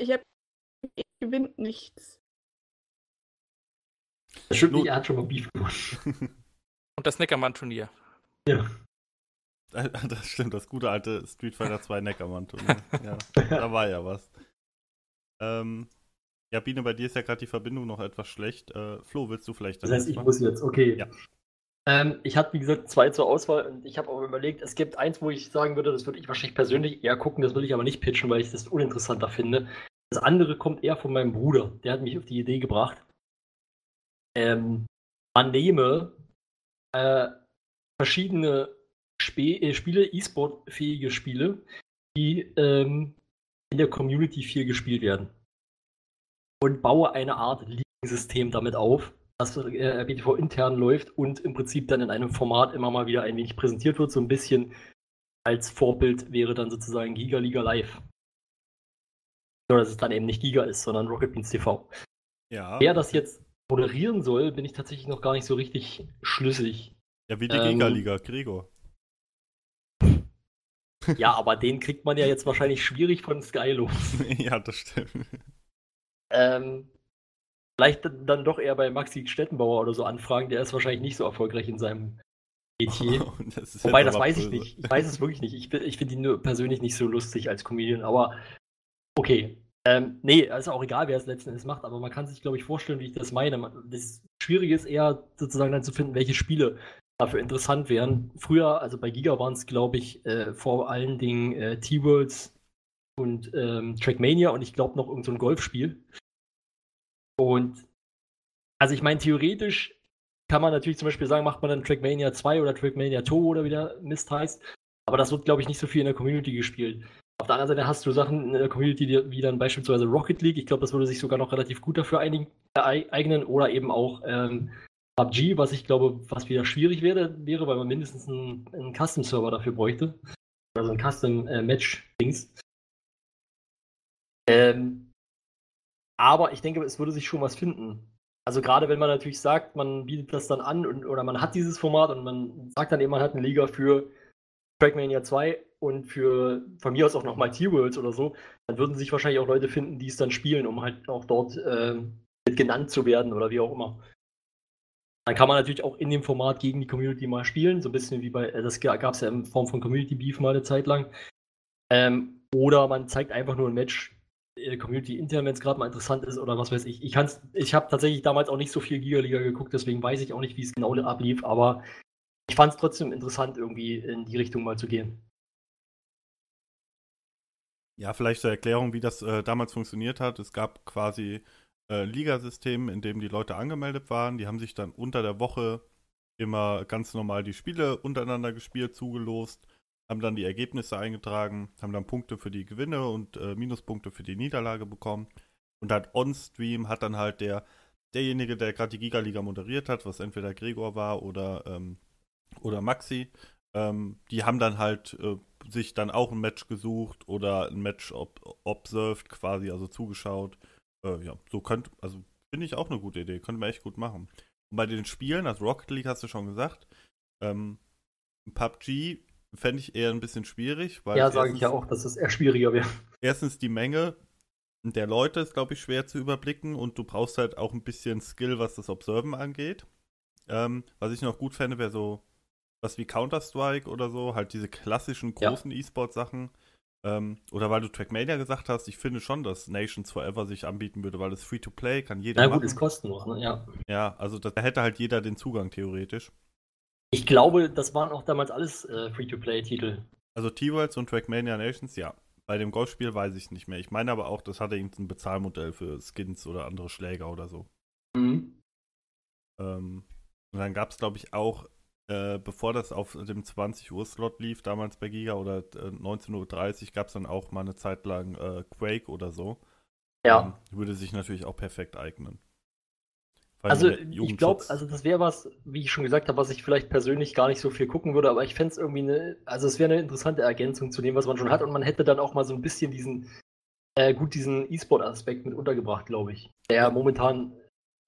Ich habe gewinnt nichts. Das stimmt nicht, er hat schon mal Beef gewonnen. Und das Neckermann-Turnier. Ja. Das stimmt, das gute alte Street Fighter 2 Neckermann-Turnier. Ja, da war ja was. Ähm, ja, Biene, bei dir ist ja gerade die Verbindung noch etwas schlecht. Äh, Flo, willst du vielleicht Das heißt, ich muss jetzt, okay. Ja. Ähm, ich hatte, wie gesagt, zwei zur Auswahl und ich habe aber überlegt, es gibt eins, wo ich sagen würde, das würde ich wahrscheinlich persönlich eher gucken, das will ich aber nicht pitchen, weil ich das uninteressanter finde. Das andere kommt eher von meinem Bruder, der hat mich auf die Idee gebracht. Ähm, man nehme äh, verschiedene Spe äh, Spiele, E-Sport-fähige Spiele, die ähm, in der Community viel gespielt werden. Und baue eine Art Ligensystem damit auf, das äh, BTV intern läuft und im Prinzip dann in einem Format immer mal wieder ein wenig präsentiert wird. So ein bisschen als Vorbild wäre dann sozusagen Giga Liga Live. Nur, dass es dann eben nicht Giga ist, sondern Rocket Beans TV. Ja, Wer das jetzt moderieren soll, bin ich tatsächlich noch gar nicht so richtig schlüssig. ja, wie die ähm, Giga-Liga, Gregor. Ja, aber den kriegt man ja jetzt wahrscheinlich schwierig von Sky los. ja, das stimmt. Ähm, vielleicht dann- doch eher bei Maxi Stettenbauer oder so anfragen. Der ist wahrscheinlich nicht so erfolgreich in seinem Metier. Das ist Wobei, das weiß ich nicht. Ich weiß es wirklich nicht. Ich, ich finde ihn nur persönlich nicht so lustig als Comedian, aber okay. Ähm, nee, ist auch egal, wer es letzten Endes macht, aber man kann sich, glaube ich, vorstellen, wie ich das meine. Das Schwierige ist eher sozusagen dann zu finden, welche Spiele dafür interessant wären. Früher, also bei Giga waren es, glaube ich, äh, vor allen Dingen äh, T-Worlds und ähm, Trackmania und ich glaube noch irgendein so Golfspiel. Und also ich meine, theoretisch kann man natürlich zum Beispiel sagen, macht man dann Trackmania 2 oder Trackmania 2 oder wie der Mist heißt. Aber das wird, glaube ich, nicht so viel in der Community gespielt. Auf der anderen Seite hast du Sachen in der Community, wie dann beispielsweise Rocket League. Ich glaube, das würde sich sogar noch relativ gut dafür einigen, äh, eignen. Oder eben auch ähm, PUBG, was ich glaube, was wieder schwierig wäre, wäre weil man mindestens einen, einen Custom-Server dafür bräuchte. Also ein Custom-Match-Dings. Ähm, aber ich denke, es würde sich schon was finden. Also gerade wenn man natürlich sagt, man bietet das dann an und, oder man hat dieses Format und man sagt dann eben, man hat eine Liga für Trackmania 2 und für von mir aus auch nochmal T-Worlds oder so, dann würden sich wahrscheinlich auch Leute finden, die es dann spielen, um halt auch dort mit genannt zu werden oder wie auch immer. Dann kann man natürlich auch in dem Format gegen die Community mal spielen, so ein bisschen wie bei, äh, das gab es ja in Form von Community Beef mal eine Zeit lang. Ähm, oder man zeigt einfach nur ein Match äh, Community intern, wenn es gerade mal interessant ist oder was weiß ich. Ich, ich habe tatsächlich damals auch nicht so viel Giga-Liga geguckt, deswegen weiß ich auch nicht, wie es genau ablief, aber ich fand es trotzdem interessant, irgendwie in die Richtung mal zu gehen. Ja, vielleicht zur Erklärung, wie das äh, damals funktioniert hat. Es gab quasi äh, Ligasystem, in dem die Leute angemeldet waren. Die haben sich dann unter der Woche immer ganz normal die Spiele untereinander gespielt, zugelost, haben dann die Ergebnisse eingetragen, haben dann Punkte für die Gewinne und äh, Minuspunkte für die Niederlage bekommen. Und dann on-stream hat dann halt der, derjenige, der gerade die Giga-Liga moderiert hat, was entweder Gregor war oder, ähm, oder Maxi, ähm, die haben dann halt äh, sich dann auch ein Match gesucht oder ein Match ob observed quasi, also zugeschaut. Äh, ja, so könnte, also finde ich auch eine gute Idee, könnte man echt gut machen. Und bei den Spielen, also Rocket League hast du schon gesagt, ähm, PUBG fände ich eher ein bisschen schwierig, weil ja, sage ich ja auch, dass es eher schwieriger wäre. erstens die Menge der Leute ist, glaube ich, schwer zu überblicken und du brauchst halt auch ein bisschen Skill, was das Observen angeht. Ähm, was ich noch gut fände, wäre so was wie Counter-Strike oder so, halt diese klassischen Ja. großen E-Sport-Sachen. Ähm, oder weil du Trackmania gesagt hast, ich finde schon, dass Nations Forever sich anbieten würde, weil es Free-to-Play kann jeder Na gut, machen. ist kostenlos, ne? Ja. ja, also da hätte halt jeder den Zugang theoretisch. Ich glaube, das waren auch damals alles äh, Free-to-Play-Titel. Also T-Worlds und Trackmania Nations, ja. Bei dem Golfspiel weiß ich nicht mehr. Ich meine aber auch, das hatte irgendein Bezahlmodell für Skins oder andere Schläger oder so. Mhm. Ähm, und dann gab es, glaube ich, auch, äh, bevor das auf dem 20 Uhr Slot lief, damals bei Giga oder äh, 19.30 Uhr, gab es dann auch mal eine Zeit lang äh, Quake oder so. Ja. Ähm, würde sich natürlich auch perfekt eignen. Also ich glaube, also das wäre was, wie ich schon gesagt habe, was ich vielleicht persönlich gar nicht so viel gucken würde, aber ich fände es irgendwie eine, also es wäre eine interessante Ergänzung zu dem, was man schon hat und man hätte dann auch mal so ein bisschen diesen, äh, gut diesen E-Sport-Aspekt mit untergebracht, glaube ich, der momentan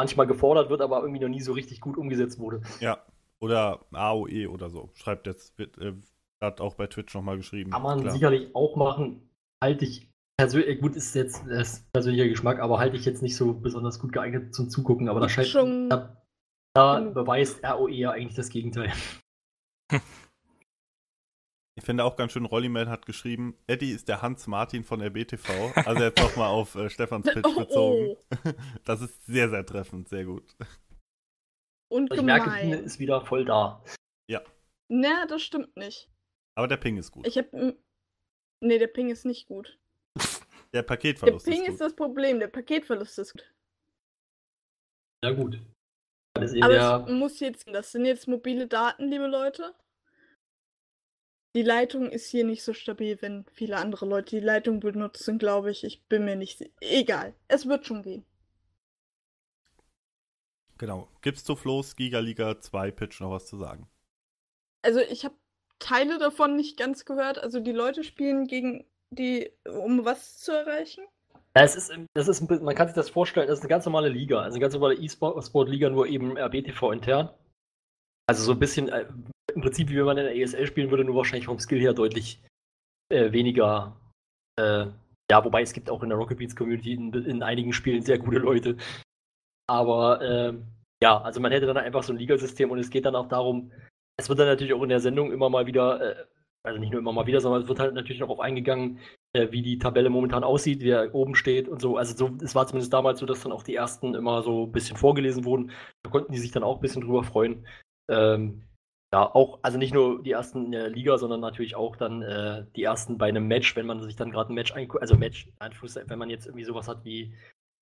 manchmal gefordert wird, aber irgendwie noch nie so richtig gut umgesetzt wurde. Ja. Oder AOE oder so. Schreibt jetzt, wird, äh, hat auch bei Twitch nochmal geschrieben. Kann man Klar. sicherlich auch machen. Halte ich persönlich, gut, ist jetzt das ist persönlicher Geschmack, aber halte ich jetzt nicht so besonders gut geeignet zum Zugucken. Aber da scheint, schon- da, da beweist ROE ja eigentlich das Gegenteil. Ich finde auch ganz schön, Rolliman hat geschrieben, Eddie ist der Hans Martin von RBTV. Also jetzt nochmal auf äh, Stefans Pitch Oh, bezogen. oh. Das ist sehr, sehr treffend, sehr gut. Und Also ich merke, Biene gemein. ist wieder voll da. Na, das stimmt nicht. Aber der Ping ist gut. Ich hab. m- Nee, der Ping ist nicht gut. Der Der Paketverlust Ping ist ist das Problem, der Paketverlust ist gut. Ja, gut. Aber der, es muss jetzt, das sind jetzt mobile Daten, liebe Leute. Die Leitung ist hier nicht so stabil, wenn viele andere Leute die Leitung benutzen, glaube ich. Ich bin mir nicht. Egal. Es wird schon gehen. Genau. Gibt's zu Flo's Gigaliga 2 Pitch noch was zu sagen? Also ich habe Teile davon nicht ganz gehört. Also die Leute spielen gegen die, um was zu erreichen? Es ist, das ist man kann sich das vorstellen, das ist eine ganz normale Liga, also eine ganz normale E-Sport-Liga, nur eben RBTV intern. Also so ein bisschen, äh, im Prinzip wie wenn man in der ESL spielen würde, nur wahrscheinlich vom Skill her deutlich äh, weniger. Äh, ja, wobei es gibt auch in der Rocket Beans Community in, in einigen Spielen sehr gute Leute. Aber ähm, ja, also man hätte dann einfach so ein Ligasystem und es geht dann auch darum, es wird dann natürlich auch in der Sendung immer mal wieder, äh, also nicht nur immer mal wieder, sondern es wird halt natürlich noch auf eingegangen, äh, wie die Tabelle momentan aussieht, wer oben steht und so. Also so, es war zumindest damals so, dass dann auch die ersten immer so ein bisschen vorgelesen wurden. Da konnten die sich dann auch ein bisschen drüber freuen. Ähm, ja, auch, also nicht nur die ersten in der Liga, sondern natürlich auch dann äh, die ersten bei einem Match, wenn man sich dann gerade ein Match einguckt, also Match, wenn man jetzt irgendwie sowas hat wie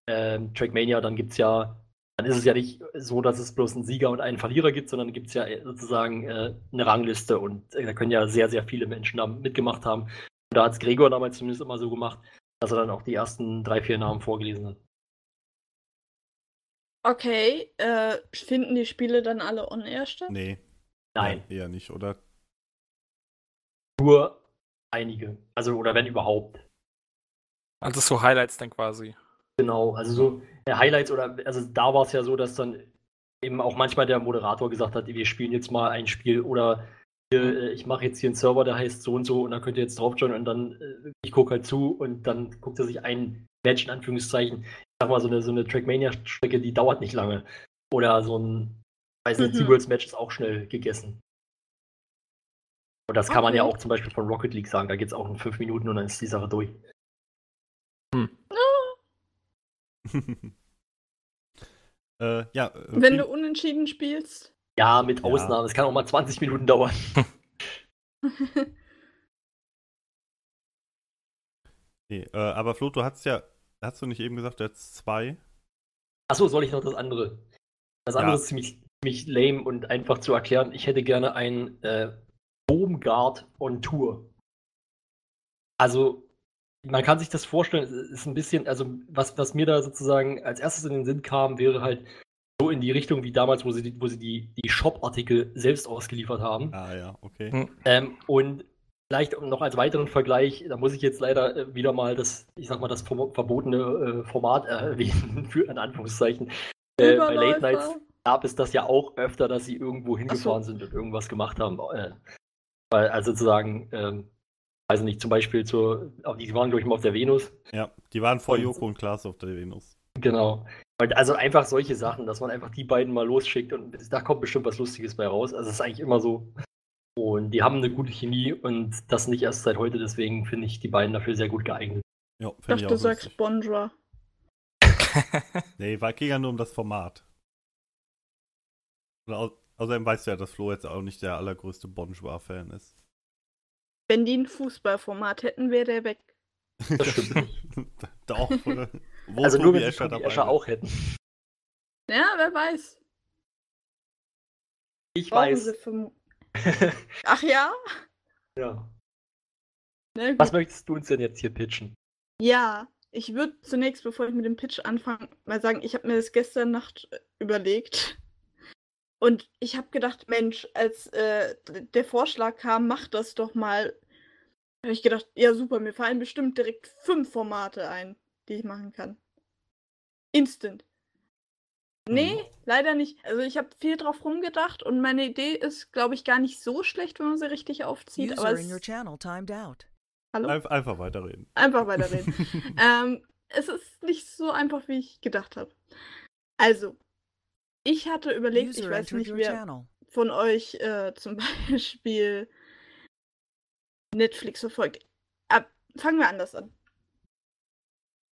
ähm, Trackmania, dann gibt es ja, dann ist es ja nicht so, dass es bloß einen Sieger und einen Verlierer gibt, sondern gibt es ja äh, sozusagen äh, eine Rangliste und äh, da können ja sehr, sehr viele Menschen da mitgemacht haben. Und da hat es Gregor damals zumindest immer so gemacht, dass er dann auch die ersten drei, vier Namen vorgelesen hat. Okay, äh, finden die Spiele dann alle on-air statt? Nee. Nein, Eher nicht, oder? nur einige. Also, oder wenn überhaupt. Also so Highlights dann quasi. Genau, also so Highlights oder, also da war es ja so, dass dann eben auch manchmal der Moderator gesagt hat, wir spielen jetzt mal ein Spiel oder hier, äh, ich mache jetzt hier einen Server, der heißt so und so und da könnt ihr jetzt drauf und dann, äh, ich gucke halt zu und dann guckt er sich ein Match in Anführungszeichen, ich sag mal so eine, so eine Trackmania-Strecke, die dauert nicht lange. Oder so ein, weiß nicht, Mhm. SeaWorlds-Match ist auch schnell gegessen. Und das kann man ja Okay. auch zum Beispiel von Rocket League sagen, da geht es auch in fünf Minuten und dann ist die Sache durch. äh, ja, äh, Wenn du unentschieden spielst. Ja, mit Ja. Ausnahmen. Es kann auch mal 20 Minuten dauern. nee, äh, aber Flo, du hast ja, hast du nicht eben gesagt, du hättest zwei? Achso, soll ich noch das andere? Das Ja. andere ist ziemlich, ziemlich lame und einfach zu erklären. Ich hätte gerne ein äh, Homeguard on Tour. Also, man kann sich das vorstellen, es ist ein bisschen, also was, was mir da sozusagen als erstes in den Sinn kam, wäre halt so in die Richtung wie damals, wo sie, die- wo sie die, die Shop-Artikel selbst ausgeliefert haben. Ah ja, okay. Hm. Ähm, und vielleicht noch als weiteren Vergleich, da muss ich jetzt leider äh, wieder mal das, ich sag mal, das verbotene äh, Format erwähnen, für in Anführungszeichen. Äh, bei Late Nights gab es das ja auch öfter, dass sie irgendwo hingefahren sind und irgendwas gemacht haben. Äh, weil, also sozusagen, ähm, weiß nicht, zum Beispiel zur, die waren, glaube ich, mal auf der Venus. Ja, die waren vor Und- Joko und Klaas auf der Venus. Genau. Also einfach solche Sachen, dass man einfach die beiden mal losschickt und da kommt bestimmt was Lustiges bei raus. Also es ist eigentlich immer so. Und die haben eine gute Chemie und das nicht erst seit heute, deswegen finde ich die beiden dafür sehr gut geeignet. Ja, Ich finde dachte, ich du auch sagst. Bondra. Nee, war ging ja nur um das Format. Außerdem weißt du ja, dass Flo jetzt auch nicht der allergrößte Bonjour-Fan ist. Wenn die ein Fußballformat hätten, wäre der weg. Das stimmt. Doch, oder? Wo also nur Tobi wenn sie Escher Tobi Escher auch hätten. Ja, wer weiß. Ich Brauchen weiß. sie vermu- Ach ja? ja. Na. Was möchtest du uns denn jetzt hier pitchen? Ja, ich würde zunächst, bevor ich mit dem Pitch anfange, mal sagen, ich habe mir das gestern Nacht äh, überlegt. Und ich habe gedacht, Mensch, als äh, der Vorschlag kam, mach das doch mal, habe ich gedacht, ja super, mir fallen bestimmt direkt fünf Formate ein, die ich machen kann. Instant. Nee, Mhm. leider nicht. Also ich habe viel drauf rumgedacht und meine Idee ist, glaube ich, gar nicht so schlecht, wenn man sie richtig aufzieht. User Aber in your channel timed out. hallo? Einf einfach weiterreden. Einfach weiterreden. ähm, es ist nicht so einfach, wie ich gedacht habe. Also, ich hatte überlegt, ich User weiß entered nicht, wer channel. von euch äh, zum Beispiel Netflix verfolgt. Ab, fangen wir anders an.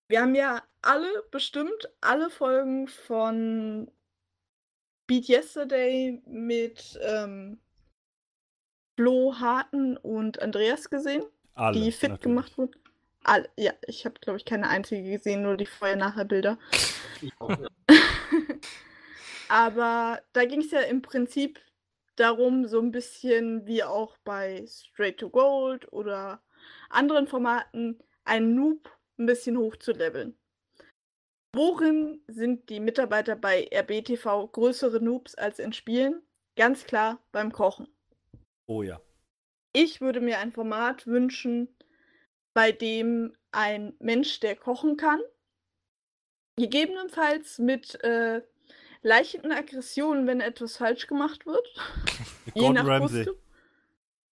Wir haben ja alle, bestimmt alle Folgen von Beat Yesterday mit ähm, Flo Harten und Andreas gesehen, Alle. die fit natürlich. gemacht wurden. Alle, ja, ich habe, glaube ich, keine einzige gesehen, nur die Vorher-Nachher-Bilder. Aber da ging es ja im Prinzip darum, so ein bisschen wie auch bei Straight to Gold oder anderen Formaten, einen Noob ein bisschen hochzuleveln. Worin sind die Mitarbeiter bei RBTV größere Noobs als in Spielen? Ganz klar beim Kochen. Oh ja. Ich würde mir ein Format wünschen, bei dem ein Mensch, der kochen kann, gegebenenfalls mit äh, leichten Aggressionen, wenn etwas falsch gemacht wird. Je Gordon nach Ramsay.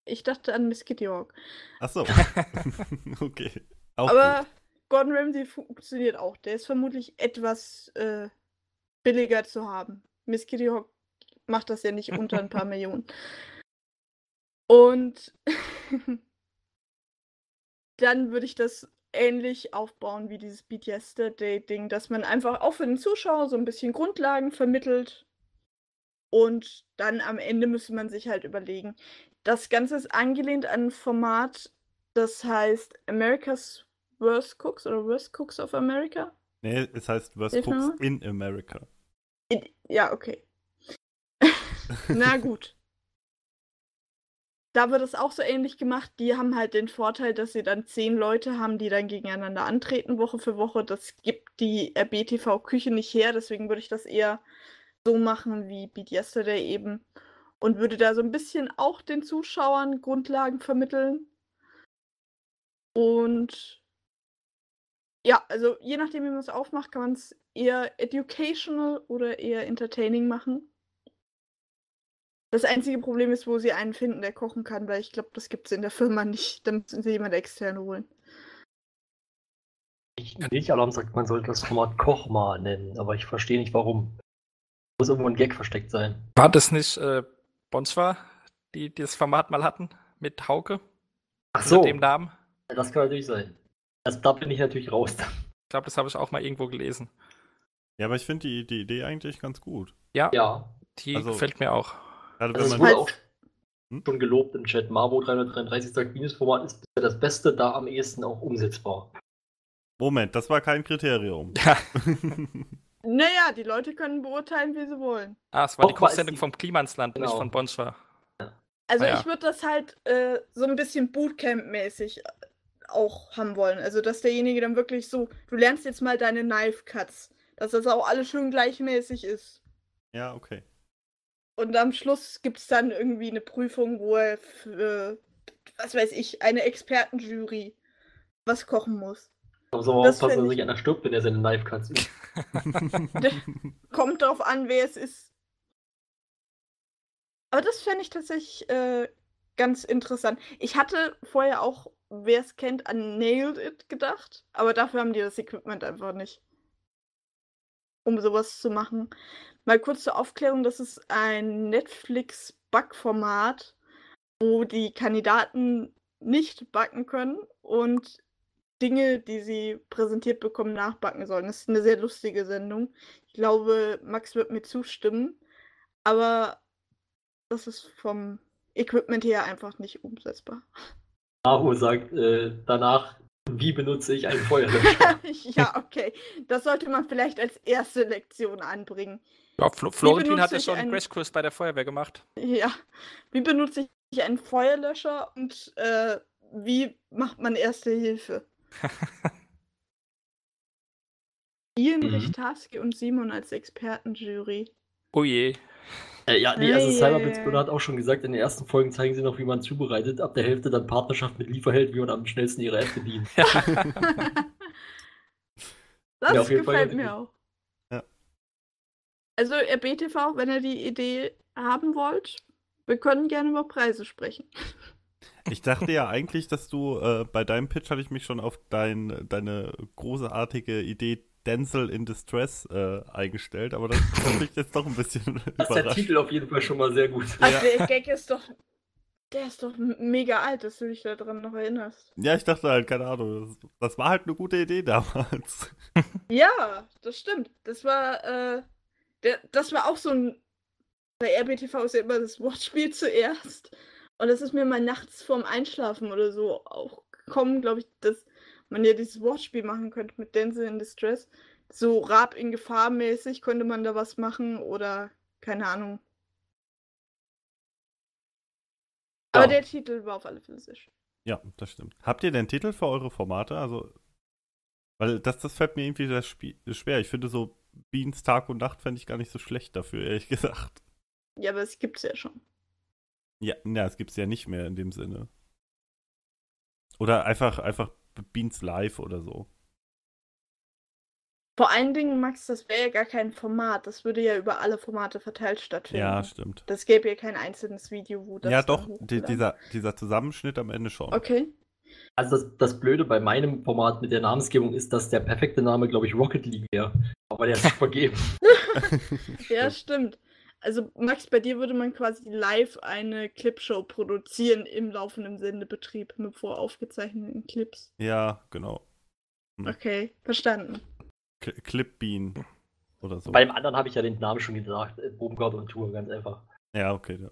Ich dachte an Miss Kitty Hawk. Achso. okay. Auch Aber gut. Gordon Ramsay funktioniert auch. Der ist vermutlich etwas äh, billiger zu haben. Miss Kitty Hawk macht das ja nicht unter ein paar Millionen. Und dann würde ich das ähnlich aufbauen wie dieses Beat Yesterday-Ding, dass man einfach auch für den Zuschauer so ein bisschen Grundlagen vermittelt. Und dann am Ende müsste man sich halt überlegen. Das Ganze ist angelehnt an ein Format, das heißt America's Worst Cooks oder Worst Cooks of America. Nee, es heißt Worst Cooks in America. In, ja, okay. Na gut. Da wird es auch so ähnlich gemacht. Die haben halt den Vorteil, dass sie dann zehn Leute haben, die dann gegeneinander antreten, Woche für Woche. Das gibt die RBTV-Küche nicht her, deswegen würde ich das eher so machen wie Beat Yesterday eben. Und würde da so ein bisschen auch den Zuschauern Grundlagen vermitteln. Und ja, also je nachdem, wie man es aufmacht, kann man es eher educational oder eher entertaining machen. Das einzige Problem ist, wo sie einen finden, der kochen kann, weil ich glaube, das gibt es in der Firma nicht. Da müssen sie jemand extern holen. Ich, Milchalarm sagt, man sollte das Format Kochma nennen, aber ich verstehe nicht warum. Muss irgendwo ein Gag versteckt sein. War das nicht äh, Bonschwa, die, die das Format mal hatten mit Hauke? Ach so, dem Namen? das kann natürlich sein. Also, da bin ich natürlich raus. Ich glaube, das habe ich auch mal irgendwo gelesen. Ja, aber ich finde die, die Idee eigentlich ganz gut. Ja, Ja, die Also- gefällt mir auch. Gerade also wenn wurde man. auch Hm? schon gelobt im Chat. Marbo 333 sagt, Minus-Format ist bisher das Beste, da am ehesten auch umsetzbar. Moment, das war kein Kriterium. Ja. Naja, die Leute können beurteilen, wie sie wollen. Ah, es war die Kochsendung die- vom Klimansland, nicht Genau. von Bonschwa. Also Ah, ja. ich würde das halt äh, so ein bisschen Bootcamp-mäßig äh, auch haben wollen. Also dass derjenige dann wirklich so, du lernst jetzt mal deine Knife Cuts, dass das auch alles schön gleichmäßig ist. ja, okay. Und am Schluss gibt es dann irgendwie eine Prüfung, wo er für, was weiß ich, eine Expertenjury was kochen muss. Da muss aber Das aufpassen, dass ich- nicht einer stirbt, wenn er seine Knife Cuts übt. Kommt drauf an, wer es ist. Aber das fände ich tatsächlich äh, ganz interessant. Ich hatte vorher auch, wer es kennt, an Nailed It gedacht, aber dafür haben die das Equipment einfach nicht. Um sowas zu machen. Mal kurz zur Aufklärung, das ist ein Netflix-Backformat, wo die Kandidaten nicht backen können und Dinge, die sie präsentiert bekommen, nachbacken sollen. Das ist eine sehr lustige Sendung. Ich glaube, Max wird mir zustimmen. Aber das ist vom Equipment her einfach nicht umsetzbar. Marbo sagt äh, danach, wie benutze ich einen Feuerlöscher? ja, okay. Das sollte man vielleicht als erste Lektion anbringen. Ja, Flo Florentin hat benutze ja ich schon einen Crashkurs bei der Feuerwehr gemacht. Ja. Wie benutze ich einen Feuerlöscher und äh, wie macht man erste Hilfe? Ian Mhm. Richtarski und Simon als Expertenjury. Oh je. Äh, ja, nee, also ei. hat auch schon gesagt, in den ersten Folgen zeigen sie noch, wie man zubereitet. Ab der Hälfte dann Partnerschaft mit Lieferheld, wie man am schnellsten ihre App bedient. das Ja, gefällt mir auch. Also RBTV, wenn ihr die Idee haben wollt, wir können gerne über Preise sprechen. Ich dachte ja eigentlich, dass du äh, bei deinem Pitch hatte ich mich schon auf dein, deine großartige Idee Denzel in Distress äh, eingestellt, aber das hat mich jetzt doch ein bisschen Das ist der überrascht. Titel auf jeden Fall schon mal sehr gut. Also der Gag ist doch. Der ist doch mega alt, dass du dich daran noch erinnerst. Ja, ich dachte halt, keine Ahnung, das, das war halt eine gute Idee damals. Ja, das stimmt. Das war, äh, der, das war auch so ein. Bei RBTV ist ja immer das Wortspiel zuerst. Und das ist mir mal nachts vorm Einschlafen oder so auch gekommen, glaube ich, dass man ja dieses Wortspiel machen könnte mit Denzel in Distress. So Rab in Gefahr mäßig könnte man da was machen oder keine Ahnung. Aber Ja. der Titel war auf alle Fälle sehr schön. Ja, das stimmt. Habt ihr denn Titel für eure Formate? Also, weil das, das fällt mir irgendwie sehr schwer. Ich finde so Beans Tag und Nacht fände ich gar nicht so schlecht dafür, ehrlich gesagt. Ja, aber es gibt's ja schon. Ja, ja, es gibt's ja nicht mehr in dem Sinne. Oder einfach, einfach Beans Live oder so. Vor allen Dingen, Max, das wäre ja gar kein Format. Das würde ja über alle Formate verteilt stattfinden. Ja, stimmt. Das gäbe ja kein einzelnes Video, wo das. ja, doch, die, dieser, dieser Zusammenschnitt am Ende schon. Okay. Also das, das Blöde bei meinem Format mit der Namensgebung ist, dass der perfekte Name, glaube ich, Rocket League wäre. Aber der ist vergeben. Ja, Stimmt. Also, Max, bei dir würde man quasi live eine Clipshow produzieren im laufenden Sendebetrieb mit voraufgezeichneten Clips. ja, genau. Hm. Okay, verstanden. Cl Clip Bean oder so. Bei dem anderen habe ich ja den Namen schon gesagt. äh, Bobengard und Tour, ganz einfach. Ja, okay. Ja.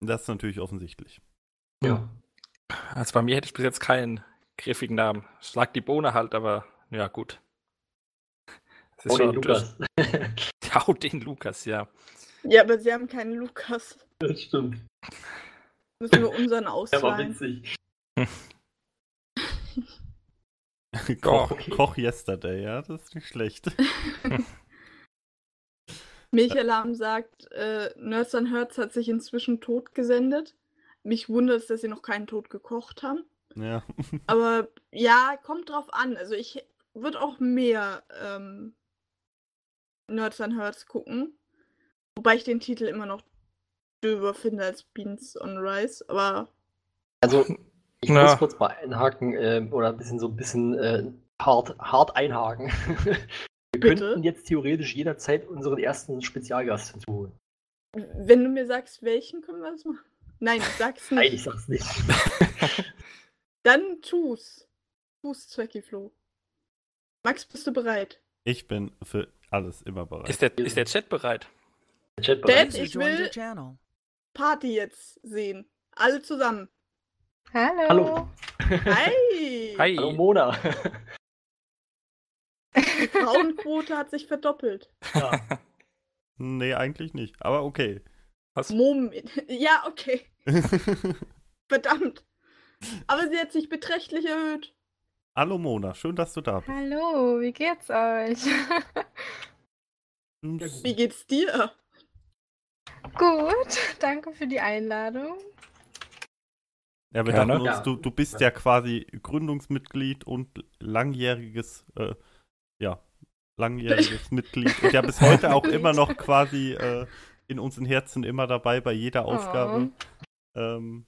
Das ist natürlich offensichtlich. Ja. Also bei mir hätte ich bis jetzt keinen griffigen Namen. Schlag die Bohne halt, aber ja, gut. Oh, den Lukas. Ja, oh, den Lukas, ja. Ja, aber sie haben keinen Lukas. das stimmt. Müssen wir unseren Der war witzig. Koch, okay. Koch Yesterday, ja, das ist nicht schlecht. Milchalarm sagt, äh, Nerds and Herds hat sich inzwischen tot gesendet. Mich wundert es, dass sie noch keinen Tod gekocht haben. ja. Aber ja, kommt drauf an. Also ich würde auch mehr ähm, Nerds and Herds gucken. Wobei ich den Titel immer noch döber finde als Beans on Rice. Aber Also, ich Ja. muss kurz mal einhaken ähm, oder ein bisschen so ein bisschen äh, hart, hart einhaken. Wir Bitte? könnten jetzt theoretisch jederzeit unseren ersten Spezialgast hinzuholen. wenn du mir sagst, welchen können wir das machen? Nein, sag's nicht. Nein, ich sag's nicht. Dann tu's. Tu's, Zwecki Flo. Max, bist du bereit? Ich bin für alles immer bereit. Ist der, ist der Chat bereit? Der Chat Dad, bereit. User ich will-. Party jetzt sehen. Alle zusammen. Hallo. Hallo. Hi! Hi. Hallo Mona. Die Frauenquote hat sich verdoppelt. ja. nee, eigentlich nicht. Aber okay. Was? Moment. Ja, okay. Verdammt. Aber sie hat sich beträchtlich erhöht. Hallo Mona, schön, dass du da bist. Hallo, wie geht's euch? Wie geht's dir? Gut, danke für die Einladung. Ja, wir Gerne. uns, du, du bist ja quasi Gründungsmitglied und langjähriges, äh, ja, langjähriges Mitglied und ja bis heute auch immer noch quasi äh, in unseren Herzen immer dabei bei jeder Ausgabe. Ähm,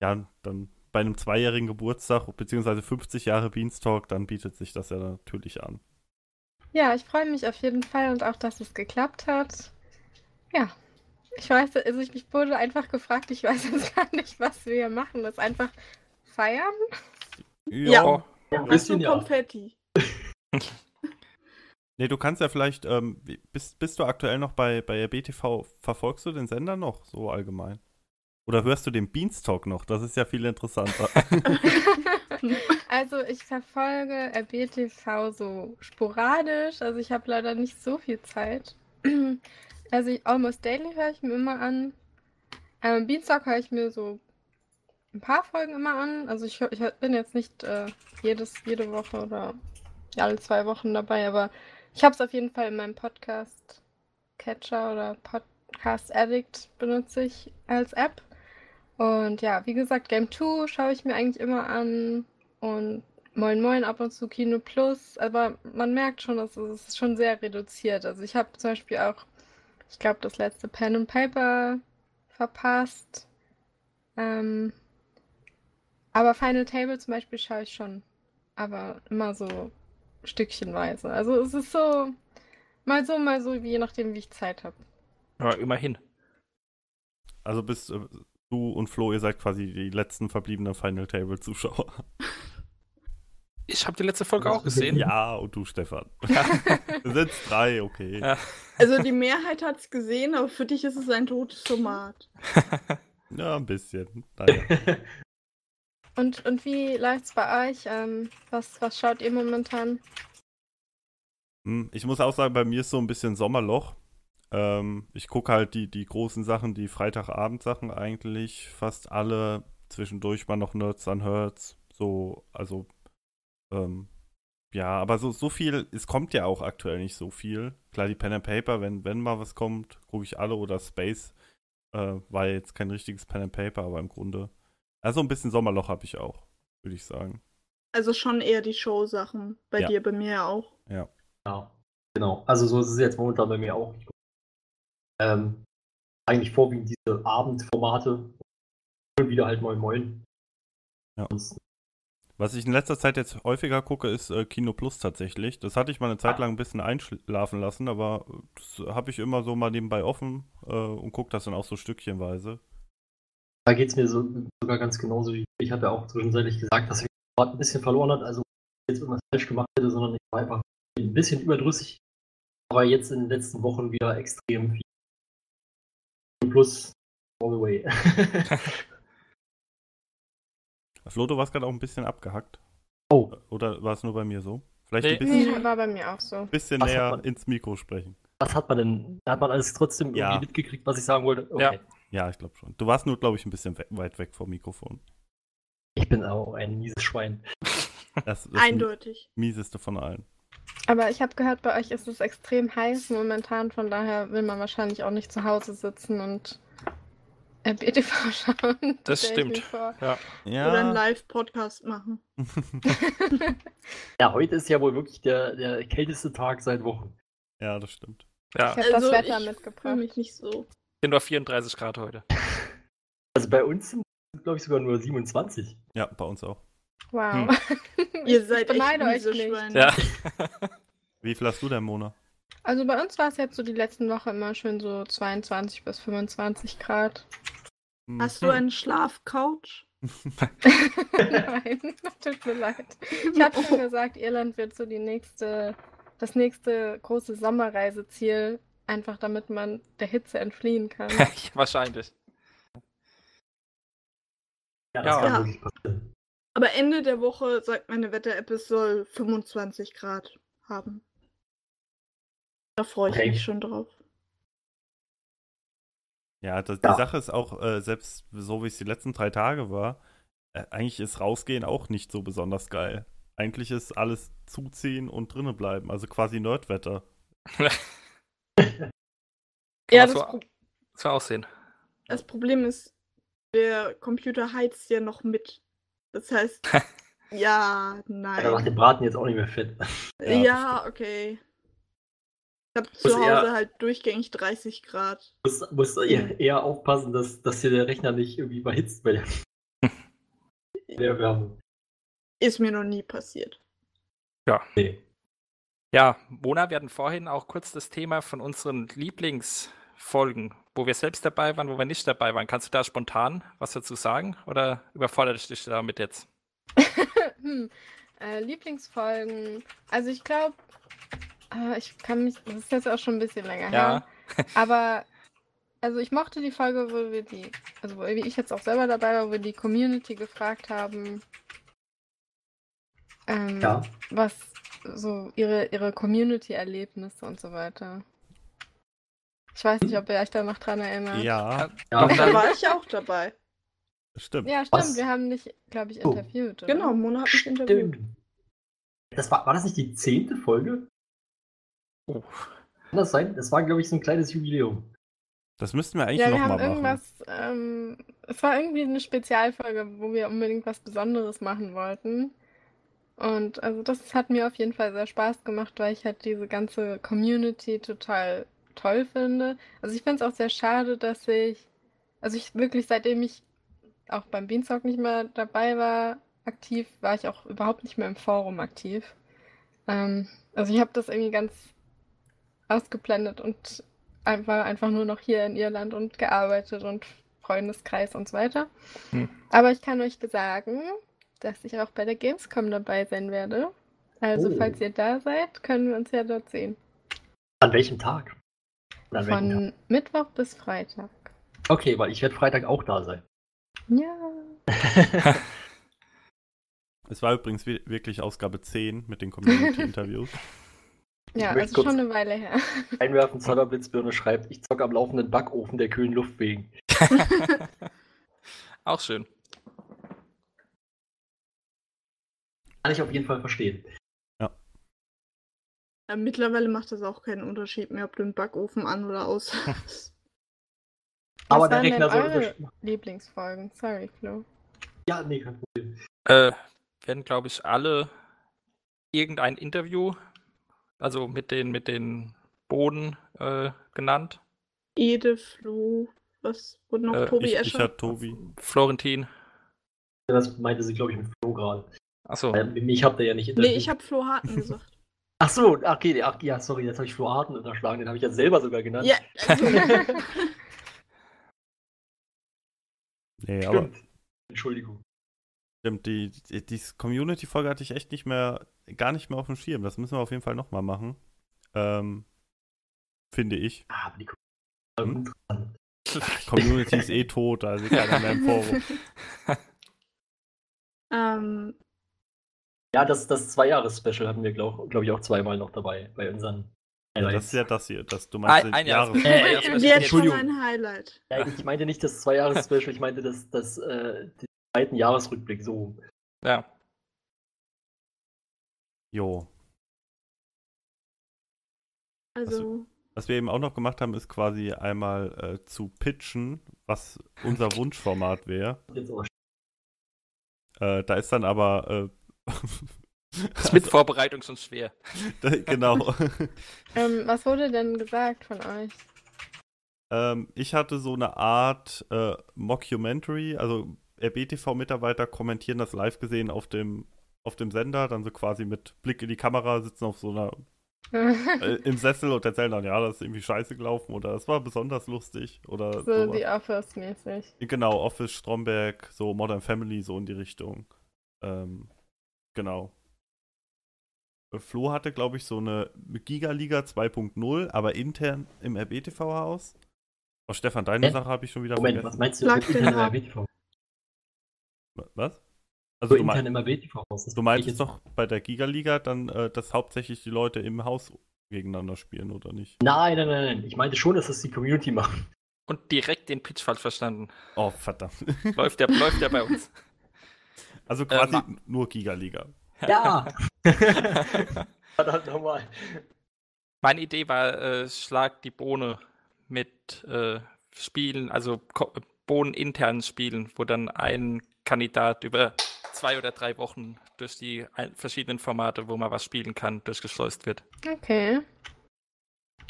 ja, dann bei einem zweijährigen Geburtstag beziehungsweise 50 Jahre Beanstalk, dann bietet sich das ja natürlich an. Ja, ich freue mich auf jeden Fall und auch, dass es geklappt hat. Ja, ich weiß, also ich mich wurde einfach gefragt, ich weiß jetzt gar nicht, was wir hier machen. Das ist einfach feiern. Ja. Ein Hast bisschen du ja. Konfetti? Nee, du kannst ja vielleicht, ähm, bist, bist du aktuell noch bei, bei der BTV, verfolgst du den Sender noch so allgemein? Oder hörst du den Beanstalk noch? Das ist ja viel interessanter. Also ich verfolge RBTV so sporadisch, also ich habe leider nicht so viel Zeit. Also ich, Almost Daily höre ich mir immer an. Ähm, Beanstalk höre ich mir so ein paar Folgen immer an. Also ich, ich bin jetzt nicht äh, jedes, jede Woche oder ja, alle zwei Wochen dabei, aber ich habe es auf jeden Fall in meinem Podcast Catcher oder Podcast Addict benutze ich als App. Und ja, wie gesagt, Game 2 schaue ich mir eigentlich immer an. Und Moin Moin ab und zu Kino Plus, aber man merkt schon, dass es ist schon sehr reduziert. Also ich habe zum Beispiel auch, ich glaube, das letzte Pen and Paper verpasst. Ähm, aber Final Table zum Beispiel schaue ich schon. Aber immer so stückchenweise. Also es ist so mal so, mal so, je nachdem, wie ich Zeit habe. Ja, immerhin. Also bist äh, du und Flo, ihr seid quasi die letzten verbliebenen Final Table Zuschauer. Ich habe die letzte Folge auch gesehen. Ja, und du, Stefan. Wir sind drei, okay. Ja. Also die Mehrheit hat es gesehen, aber für dich ist es ein totes Tomat. Ja, ein bisschen. Naja. Und, und wie läuft's bei euch? Ähm, was, was schaut ihr momentan? Hm, Ich muss auch sagen, bei mir ist so ein bisschen Sommerloch. Ähm, ich gucke halt die, die großen Sachen, die Freitagabend-Sachen eigentlich, fast alle. Zwischendurch mal noch Nerds an Herds. So, also, ähm, ja, aber so, so viel, es kommt ja auch aktuell nicht so viel. Klar, die Pen and Paper, wenn, wenn mal was kommt, gucke ich alle oder Space. Äh, war jetzt kein richtiges Pen and Paper, aber im Grunde. Also ein bisschen Sommerloch habe ich auch, würde ich sagen. Also schon eher die Show-Sachen. Bei Ja. dir, bei mir ja auch. Ja. Ja, genau. Also so ist es jetzt momentan bei mir auch. Ähm, eigentlich vorwiegend diese Abendformate. Und wieder halt Moin Moin. Ja. Was ich in letzter Zeit jetzt häufiger gucke, ist äh, Kino Plus tatsächlich. Das hatte ich mal eine Zeit lang ein bisschen einschlafen lassen, aber das habe ich immer so mal nebenbei offen äh, und gucke das dann auch so stückchenweise. Da geht es mir so, sogar ganz genauso wie ich hatte auch zwischenzeitlich gesagt, dass ich gerade ein bisschen verloren hat, also jetzt irgendwas falsch gemacht hätte, sondern ich war einfach ein bisschen überdrüssig. Aber jetzt in den letzten Wochen wieder extrem viel. Plus all the way. Flo, du warst gerade auch ein bisschen abgehackt. oh, Oder war es nur bei mir so? Vielleicht Nee. ein bisschen, Nee, war bei mir auch so. bisschen Was näher man- ins Mikro sprechen. was hat man denn? Hat man alles trotzdem Ja. irgendwie mitgekriegt, was ich sagen wollte? Ja. Ja, ich glaube schon. Du warst nur, glaube ich, ein bisschen we weit weg vom Mikrofon. Ich bin auch ein mieses Schwein. Das, das Eindeutig. mieseste von allen. Aber ich habe gehört, bei euch ist es extrem heiß momentan, von daher will man wahrscheinlich auch nicht zu Hause sitzen und RBTV schauen. Das stimmt. Ja. Oder einen. Live-Podcast machen. Ja, heute ist ja wohl wirklich der, der kälteste Tag seit Wochen. ja, das stimmt. ja. Ich habe das Also, Wetter ich Fühle mitgebracht. mich nicht so. Sind nur 34 Grad heute. Also bei uns sind, glaube ich, sogar nur 27. Ja, bei uns auch. Wow. Ihr seid ich beneide echt euch miese nicht. Schweine. Ja. Wie viel hast du denn, Mona? Also bei uns war es jetzt so die letzten Woche immer schön so 22 bis 25 Grad. Hm. Hast du einen Schlafcouch? Nein, tut mir leid. Ich habe schon gesagt, Irland wird so die nächste, das nächste große Sommerreiseziel, einfach damit man der Hitze entfliehen kann. Wahrscheinlich. Ja, das Ja. kann Ja. wirklich passieren. Aber Ende der Woche sagt meine Wetter-App, es soll 25 Grad haben. Da freue ich Okay. mich schon drauf. Ja, das, die Ja. Sache ist auch, äh, selbst so wie es die letzten drei Tage war, äh, eigentlich ist rausgehen auch nicht so besonders geil. Eigentlich ist alles zuziehen und drinnen bleiben, also quasi Nerdwetter. Ja, das, so, Pro so aussehen. das Problem ist, der Computer heizt ja noch mit. Das heißt, ja, Da macht nein. der Braten jetzt auch nicht mehr fett. Ja, Ja, okay. Ich habe zu Hause eher- halt durchgängig 30 Grad. Muss, muss eher, eher aufpassen, dass, dass hier der Rechner nicht irgendwie überhitzt bei der, der Wärme. Ist mir noch nie passiert. Nee. Ja, Mona, wir hatten vorhin auch kurz das Thema von unseren Lieblingsfolgen, wo wir selbst dabei waren, wo wir nicht dabei waren. Kannst du da spontan was dazu sagen oder überfordert ich dich damit jetzt? hm. äh, Lieblingsfolgen. Also ich glaube, äh, ich kann mich, das ist jetzt auch schon ein bisschen länger her. Ja, Aber also ich mochte die Folge, wo wir die, also wo ich jetzt auch selber dabei war, wo wir die Community gefragt haben, ähm, Ja. was so ihre, ihre Community-Erlebnisse und so weiter. Ich weiß nicht, ob ihr euch da noch dran erinnert. Ja, Ja, Doch, Da war ich auch dabei. stimmt. Ja, stimmt. Was? Wir haben dich, glaube ich, Oh. interviewt. Oder? Genau, Mona hat mich interviewt. stimmt. Das war, war das nicht die zehnte Folge? oh, Kann das sein? Das war, glaube ich, so ein kleines Jubiläum. Das müssten wir eigentlich Ja, wir nochmal haben machen. irgendwas, ähm, es war irgendwie eine Spezialfolge, wo wir unbedingt was Besonderes machen wollten. Und also das hat mir auf jeden Fall sehr Spaß gemacht, weil ich halt diese ganze Community total toll finde. Also ich finde es auch sehr schade, dass ich, also ich wirklich, seitdem ich auch beim Beanstalk nicht mehr dabei war, aktiv, war ich auch überhaupt nicht mehr im Forum aktiv. Ähm, also ich habe das irgendwie ganz ausgeblendet und war einfach nur noch hier in Irland und gearbeitet und Freundeskreis und so weiter. Hm. Aber ich kann euch sagen, dass ich auch bei der Gamescom dabei sein werde. Also Oh. falls ihr da seid, können wir uns ja dort sehen. An welchem Tag? Tag? Von Mittwoch bis Freitag. Okay, weil ich werde Freitag auch da sein. Ja. Es war übrigens wi- wirklich Ausgabe 10 mit den Community-Interviews. Ja, möchte also kurz- schon eine Weile her. Einwerfen, Zauberblitzbirne schreibt, ich zocke am laufenden Backofen der kühlen Luft wegen. Auch schön. Kann ich auf jeden Fall verstehen. Ja, mittlerweile macht das auch keinen Unterschied mehr, ob du einen Backofen an oder aus hast. Aber Was der Rechner soll Lieblingsfolgen? Sorry, Flo. Ja, nee, kein Problem. Äh, werden, glaube ich, alle irgendein Interview, also mit den, mit den Boden äh, genannt. Ede, Flo, was wurde noch? Äh, Tobi ich, ich Escher? hatte Tobi. Florentin. Das meinte sie, glaube ich, mit Flo gerade. Achso. Mich habt ihr ja nicht nee, interviewt. ich habe Flo Harten gesagt. Ach so, okay, ach, ja, sorry, jetzt habe ich Flo Arten unterschlagen, den habe ich ja selber sogar genannt. ja, also, Nee, aber Stimmt. Entschuldigung. stimmt, die, die, die Community-Folge hatte ich echt nicht mehr, gar nicht mehr auf dem Schirm. Das müssen wir auf jeden Fall nochmal machen. Ähm, finde ich. Ah, aber die Hm? interessant. Community ist eh tot, also keiner mehr im Forum. ähm, Ja, das, das Zwei-Jahres-Special hatten wir, glaube glaub ich, auch zweimal noch dabei bei unseren Ja, Highlights. das ist ja das hier, das du meinst Ein, ein Jahr. Jahres- Äh, jetzt schon Entschuldigung. ein Highlight. Ja, ich meinte nicht das Zwei-Jahres-Special, ich meinte das, das, äh, den zweiten Jahresrückblick, so. Ja. Jo. Also, Was wir eben auch noch gemacht haben, ist quasi einmal äh, zu pitchen, was unser Wunschformat wäre. Äh, da ist dann aber. Äh, Ist mit Vorbereitung schon schwer. genau. ähm, was wurde denn gesagt von euch? ähm, ich hatte so eine Art äh, Mockumentary, also RBTV-Mitarbeiter kommentieren das live gesehen auf dem, auf dem Sender, dann so quasi mit Blick in die Kamera, sitzen auf so einer äh, im Sessel und erzählen dann, ja, das ist irgendwie scheiße gelaufen oder das war besonders lustig oder so die Office-mäßig. Genau, Office, Stromberg, so Modern Family, so in die Richtung. Ähm, genau. Äh, Flo hatte, glaube ich, so eine Giga-Liga 2.0, aber intern im RBTV-Haus. Oh, Stefan, deine Hä? Sache habe ich schon wieder Moment, was vergessen. meinst du mit intern im. RBTV? Was? So Also du, intern mein, im RBTV-Haus. das du meintest jetzt doch bei der Giga-Liga dann, äh, dass hauptsächlich die Leute im Haus gegeneinander spielen, oder nicht? nicht. Nein, nein, nein, nein. Ich meinte schon, dass das die Community macht. Und direkt den Pitch falsch verstanden. Oh, verdammt. Läuft der, läuft der bei uns. Also quasi ma- nur Giga-Liga. Ja! Verdammt nochmal. Meine Idee war, äh, schlag die Bohne mit äh, Spielen, also bohneninternen Spielen, wo dann ein Kandidat über zwei oder drei Wochen durch die verschiedenen Formate, wo man was spielen kann, durchgeschleust wird. Okay.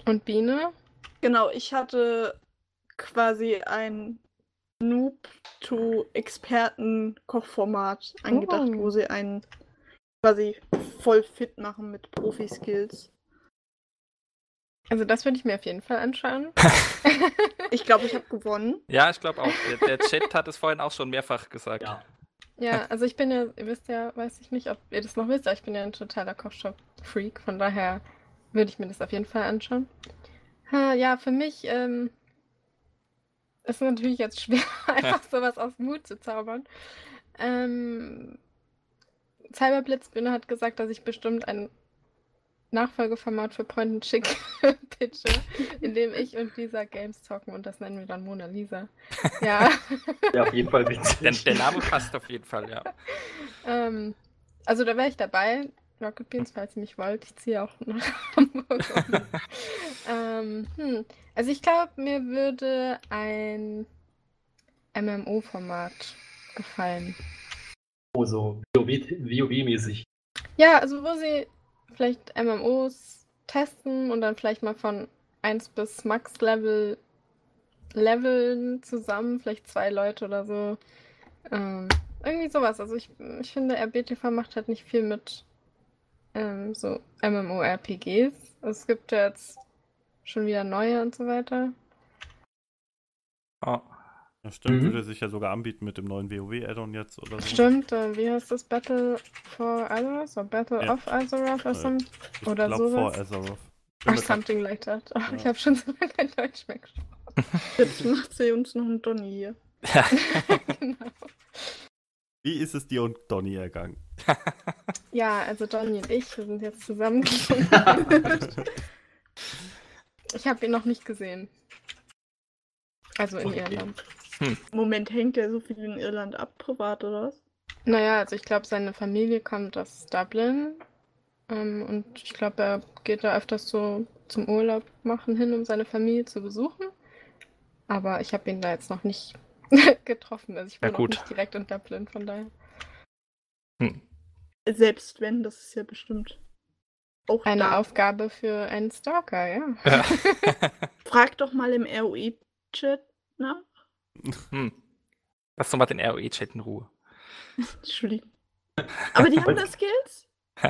Und Biene? genau, ich hatte quasi ein Noob-to-Experten-Kochformat angedacht, Oh. wo sie einen quasi voll fit machen mit Profi-Skills. Also das würde ich mir auf jeden Fall anschauen. Ich glaube, ich habe gewonnen. Ja, ich glaube auch. Der, der Chat hat es vorhin auch schon mehrfach gesagt. Ja. Ja, also ich bin ja, ihr wisst ja, weiß ich nicht, ob ihr das noch wisst, aber ich bin ja ein totaler Kochshop-Freak, von daher würde ich mir das auf jeden Fall anschauen. Ha, ja, für mich ähm, ist natürlich jetzt schwer, einfach sowas aus dem Hut zu zaubern. Ähm, Cyberblitzbühne hat gesagt, dass ich bestimmt ein Nachfolgeformat für Point and Chick pitche, in dem ich und Lisa Games zocken und das nennen wir dann Mona Lisa. Ja. Ja, auf jeden Fall witzig. Der, der Name passt auf jeden Fall, ja. Ähm, also da wäre ich dabei. Rocket Beans, falls ihr mich wollt. Ich ziehe auch nach Hamburg. ähm, hm. Also ich glaube, mir würde ein MMO-Format gefallen. Oh, so WoW-mäßig. Ja, also wo sie vielleicht MMOs testen und dann vielleicht mal von 1 bis Max-Level leveln zusammen, vielleicht zwei Leute oder so. Ähm, irgendwie sowas. Also ich, ich finde, RBTV macht halt nicht viel mit ähm, so MMORPGs. Es gibt ja jetzt schon wieder neue und so weiter. Oh. Ja, stimmt, Mhm. würde sich ja sogar anbieten mit dem neuen WoW-Add-on jetzt oder so. Stimmt, äh, wie heißt das? Battle for Azeroth? Oder Battle Ja. of Azeroth oder Äh, so? Ich oder glaub, sowas. Azeroth. Bin Or something like that. Oh, Ich Ja. habe schon so lange kein Deutsch mehr gesprochen. Jetzt macht sie uns noch einen Donny hier. genau. Wie ist es dir und Donny ergangen? Ja, also Donny und ich, wir sind jetzt zusammengekommen. ich habe ihn noch nicht gesehen. Also in Okay. Irland. Moment, hängt er so viel in Irland ab, privat oder was? Naja, also ich glaube, seine Familie kommt aus Dublin. Ähm, und ich glaube, er geht da öfters so zum Urlaub machen hin, um seine Familie zu besuchen. Aber ich habe ihn da jetzt noch nicht getroffen. Also ich Ja, bin auch gut. nicht direkt in Dublin, von daher. Hm. Selbst wenn, das ist ja bestimmt auch Eine da. Aufgabe für einen Stalker, ja. Ja. Frag doch mal im ROE-Chat nach. hm. Lass doch mal den ROE-Chat in Ruhe. Entschuldigung. Aber die haben da Skills,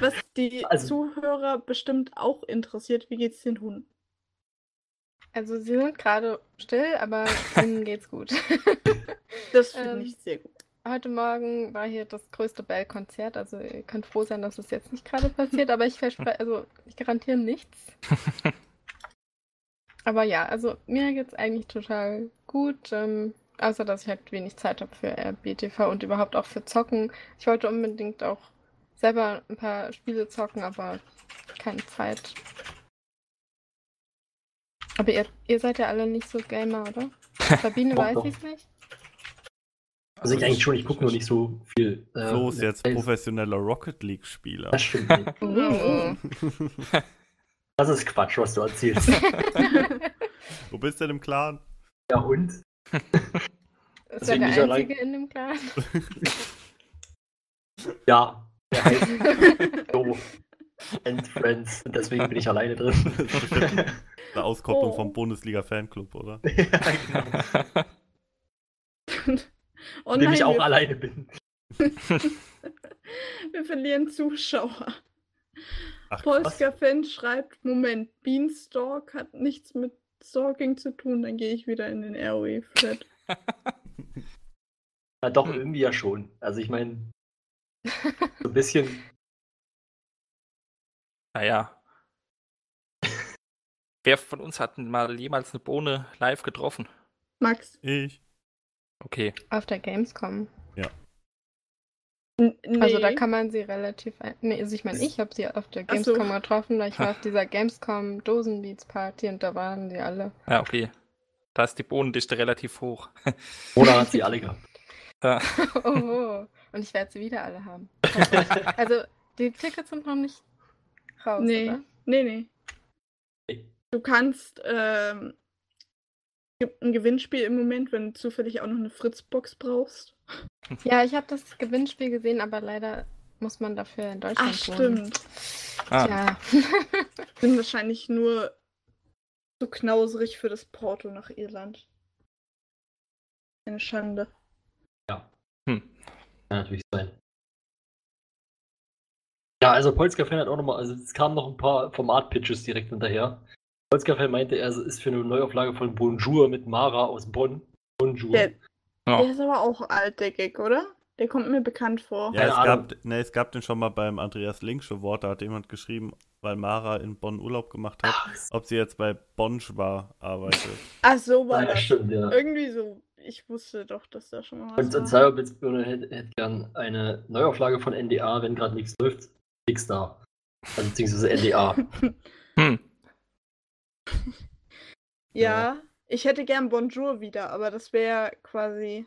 was die Also- Zuhörer bestimmt auch interessiert. Wie geht's den Hunden? Also sie sind gerade still, aber ihnen geht's gut. Das finde Ähm, ich sehr gut. Heute Morgen war hier das größte Bell-Konzert, also ihr könnt froh sein, dass es jetzt nicht gerade passiert, aber ich verspreche, also ich garantiere nichts. Aber ja, also mir geht's eigentlich total gut, ähm, außer dass ich halt wenig Zeit habe für RBTV und überhaupt auch für Zocken. Ich wollte unbedingt auch selber ein paar Spiele zocken, aber keine Zeit. Aber ihr, ihr seid ja alle nicht so Gamer, oder? Sabine Doch, weiß doch. ich's nicht. Also ich eigentlich schon, ich gucke nur nicht so viel. Äh, Flo ist jetzt professioneller Rocket League-Spieler. Das stimmt nicht. Oh. Das ist Quatsch, was du erzählst. Wo bist du denn im Clan? ja und? Ist er der nicht allein. Einzige in dem Clan? Ja, der heißt so. And Friends. Und deswegen bin ich alleine drin. Eine Auskopplung Oh. vom Bundesliga-Fanclub, oder? ja, genau. Oh dem ich auch alleine bin. wir verlieren Zuschauer. Ach, Polska-Fan schreibt, Moment, Beanstalk hat nichts mit Stalking zu tun, dann gehe ich wieder in den ROE-Flat. Ja, doch, Hm. irgendwie ja schon. Also ich meine, so ein bisschen. Naja. Wer von uns hat denn mal jemals eine Bohne live getroffen? Max. Ich. Okay. Auf der Gamescom. N nee. Also da kann man sie relativ. Nee, also ich meine, ich habe sie auf der Ach so. Gamescom getroffen, ich war auf dieser Gamescom Dosenbeats Party und da waren sie alle. Ja, okay. Da ist die Bohnendichte relativ hoch. Oder hat sie alle gehabt. Ja. Oh, und ich werde sie wieder alle haben. Also die Tickets sind noch nicht raus, Nee, oder? nee, nee. Nee. Du kannst, ähm, gibt ein Gewinnspiel im Moment, wenn du zufällig auch noch eine Fritzbox brauchst. Ja, ich habe das Gewinnspiel gesehen, aber leider muss man dafür in Deutschland Ach, wohnen. stimmt. Ah, Ja. Sind wahrscheinlich nur zu knauserig für das Porto nach Irland. Eine Schande. hm. Kann natürlich sein. Ja, also Polska-Fan hat auch nochmal, also es kamen noch ein paar Format-Pitches direkt hinterher. Polska-Fan meinte, er ist für eine Neuauflage von Bonjour mit Mara aus Bonn. Bonjour. Der, Ja. der ist aber auch alt, der Gag, oder? Der kommt mir bekannt vor. Ja, es gab, ne, es gab den schon mal beim Andreas Linksche Wort, da hat jemand geschrieben, weil Mara in Bonn Urlaub gemacht hat, Ach, ob sie jetzt bei Bonschwa arbeitet. Ach, so war ja, das. stimmt, ja. Irgendwie so. Ich wusste doch, dass da schon mal was Und, und war. Cyberblitzbirne hätte, hätte gern eine Neuauflage von NDA, wenn gerade nichts läuft. Nix da. Also beziehungsweise NDA. Hm. Ja, ich hätte gern Bonjour wieder, aber das wäre quasi.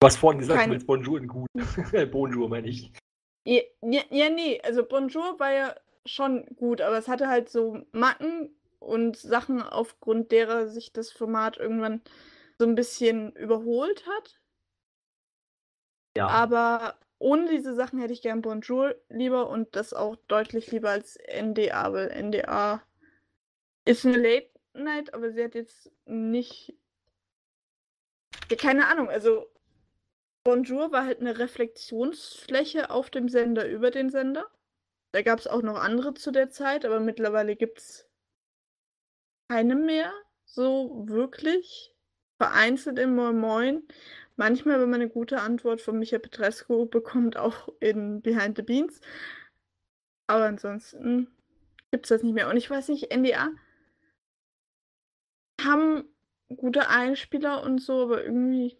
Du hast vorhin gesagt, Kein- du willst Bonjour in gut. Bonjour meine ich. Ja, ja, ja, nee, also Bonjour war ja schon gut, aber es hatte halt so Macken und Sachen, aufgrund derer sich das Format irgendwann so ein bisschen überholt hat. Ja. Aber ohne diese Sachen hätte ich gern Bonjour lieber und das auch deutlich lieber als NDA, weil NDA ist eine Late Night, aber sie hat jetzt nicht. Ja, keine Ahnung, also Bonjour war halt eine Reflexionsfläche auf dem Sender über den Sender. Da gab es auch noch andere zu der Zeit, aber mittlerweile gibt es keine mehr, so wirklich. Vereinzelt im Moin Moin. Manchmal, wenn man eine gute Antwort von Michael Petrescu bekommt, auch in Behind the Beans. Aber ansonsten gibt es das nicht mehr. Und ich weiß nicht, NDA haben gute Einspieler und so, aber irgendwie.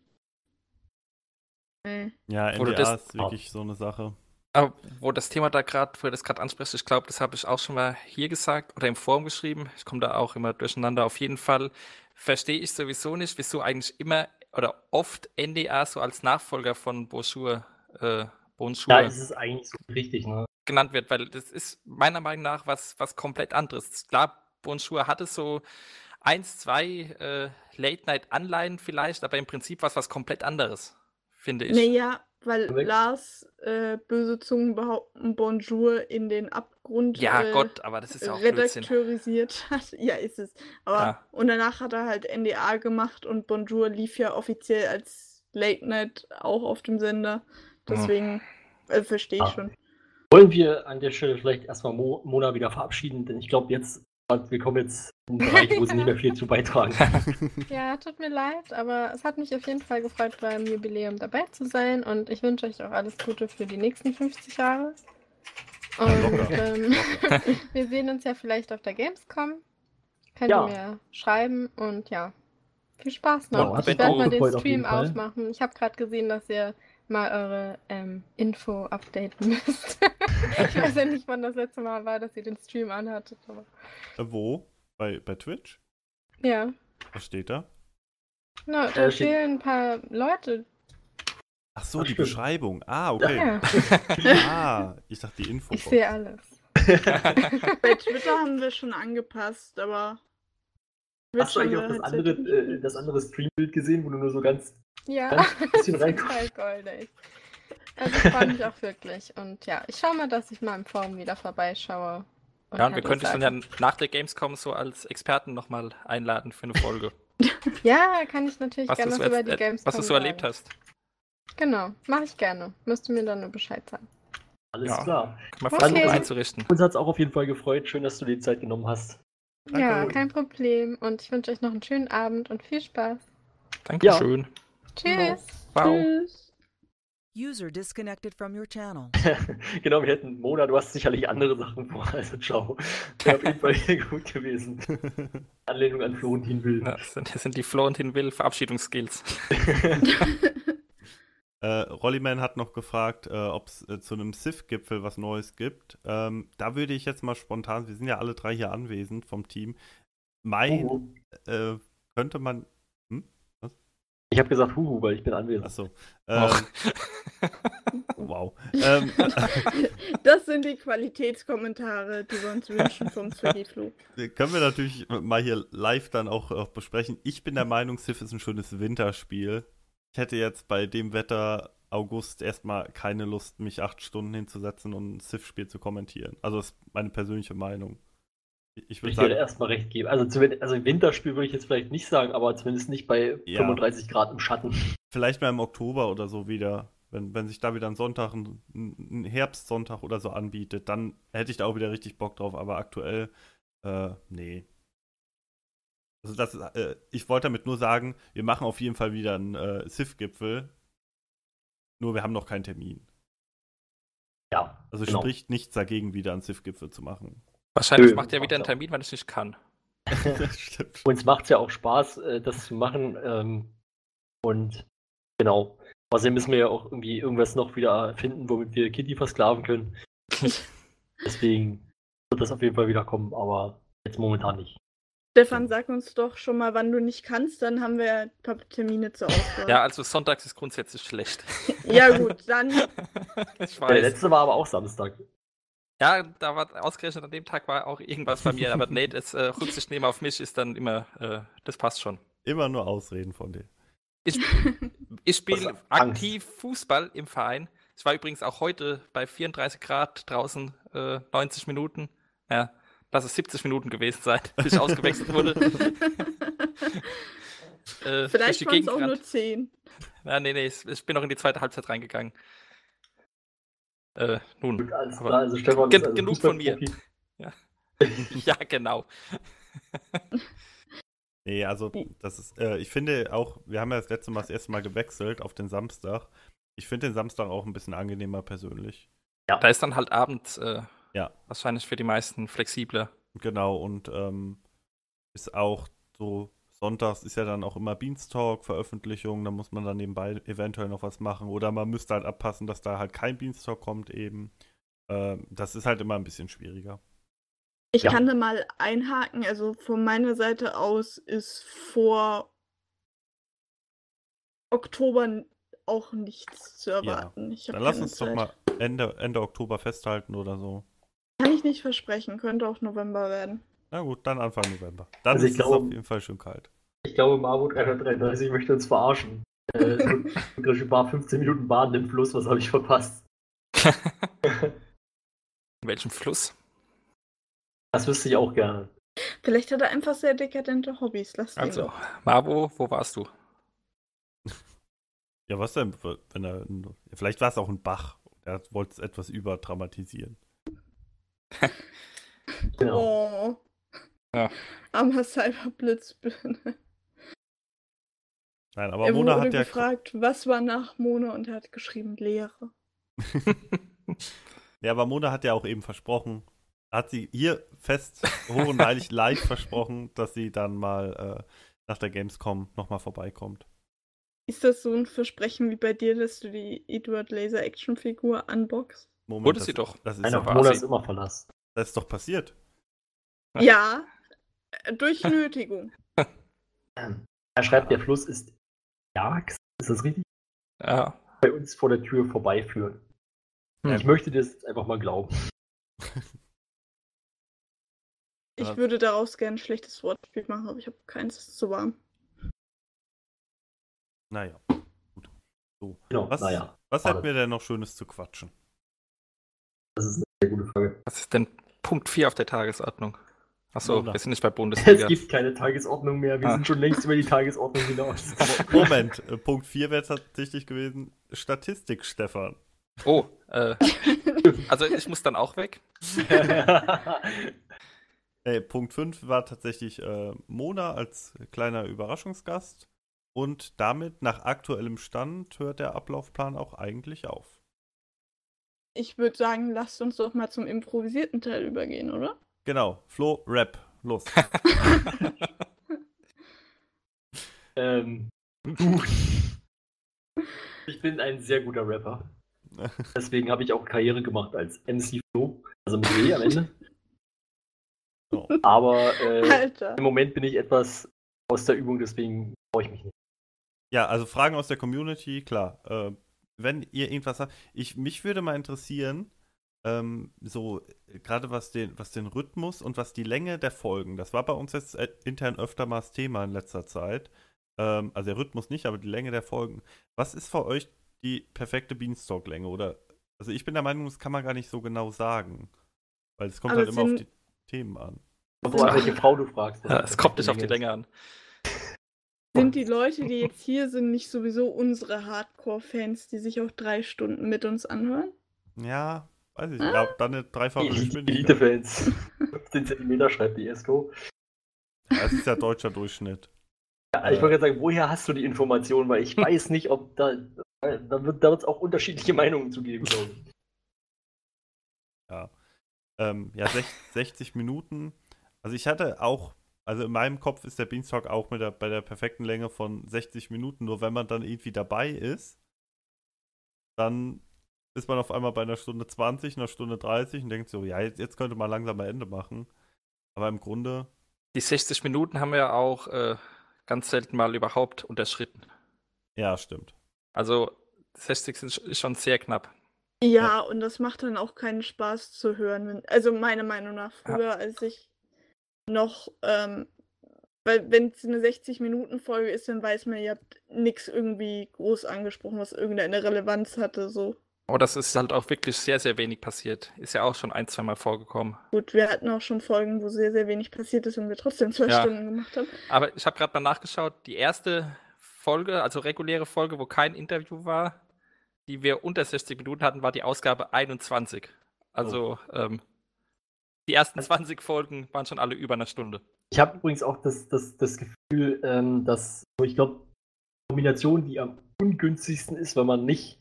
Nee. Ja, du NDA das- ist wirklich so eine Sache. Aber wo das Thema da gerade, wo ihr das gerade anspricht, ich glaube, das habe ich auch schon mal hier gesagt oder im Forum geschrieben. Ich komme da auch immer durcheinander. Auf jeden Fall verstehe ich sowieso nicht, wieso eigentlich immer oder oft NDA so als Nachfolger von Bonjour, äh, Bonjour Da ist es eigentlich so richtig, ne? genannt wird, weil das ist meiner Meinung nach was, was komplett anderes. Klar, Bonjour hatte so eins, zwei äh, Late-Night-Anleihen vielleicht, aber im Prinzip was was komplett anderes, finde ich. Naja, weil Korrekt. Lars äh, böse Zungen behaupten, Bonjour in den Abgrund ja, äh, Gott, aber das ist ja auch redakteurisiert hat. Ja, ist es. Aber Ja. und danach hat er halt NDA gemacht und Bonjour lief ja offiziell als Late Night auch auf dem Sender. Deswegen äh, verstehe ich Ah. schon. Wollen wir an der Stelle vielleicht erstmal Mo Mona wieder verabschieden, denn ich glaube jetzt, wir kommen jetzt in einen Bereich, wo sie nicht mehr viel zu beitragen kann. Ja, tut mir leid, aber es hat mich auf jeden Fall gefreut, beim Jubiläum dabei zu sein und ich wünsche euch auch alles Gute für die nächsten 50 Jahre. Und ähm, wir sehen uns ja vielleicht auf der Gamescom. Könnt Ja. ihr mir schreiben und ja, viel Spaß noch. Ja, ich werde mal den Stream aufmachen. Ich habe gerade gesehen, dass ihr mal eure ähm, Info updaten müsst. ich weiß ja nicht, wann das letzte Mal war, dass ihr den Stream anhattet. Aber Äh, wo? Bei, bei Twitch? ja, Was steht da? Na, da Äh, fehlen ein paar Leute. Ach so, Ach, die stimmt. Beschreibung. Ah, okay. Ja, Ah, ich dachte die Info. ich sehe alles. Bei Twitter haben wir schon angepasst, aber. Hast du eigentlich auch das halt andere, äh, das andere Streambild gesehen, wo du nur so ganz, Ja, ganz bisschen total goldig. Also ich freue mich auch wirklich. Und ja, ich schaue mal, dass ich mal im Forum wieder vorbeischaue. Ja, und wir könnten dich dann ja nach der Gamescom so als Experten nochmal einladen für eine Folge. Ja, kann ich natürlich was, du gerne so, über die äh, Gamescom was du so erlebt sagen. hast. Genau, mache ich gerne. Müsst ihr mir dann nur Bescheid sagen. Alles Ja. klar. Kann man Okay. versuchen Also- einzurichten. Uns hat es auch auf jeden Fall gefreut. Schön, dass du dir die Zeit genommen hast. Danke. Ja, kein Problem. Und ich wünsche euch noch einen schönen Abend und viel Spaß. Dankeschön. Tschüss. Wow. Tschüss. User disconnected from your channel. genau, wir hätten Mona, du hast sicherlich andere Sachen vor, also ciao. Wäre auf jeden Fall gut gewesen. Anlehnung an Florentin Will. Ja, das, sind, das sind die Florentin Will Verabschiedungsskills. Äh, Rollyman hat noch gefragt, äh, ob es äh, zu einem SIF-Gipfel was Neues gibt. Ähm, da würde ich jetzt mal spontan, wir sind ja alle drei hier anwesend vom Team, mein, Huhu. äh, könnte man, Ich habe gesagt Huhu, weil ich bin anwesend. achso, ähm, wow. Ähm, Das sind die Qualitätskommentare, die wir uns wünschen vom Zwicki-Flug. können wir natürlich mal hier live dann auch, auch besprechen. Ich bin der Meinung, SIF ist ein schönes Winterspiel. Ich hätte jetzt bei dem Wetter August erstmal keine Lust, mich acht Stunden hinzusetzen und ein SIF-Spiel zu kommentieren. Also das ist meine persönliche Meinung. Ich- würde sagen, erstmal recht geben. Also, zu, also Winterspiel würde ich jetzt vielleicht nicht sagen, aber zumindest nicht bei Ja. 35 Grad im Schatten. vielleicht mal im Oktober oder so wieder, wenn, wenn sich da wieder ein Sonntag, ein, ein Herbstsonntag oder so anbietet, dann hätte ich da auch wieder richtig Bock drauf, aber aktuell, äh, nee. Also das äh, ich wollte damit nur sagen, wir machen auf jeden Fall wieder einen äh, SIF-Gipfel, nur wir haben noch keinen Termin. Ja. Also genau. spricht nichts dagegen, wieder einen SIF-Gipfel zu machen. Wahrscheinlich Nö, macht er wieder einen. Termin, weil ich nicht kann. das stimmt. Uns macht es ja auch Spaß, äh, das zu machen. ähm, Und genau. Außerdem müssen wir ja auch irgendwie irgendwas noch wieder finden, womit wir Kitty versklaven können. Deswegen wird das auf jeden Fall wieder kommen, aber jetzt momentan nicht. Stefan, sag uns doch schon mal, wann du nicht kannst, dann haben wir ein paar Termine zur Auswahl. Ja, also sonntags ist grundsätzlich schlecht. Ja, gut, dann ich Der letzte war aber auch Samstag. Ja, da war ausgerechnet an dem Tag war auch irgendwas bei mir, aber nee, das äh, Rücksicht nehmen auf mich ist dann immer, äh, das passt schon. Immer nur Ausreden von dir. Ich, Ich spiele aktiv Fußball im Verein. Ich war übrigens auch heute bei 34 Grad draußen äh, 90 Minuten. Ja, lass es 70 Minuten gewesen sein, bis ich ausgewechselt wurde. äh, Vielleicht waren es auch nur gerannt. 10. Ja, nee, nee, ich, ich bin noch in die zweite Halbzeit reingegangen. Äh, nun. Klar, also Stefan gen- ist also genug von mir. Fußballprofi. Ja, genau. Nee, also das ist, äh, ich finde auch, wir haben ja das letzte Mal das erste Mal gewechselt auf den Samstag. Ich finde den Samstag auch ein bisschen angenehmer persönlich. Da ist dann halt abends äh, Ja. wahrscheinlich für die meisten flexibler. Genau, und ähm, ist auch so, sonntags ist ja dann auch immer Beanstalk, Veröffentlichung, da muss man dann nebenbei eventuell noch was machen. Oder man müsste halt abpassen, dass da halt kein Beanstalk kommt eben. Ähm, das ist halt immer ein bisschen schwieriger. Ich Ja. kann da mal einhaken. Also von meiner Seite aus ist vor Oktober auch nichts zu erwarten. ich hab Dann lass uns doch Zeit. mal Ende, Ende Oktober festhalten oder so. Kann ich nicht versprechen. Könnte auch November werden. Na gut, dann Anfang November. Dann Also ich ist es glaube- auf jeden Fall schön kalt. Ich glaube, Marvo 333 möchte uns verarschen. Äh, so Bar 15 Minuten Bahn im Fluss, was habe ich verpasst? In welchem Fluss? Das wüsste ich auch gerne. Vielleicht hat er einfach sehr dekadente Hobbys. Lass Also. Marvo, wo warst du? Ja, was denn? Wenn er, vielleicht war es auch ein Bach. Er wollte es etwas überdramatisieren. Genau. Oh. Ja. Armer Cyberblitzbirne. Nein, aber Er Mona wurde hat ja. gefragt, was war nach Mona und er hat geschrieben Lehre. Ja, aber Mona hat ja auch eben versprochen, hat sie hier fest, hoch und heilig live versprochen, dass sie dann mal äh, nach der Gamescom nochmal vorbeikommt. Ist das so ein Versprechen wie bei dir, dass du die Edward Laser Action Figur unboxst? Moment, Wurde das, sie doch. Das ist, Nein, doch, Mona ist immer verlassen. das ist doch passiert. Ja. Äh, durch Nötigung. Ähm, Er schreibt, der Fluss ist Jax. Ist das richtig? Ja. Bei uns vor der Tür vorbeiführen. Hm. Ich möchte das jetzt einfach mal glauben. Ich Ja. würde daraus gerne ein schlechtes Wortspiel machen, aber ich habe keins, es ist zu warm. Naja. Gut. So. Genau, Was, naja. was hätten wir denn noch Schönes zu quatschen? Das ist eine sehr gute Frage. Was ist denn Punkt 4 auf der Tagesordnung? Achso, wir sind nicht bei Es Bundesliga. gibt keine Tagesordnung mehr. Wir Ah. sind schon längst über die Tagesordnung hinaus. Mo- Moment, äh, Punkt 4 wäre tatsächlich gewesen. Statistik, Stefan. Oh, äh, also ich muss dann auch weg. Äh, Punkt 5 war tatsächlich äh, Mona als kleiner Überraschungsgast. Und damit, nach aktuellem Stand, hört der Ablaufplan auch eigentlich auf. Ich würde sagen, lasst uns doch mal zum improvisierten Teil übergehen, oder? Genau, Flo, Rap, los. ähm, ich bin ein sehr guter Rapper. Deswegen habe ich auch Karriere gemacht als MC Flo. Also mit W am Ende. So. Aber äh, im Moment bin ich etwas aus der Übung, deswegen brauche ich mich nicht. Ja, also Fragen aus der Community, klar. Äh, wenn ihr irgendwas habt, ich, mich würde mal interessieren, ähm, so äh, gerade was den, was den Rhythmus und was die Länge der Folgen, das war bei uns jetzt äh, intern öfter mal das Thema in letzter Zeit. Ähm, also der Rhythmus nicht, aber die Länge der Folgen. Was ist für euch die perfekte Beanstalk-Länge? Oder, also ich bin der Meinung, das kann man gar nicht so genau sagen. Weil es kommt Aber halt immer auf die Themen an. An welche Frau du fragst. Ja, es kommt nicht auf die Länge an. Sind die Leute, die jetzt hier sind, nicht sowieso unsere Hardcore-Fans, die sich auch drei Stunden mit uns anhören? Ja, weiß ich nicht. Ja, dann eine dreifache Geschwindigkeit. Elite-Fans. 15 Zentimeter schreibt die ESCO. Ja, Das ist ja deutscher Durchschnitt. Ja, ich wollte gerade sagen, woher hast du die Information? Weil ich weiß nicht, ob da. Da wird es auch unterschiedliche Meinungen zu geben, glaube ich. Ähm, ja, sech, 60 Minuten. Also ich hatte auch, also in meinem Kopf ist der Beanstalk auch mit der, bei der perfekten Länge von 60 Minuten. Nur wenn man dann irgendwie dabei ist, dann ist man auf einmal bei einer Stunde 20, einer Stunde 30 und denkt so, ja, jetzt, jetzt könnte man langsam mal Ende machen. Aber im Grunde, Die 60 Minuten haben wir auch äh, ganz selten mal überhaupt unterschritten. ja, stimmt. Also 60 sind schon sehr knapp. Ja, und das macht dann auch keinen Spaß zu hören. Wenn, also meiner Meinung nach, Ja. früher, als ich noch ähm, Weil wenn es eine 60-Minuten-Folge ist, dann weiß man, ihr habt nichts irgendwie groß angesprochen, was irgendeine Relevanz hatte. So. Aber das ist halt auch wirklich sehr, sehr wenig passiert. Ist ja auch schon ein, zweimal vorgekommen. Gut, wir hatten auch schon Folgen, wo sehr, sehr wenig passiert ist und wir trotzdem zwei Ja. Stunden gemacht haben. Aber ich habe gerade mal nachgeschaut, die erste Folge, also reguläre Folge, wo kein Interview war, die wir unter 60 Minuten hatten, war die Ausgabe 21. Also ähm, die ersten 20 Folgen waren schon alle über eine Stunde. Ich habe übrigens auch das, das, das Gefühl, ähm, dass, ich glaube, die Kombination, die am ungünstigsten ist, wenn man nicht,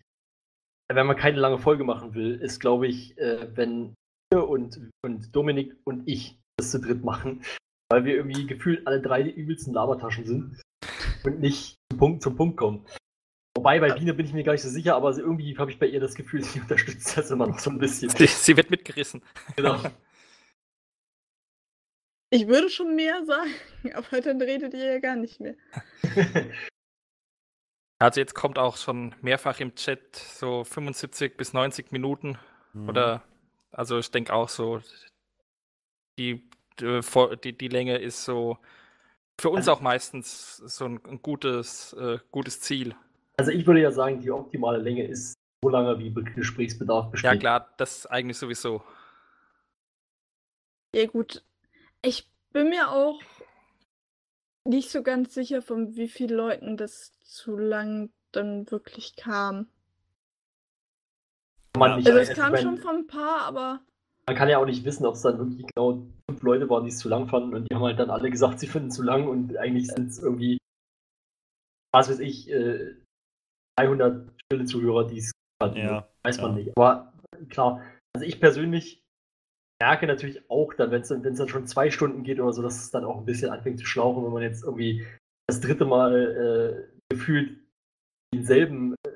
wenn man keine lange Folge machen will, ist, glaube ich, äh, wenn wir und, und Dominik und ich das zu dritt machen, weil wir irgendwie gefühlt alle drei die übelsten Labertaschen sind und nicht zum Punkt, zum Punkt kommen. Wobei bei Biene bin ich mir gar nicht so sicher, aber irgendwie habe ich bei ihr das Gefühl, sie unterstützt das immer noch so ein bisschen. Sie, sie wird mitgerissen. Genau. Ich würde schon mehr sagen, aber dann redet ihr ja gar nicht mehr. Also jetzt kommt auch schon mehrfach im Chat so 75 bis 90 Minuten Mhm. oder also ich denke auch so die, äh, die, die Länge ist so für uns Also- auch meistens so ein, ein gutes, äh, gutes Ziel. Also ich würde ja sagen, die optimale Länge ist so lange, wie Be- Gesprächsbedarf besteht. Ja klar, das eigentlich sowieso. Ja, gut. Ich bin mir auch nicht so ganz sicher, von wie vielen Leuten das zu lang dann wirklich kam. Man Also, es kam schon von ein paar, aber Man kann ja auch nicht wissen, ob es dann wirklich genau fünf Leute waren, die es zu lang fanden und die haben halt dann alle gesagt, sie finden es zu lang und eigentlich sind es irgendwie, was weiß ich, äh, 300 stille Zuhörer, die es fanden. Ja, Weiß man ja. nicht. Aber klar, also ich persönlich merke natürlich auch dann, wenn es dann, schon zwei Stunden geht oder so, dass es dann auch ein bisschen anfängt zu schlauchen, wenn man jetzt irgendwie das dritte Mal äh, gefühlt denselben äh,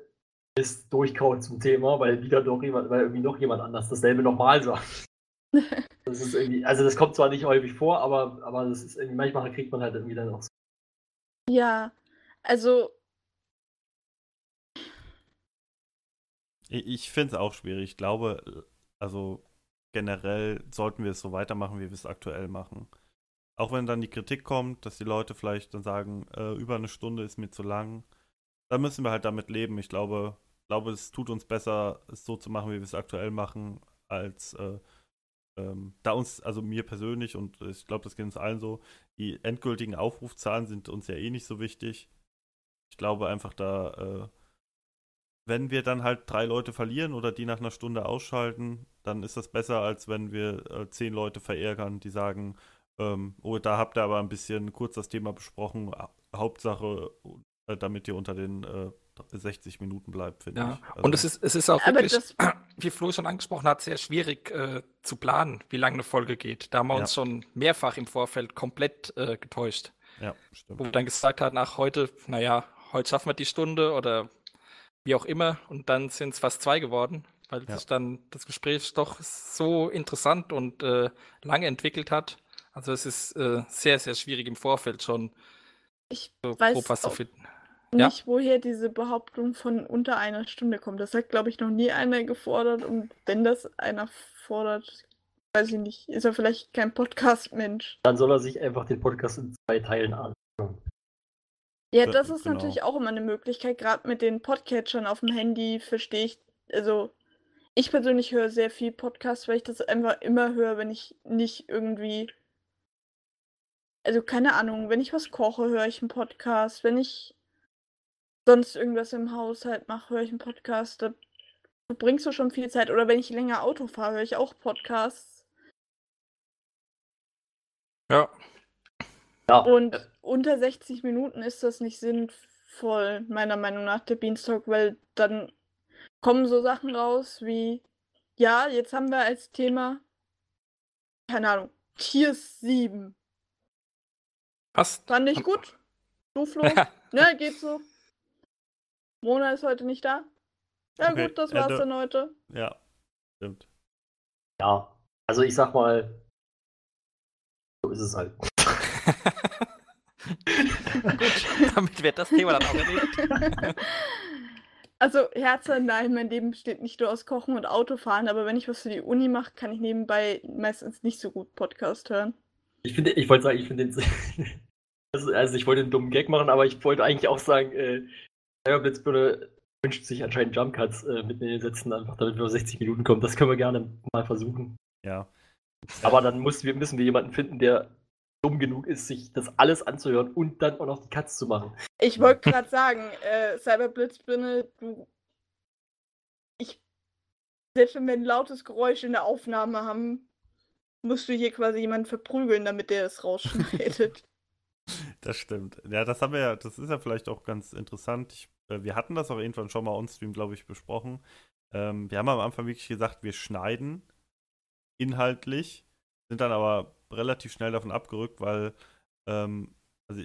Mist durchkaut zum Thema, weil wieder doch jemand, weil irgendwie noch jemand anders dasselbe nochmal sagt. Das ist irgendwie, also das kommt zwar nicht häufig vor, aber, aber das ist irgendwie, manchmal kriegt man halt irgendwie dann auch so. ja, also Ich, ich finde es auch schwierig. Ich glaube, also generell sollten wir es so weitermachen, wie wir es aktuell machen. Auch wenn dann die Kritik kommt, dass die Leute vielleicht dann sagen, äh, über eine Stunde ist mir zu lang, dann müssen wir halt damit leben. Ich glaube, glaube, es tut uns besser, es so zu machen, wie wir es aktuell machen, als äh, ähm, da uns, also mir persönlich und ich glaube, das geht uns allen so, die endgültigen Aufrufzahlen sind uns ja eh nicht so wichtig. Ich glaube einfach da, äh, wenn wir dann halt drei Leute verlieren oder die nach einer Stunde ausschalten, dann ist das besser, als wenn wir äh, zehn Leute verärgern, die sagen, ähm, oh, da habt ihr aber ein bisschen kurz das Thema besprochen. Ha- Hauptsache, äh, damit ihr unter den äh, 60 Minuten bleibt, finde Ja. ich. Also, Und es ist, es ist auch wirklich, das- wie Flo schon angesprochen hat, sehr schwierig äh, zu planen, wie lange eine Folge geht. Da haben wir Ja. uns schon mehrfach im Vorfeld komplett äh, getäuscht. Ja, stimmt. Wo wir dann gesagt haben, ach, heute, naja, heute schaffen wir die Stunde oder wie auch immer. Und dann sind es fast zwei geworden, weil Ja. sich dann das Gespräch doch so interessant und äh, lange entwickelt hat. Also es ist äh, sehr, sehr schwierig im Vorfeld schon ich so weiß grob was zu finden. Ja. nicht, woher diese Behauptung von unter einer Stunde kommt. Das hat, glaube ich, noch nie einer gefordert. Und wenn das einer fordert, weiß ich nicht, ist er vielleicht kein Podcast-Mensch. Dann soll er sich einfach den Podcast in zwei Teilen an. Ja, Ja, das ist genau. natürlich auch immer eine Möglichkeit. Gerade mit den Podcatchern auf dem Handy verstehe ich, also ich persönlich höre sehr viel Podcast, weil ich das einfach immer höre, wenn ich nicht irgendwie, also keine Ahnung, wenn ich was koche, höre ich einen Podcast. Wenn ich sonst irgendwas im Haushalt mache, höre ich einen Podcast. Da verbringst du schon viel Zeit. Oder wenn ich länger Auto fahre, höre ich auch Podcasts. Ja, Ja, Und unter 60 Minuten ist das nicht sinnvoll, meiner Meinung nach, der Beanstalk, weil dann kommen so Sachen raus wie, ja, jetzt haben wir als Thema, keine Ahnung, Tiers 7. passt. Fand ich gut. Du, Flo? ne, geht so. Mona ist heute nicht da. Ja Okay, gut, das war's Ende. dann heute. Ja, stimmt. ja. Also ich sag mal, so ist es halt. Gut, damit wird das Thema dann auch erledigt. Also, Herzer, nein, mein Leben besteht nicht nur aus Kochen und Autofahren, aber wenn ich was für die Uni mache, kann ich nebenbei meistens nicht so gut Podcast hören. Ich finde, ich wollte sagen, ich finde den, Also, also ich wollte einen dummen Gag machen, aber ich wollte eigentlich auch sagen, äh, Cyberblitzbirne wünscht sich anscheinend Jumpcuts äh, mit in den Sätzen, einfach damit wir auf 60 Minuten kommen. Das können wir gerne mal versuchen. Ja. Aber dann muss, wir, müssen wir jemanden finden, der dumm genug ist, sich das alles anzuhören und dann auch noch die Cuts zu machen. Ich wollte gerade sagen, äh, Cyberblitzbirne, du. Ich. Selbst wenn wir ein lautes Geräusch in der Aufnahme haben, musst du hier quasi jemanden verprügeln, damit der es rausschneidet. Das stimmt. Ja, das haben wir ja, das ist ja vielleicht auch ganz interessant. Ich, äh, wir hatten das auch irgendwann schon mal on-stream, glaube ich, besprochen. Ähm, wir haben am Anfang wirklich gesagt, wir schneiden inhaltlich, sind dann aber relativ schnell davon abgerückt, weil ähm, also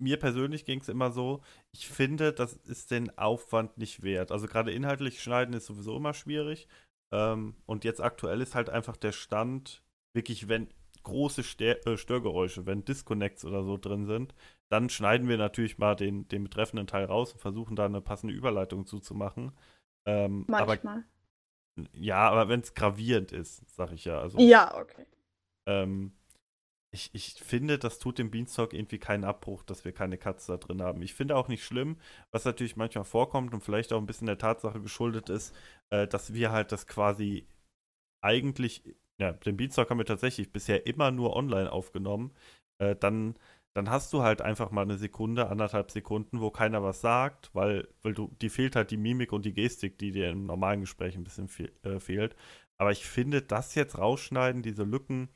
mir persönlich ging es immer so, ich finde, das ist den Aufwand nicht wert. Also gerade inhaltlich schneiden ist sowieso immer schwierig. Ähm, und jetzt aktuell ist halt einfach der Stand, wirklich, wenn große Stör äh, Störgeräusche, wenn Disconnects oder so drin sind, dann schneiden wir natürlich mal den, den betreffenden Teil raus und versuchen da eine passende Überleitung zuzumachen. Ähm, Manchmal. Aber, ja, aber wenn es gravierend ist, sag ich ja. Also, ja, okay. Ähm, ich, ich finde, das tut dem Beanstalk irgendwie keinen Abbruch, dass wir keine Cuts da drin haben. Ich finde auch nicht schlimm, was natürlich manchmal vorkommt und vielleicht auch ein bisschen der Tatsache geschuldet ist, äh, dass wir halt das quasi eigentlich, ja, den Beanstalk haben wir tatsächlich bisher immer nur online aufgenommen. Äh, dann, dann hast du halt einfach mal eine Sekunde, anderthalb Sekunden, wo keiner was sagt, weil, weil du, die fehlt halt die Mimik und die Gestik, die dir im normalen Gespräch ein bisschen fehl, äh, fehlt. Aber ich finde, das jetzt rausschneiden, diese Lücken,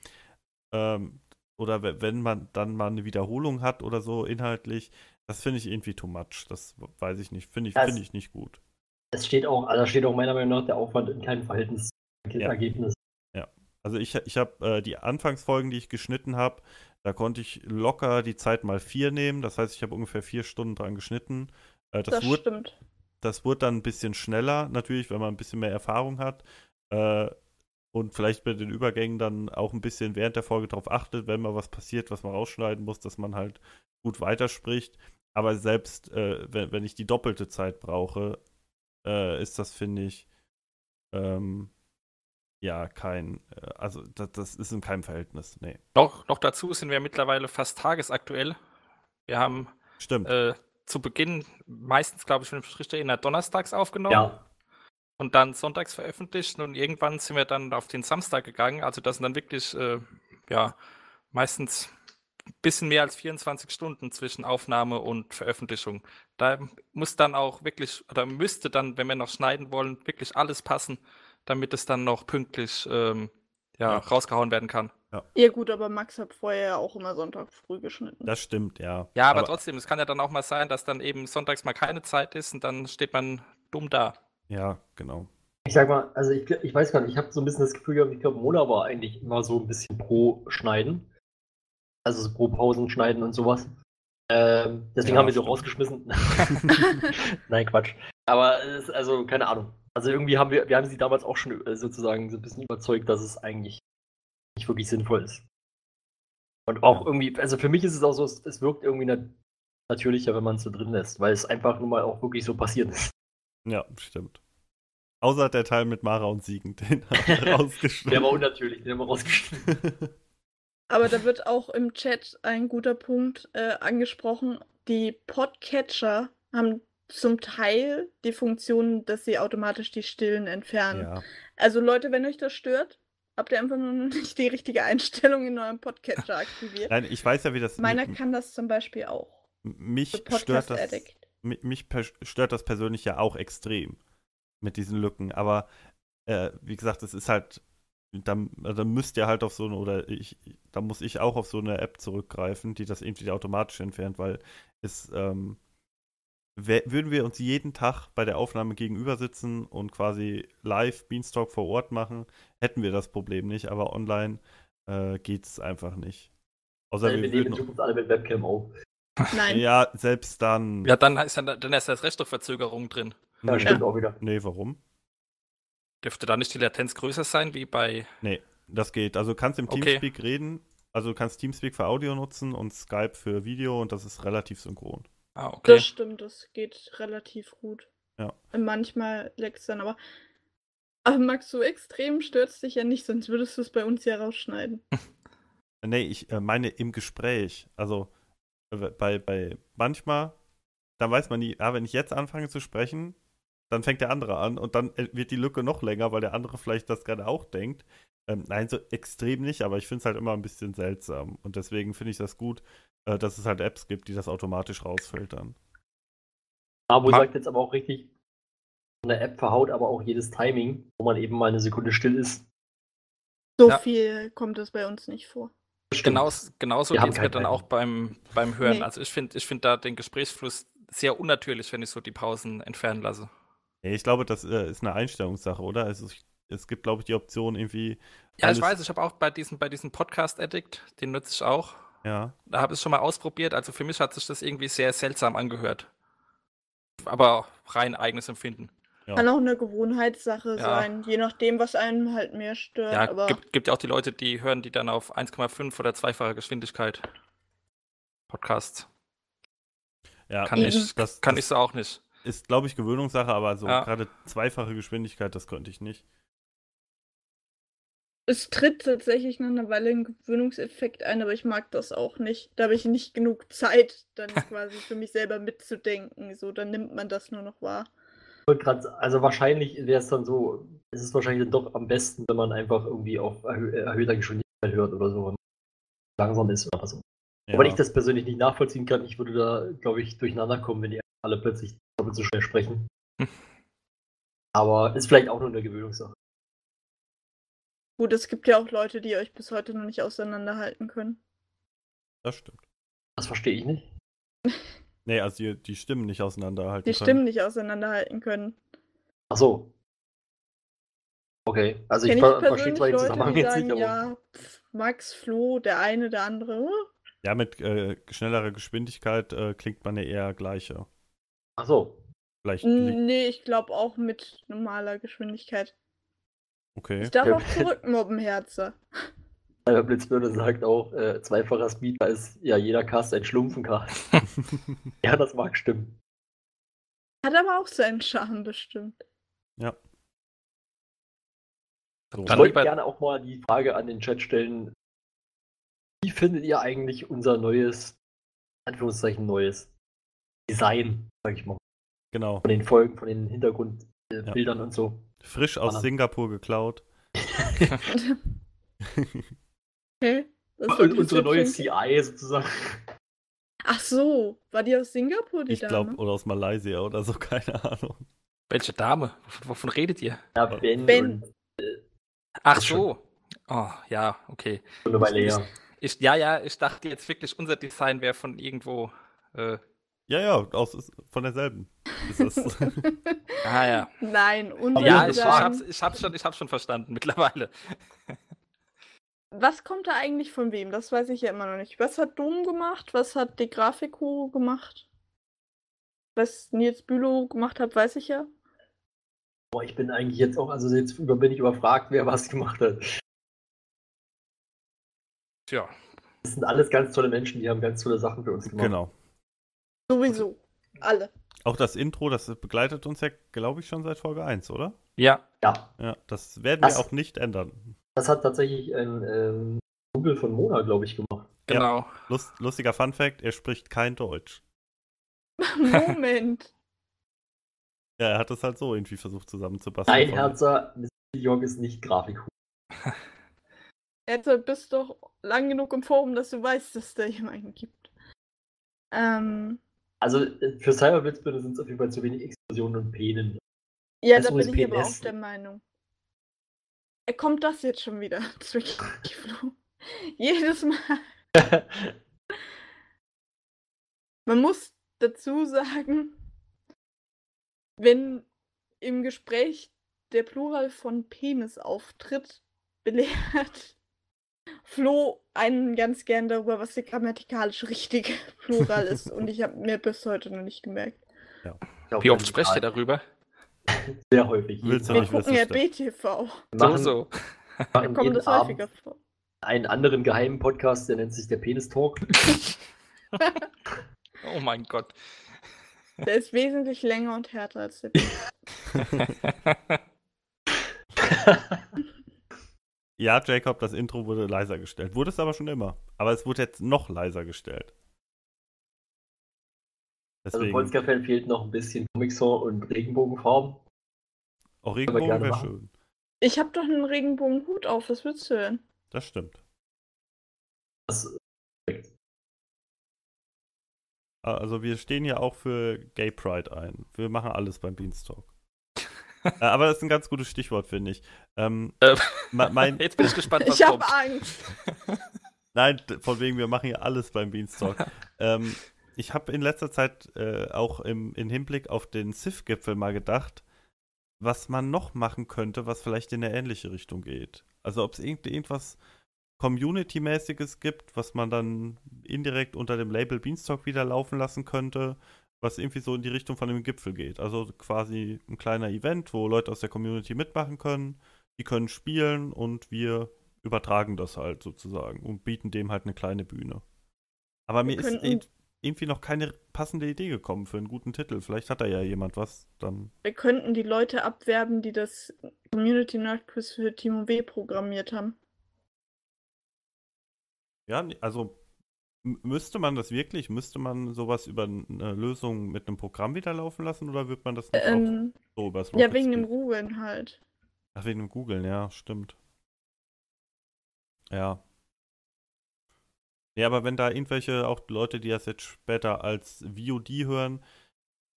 ähm, oder wenn man dann mal eine Wiederholung hat oder so inhaltlich, das finde ich irgendwie too much. Das weiß ich nicht, finde ich, find ich nicht gut. Es steht auch, also steht auch meiner Meinung nach der Aufwand in keinem Verhältnis zum Ja. Ergebnis. Ja. Also ich, ich habe äh, die Anfangsfolgen, die ich geschnitten habe, da konnte ich locker die Zeit mal vier nehmen. Das heißt, ich habe ungefähr vier Stunden dran geschnitten. Äh, das, Das wurde, stimmt. das wurde dann ein bisschen schneller, natürlich, wenn man ein bisschen mehr Erfahrung hat. Äh, und vielleicht bei den Übergängen dann auch ein bisschen während der Folge darauf achtet, wenn mal was passiert, was man rausschneiden muss, dass man halt gut weiterspricht. Aber selbst äh, wenn, wenn ich die doppelte Zeit brauche, äh, ist das, finde ich, ähm, ja, kein, äh, also das, das ist in keinem Verhältnis, nee. Noch, noch dazu sind wir mittlerweile fast tagesaktuell. Wir haben Stimmt. äh, zu Beginn meistens, glaube ich, wenn ich mich richtig erinnere, donnerstags aufgenommen Ja, und dann sonntags veröffentlicht und irgendwann sind wir dann auf den Samstag gegangen. Also das sind dann wirklich, äh, ja, meistens ein bisschen mehr als 24 Stunden zwischen Aufnahme und Veröffentlichung. Da muss dann auch wirklich, oder müsste dann, wenn wir noch schneiden wollen, wirklich alles passen, damit es dann noch pünktlich ähm, ja, Ja. rausgehauen werden kann. Ja, gut, aber Max hat vorher ja auch immer Sonntag früh geschnitten. Das stimmt, ja. Ja, aber, trotzdem, es kann ja dann auch mal sein, dass dann eben sonntags mal keine Zeit ist und dann steht man dumm da. Ja, genau. ich sag mal, also ich, ich weiß gar nicht, ich habe so ein bisschen das Gefühl gehabt, ich glaube, Mona war eigentlich immer so ein bisschen pro Schneiden. Also so pro Pausen schneiden und sowas. Ähm, deswegen Ja, haben wir sie auch rausgeschmissen. Nein, Quatsch. Aber es, also, keine Ahnung. Also irgendwie haben wir, wir haben sie damals auch schon äh, sozusagen so ein bisschen überzeugt, dass es eigentlich nicht wirklich sinnvoll ist. Und auch irgendwie, also für mich ist es auch so, es, es wirkt irgendwie nat natürlicher, wenn man es so drin lässt, weil es einfach nun mal auch wirklich so passiert ist. Ja, stimmt. Außer der Teil mit Mara und Siegen, den haben wir rausgeschnitten. Der war unnatürlich, den haben wir rausgeschnitten. Aber da wird auch im Chat ein guter Punkt äh, angesprochen. Die Podcatcher haben zum Teil die Funktion, dass sie automatisch die Stillen entfernen. ja. Also Leute, wenn euch das stört, habt ihr einfach nur noch nicht die richtige Einstellung in eurem Podcatcher aktiviert. Nein, ich weiß ja, wie das. Meiner kann das zum Beispiel auch. mich stört das. Addict. Mi- mich stört das persönlich ja auch extrem mit diesen Lücken. Aber äh, wie gesagt, es ist halt, da, da müsst ihr halt auf so eine, oder ich, da muss ich auch auf so eine App zurückgreifen, die das irgendwie automatisch entfernt, weil es, ähm, würden wir uns jeden Tag bei der Aufnahme gegenüber sitzen und quasi live Beanstalk vor Ort machen, hätten wir das Problem nicht, aber online äh, geht es einfach nicht. Außer wir wir nehmen Zukunft alle mit Webcam auf. Nein. ja, selbst dann. Ja, dann ist ja, dann ist erst recht doch Verzögerung drin. Ja, stimmt auch wieder. Nee, warum? Dürfte da nicht die Latenz größer sein wie bei. Nee, das geht. Also du kannst im Okay. Teamspeak reden, also du kannst Teamspeak für Audio nutzen und Skype für Video und das ist relativ synchron. Ah, okay. Das stimmt, das geht relativ gut. Ja. Manchmal leckt es dann aber. Aber Max, so extrem stört dich ja nicht, sonst würdest du es bei uns ja rausschneiden. Nee, ich äh, meine im Gespräch. Also bei, bei manchmal, dann weiß man nie, ah, wenn ich jetzt anfange zu sprechen, dann fängt der andere an und dann äh, wird die Lücke noch länger, weil der andere vielleicht das gerade auch denkt. Ähm, nein, so extrem nicht, aber ich finde es halt immer ein bisschen seltsam. Und deswegen finde ich das gut, äh, dass es halt Apps gibt, die das automatisch rausfiltern. Abo Ma- sagt jetzt aber auch richtig, eine App verhaut aber auch jedes Timing, wo man eben mal eine Sekunde still ist. So Ja. viel kommt es bei uns nicht vor. Genaus, genauso geht es mir dann auch beim, beim Hören. Nee. Also ich finde ich find da den Gesprächsfluss sehr unnatürlich, wenn ich so die Pausen entfernen lasse. Ich glaube, das äh, ist eine Einstellungssache, oder? Also ich, es gibt, glaube ich, die Option irgendwie. Ja, ich weiß, ich habe auch bei diesem, bei diesem Podcast Addict, den nutze ich auch. Ja. Da habe ich es schon mal ausprobiert. Also für mich hat sich das irgendwie sehr seltsam angehört. Aber rein eigenes Empfinden. Ja. Kann auch eine Gewohnheitssache Ja. sein, je nachdem, was einem halt mehr stört. Ja, aber gibt, gibt ja auch die Leute, die hören die dann auf 1,5 oder zweifache Geschwindigkeit. Podcasts. Ja, Kann ich, das, kann das ich so auch nicht. ist, glaube ich, Gewöhnungssache, aber so Ja. gerade zweifache Geschwindigkeit, das könnte ich nicht. es tritt tatsächlich nach einer Weile ein Gewöhnungseffekt ein, aber ich mag das auch nicht. Da habe ich nicht genug Zeit, dann quasi für mich selber mitzudenken. So, dann nimmt man das nur noch wahr. Wollte grad, also wahrscheinlich wäre es dann so, es ist wahrscheinlich dann doch am besten, wenn man einfach irgendwie auf erhö erhöhter Geschwindigkeit hört oder so, wenn man langsam ist oder so. Ja. Weil ich das persönlich nicht nachvollziehen kann, ich würde da, glaube ich, durcheinander kommen, wenn die alle plötzlich doppelt so schnell sprechen. Hm. Aber ist vielleicht auch nur eine Gewöhnungssache. Gut, es gibt ja auch Leute, die euch bis heute noch nicht auseinanderhalten können. das stimmt. Das verstehe ich nicht. Nee, also die, die Stimmen nicht auseinanderhalten Die können. Stimmen nicht auseinanderhalten können. Ach so. Okay, also ich Kenn ver persönlich verstehe zwar den Zusammenhang jetzt sagen, nicht, aber ja, Max, Flo, der eine, der andere. Ja, mit äh, schnellerer Geschwindigkeit äh, klingt man ja eher gleicher. ach so. Vielleicht Nee, ich glaube auch mit normaler Geschwindigkeit. okay. Ich darf auch zurückmobben, Herze. Cyber Blitzbirne sagt auch, äh, zweifacher Speed, da ist ja jeder Cast ein Schlumpfencast. ja, das mag stimmen. Hat aber auch seinen Charme bestimmt. ja. Ich Dann wollte lieber- gerne auch mal die Frage an den Chat stellen. Wie findet ihr eigentlich unser neues, Anführungszeichen neues Design, sag ich mal, Genau. von den Folgen, von den Hintergrundbildern und so? Frisch aus. Singapur geklaut. Okay. Das soll Und unsere neue CI sozusagen. Ach so, war die aus Singapur, die Ich glaube, Dame? oder aus Malaysia oder so, keine Ahnung. Welche Dame? Wovon, wovon redet ihr? Ja, Ben, Ben. und Ach so. Oh, ja, okay. eine Weile her. Ich, ja, ja, ich dachte jetzt wirklich, unser Design wäre von irgendwo. Äh, Ja, ja, aus, von derselben. Ist das. ah ja. Nein, unser Ja, Ja, ich, ich, hab's, ich, hab's schon, ich hab's schon verstanden mittlerweile. Was kommt da eigentlich von wem? Das weiß ich ja immer noch nicht. Was hat Dom gemacht? Was hat die Grafico gemacht? Was Nils Bülow gemacht hat, weiß ich ja. Boah, ich bin eigentlich jetzt auch, also jetzt bin ich überfragt, wer was gemacht hat. Tja. Das sind alles ganz tolle Menschen, die haben ganz tolle Sachen für uns gemacht. genau. Sowieso. Alle. Auch das Intro, das begleitet uns ja, glaube ich, schon seit Folge 1, oder? Ja, Ja, Ja, das werden Das- wir auch nicht ändern. Das hat tatsächlich ein ähm, von Mona, glaube ich, gemacht. genau. Lust, lustiger Fun Fact, er spricht kein Deutsch. Moment. Ja, er hat es halt so irgendwie versucht zusammenzubasteln. Nein, Herzer, Mr. York ist nicht Grafik. Jetzt bist doch lang genug im Forum, dass du weißt, dass da jemanden gibt. Ähm, Also äh, für Cyberblitzbirne sind es auf jeden Fall zu wenig Explosionen und Penen. ja, Das da bin ich aber PNS. auch der Meinung. Äh, Kommt das jetzt schon wieder? Tricky Flo. Jedes Mal. Man muss dazu sagen, wenn im Gespräch der Plural von Penis auftritt, belehrt Flo einen ganz gern darüber, was der grammatikalisch richtige Plural ist. Und ich habe mir bis heute noch nicht gemerkt. Glaub, Wie oft ihr ist darüber? Sehr häufig. Willst du Wir nicht gucken wissen, ja. BTV. So, machen, so. wir Da kommt es häufiger Abend vor. einen anderen geheimen Podcast, der nennt sich der Penis Talk. Oh mein Gott. Der ist wesentlich länger und härter als der Penis. Ja, Jacob, das Intro wurde leiser gestellt. Wurde es aber schon immer. Aber es wurde jetzt noch leiser gestellt. Also Deswegen, Polska-Fan fehlt noch ein bisschen Comicsor und Regenbogenfarben. auch Regenbogen wäre schön. Ich habe doch einen Regenbogenhut auf, was willst du denn? Das stimmt. Das, Ah, Also wir stehen ja auch für Gay Pride ein. Wir machen alles beim Beanstalk. Äh, Aber das ist ein ganz gutes Stichwort, finde ich. Ähm, Äh, me- mein, Jetzt bin ich gespannt, was Ich habe kommt. Angst. nein, von wegen, wir machen ja alles beim Beanstalk. ähm, ich habe in letzter Zeit äh, auch im, im Hinblick auf den CIF-Gipfel mal gedacht, was man noch machen könnte, was vielleicht in eine ähnliche Richtung geht. Also ob es irgend, irgendwas Community-mäßiges gibt, was man dann indirekt unter dem Label Beanstalk wieder laufen lassen könnte, was irgendwie so in die Richtung von dem Gipfel geht. Also quasi ein kleiner Event, wo Leute aus der Community mitmachen können, die können spielen und wir übertragen das halt sozusagen und bieten dem halt eine kleine Bühne. Aber mir ist irgendwie noch keine passende Idee gekommen für einen guten Titel. Vielleicht hat da ja jemand was, dann Wir könnten die Leute abwerben, die das Community Nerd Quiz für Timo W programmiert haben. Ja, also müsste man das wirklich, müsste man sowas über eine Lösung mit einem Programm wieder laufen lassen oder wird man das nicht Ähm, auch so übers ja, Rocket wegen dem Speed? Ruben halt. Ach, wegen dem Googlen, ja, stimmt. Ja. Ja, aber wenn da irgendwelche, auch Leute, die das jetzt später als VOD hören,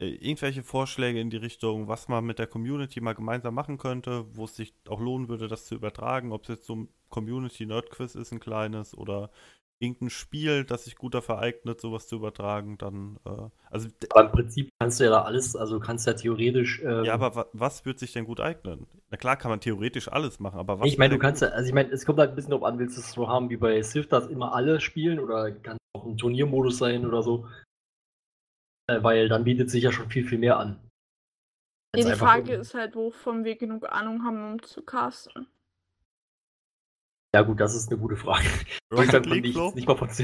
äh, irgendwelche Vorschläge in die Richtung, was man mit der Community mal gemeinsam machen könnte, wo es sich auch lohnen würde, das zu übertragen, ob es jetzt so ein Community-Nerd-Quiz ist, ein kleines, oder irgendein Spiel, das sich gut dafür eignet, sowas zu übertragen, dann, äh, also, aber im Prinzip kannst du ja da alles, also kannst ja theoretisch. Ähm, ja, aber wa was wird sich denn gut eignen? Na klar kann man theoretisch alles machen, aber was ich meine, du kannst ja, also ich meine, es kommt halt ein bisschen drauf an, willst du es so haben wie bei Swift, dass immer alle spielen oder kann auch ein Turniermodus sein oder so. Äh, weil dann bietet sich ja schon viel, viel mehr an. Ja, die Frage ist halt, wovon wir genug Ahnung haben, um zu casten. Ja, gut, das ist eine gute Frage. Rocket League nichts, so? nicht mal von.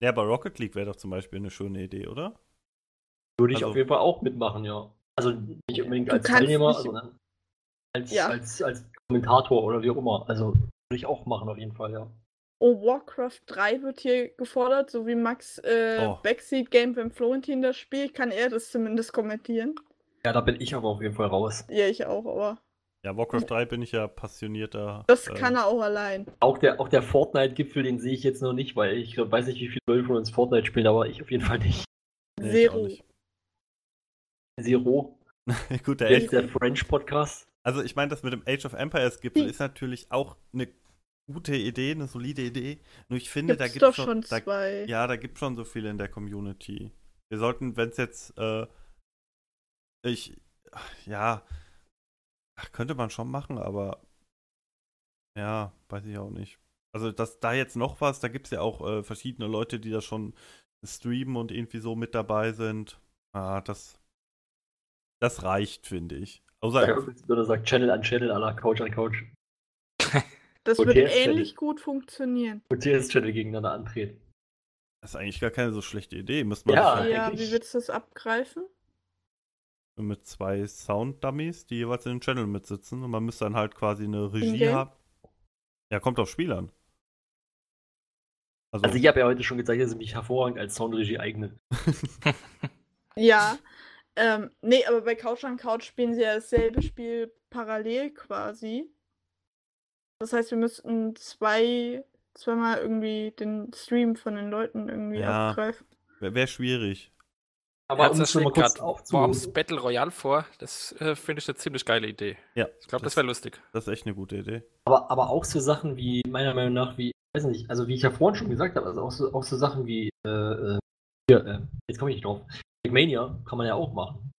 Ja, aber Rocket League wäre doch zum Beispiel eine schöne Idee, oder? Würde ich Also- auf jeden Fall auch mitmachen, ja. Also nicht unbedingt als Teilnehmer, nicht- sondern als, Ja. als, als Kommentator oder wie auch immer. Also würde ich auch machen, auf jeden Fall, ja. Oh, Warcraft 3 wird hier gefordert, so wie Max äh, Oh. Backseat Game, wenn Florentin das spielt, kann er das zumindest kommentieren. Ja, da bin ich aber auf jeden Fall raus. Ja, ich auch, aber Ja, Warcraft 3 bin ich ja passionierter. das äh, kann er auch allein. Auch der, auch der Fortnite-Gipfel, den sehe ich jetzt noch nicht, weil ich weiß nicht, wie viele Leute von uns Fortnite spielen, aber ich auf jeden Fall nicht. nee, Zero. nicht. Zero, Gut, der der der French-Podcast. also ich meine, das mit dem Age of Empires Gipfel Hm. ist natürlich auch eine gute Idee, eine solide Idee. Nur ich finde, Gibt's da gibt doch es schon da, zwei. Ja, da gibt schon so viel in der Community. Wir sollten, wenn es jetzt, äh, ich, ja, ach, könnte man schon machen, aber ja, weiß ich auch nicht. Also, dass da jetzt noch was, da gibt es ja auch äh, verschiedene Leute, die da schon streamen und irgendwie so mit dabei sind. Ah, das, das reicht, finde ich. Außer, Oder sagt Channel an Channel, la Couch an Couch. Das ist ähnlich gut funktionieren. Und TS-Channel gegeneinander antreten. das ist eigentlich gar keine so schlechte Idee. Müsste man Ja, Ja, wie willst du das abgreifen? Mit zwei Sound-Dummies, die jeweils in den Channel mitsitzen und man müsste dann halt quasi eine Regie In-game? haben. Ja, kommt auf Spiel an. Also, Also ich habe ja heute schon gezeigt, dass ich mich hervorragend als Soundregie eigne. Ja. Ähm, nee, aber bei Couch an Couch spielen sie ja dasselbe Spiel parallel quasi. Das heißt, wir müssten zwei, zweimal irgendwie den Stream von den Leuten irgendwie Ja. abgreifen. wäre wär schwierig. Aber um Herzlich es nochmal kurz gerade aufzu... Worms Battle Royale vor. Das äh, finde ich eine ziemlich geile Idee. Ja, Ich glaube, das wäre lustig. das ist echt eine gute Idee. Aber, aber auch so Sachen wie, meiner Meinung nach, wie, weiß nicht, also wie ich ja vorhin schon gesagt habe, also auch so, auch so Sachen wie, äh, äh, hier, äh, jetzt komme ich nicht drauf, Mania kann man ja auch machen.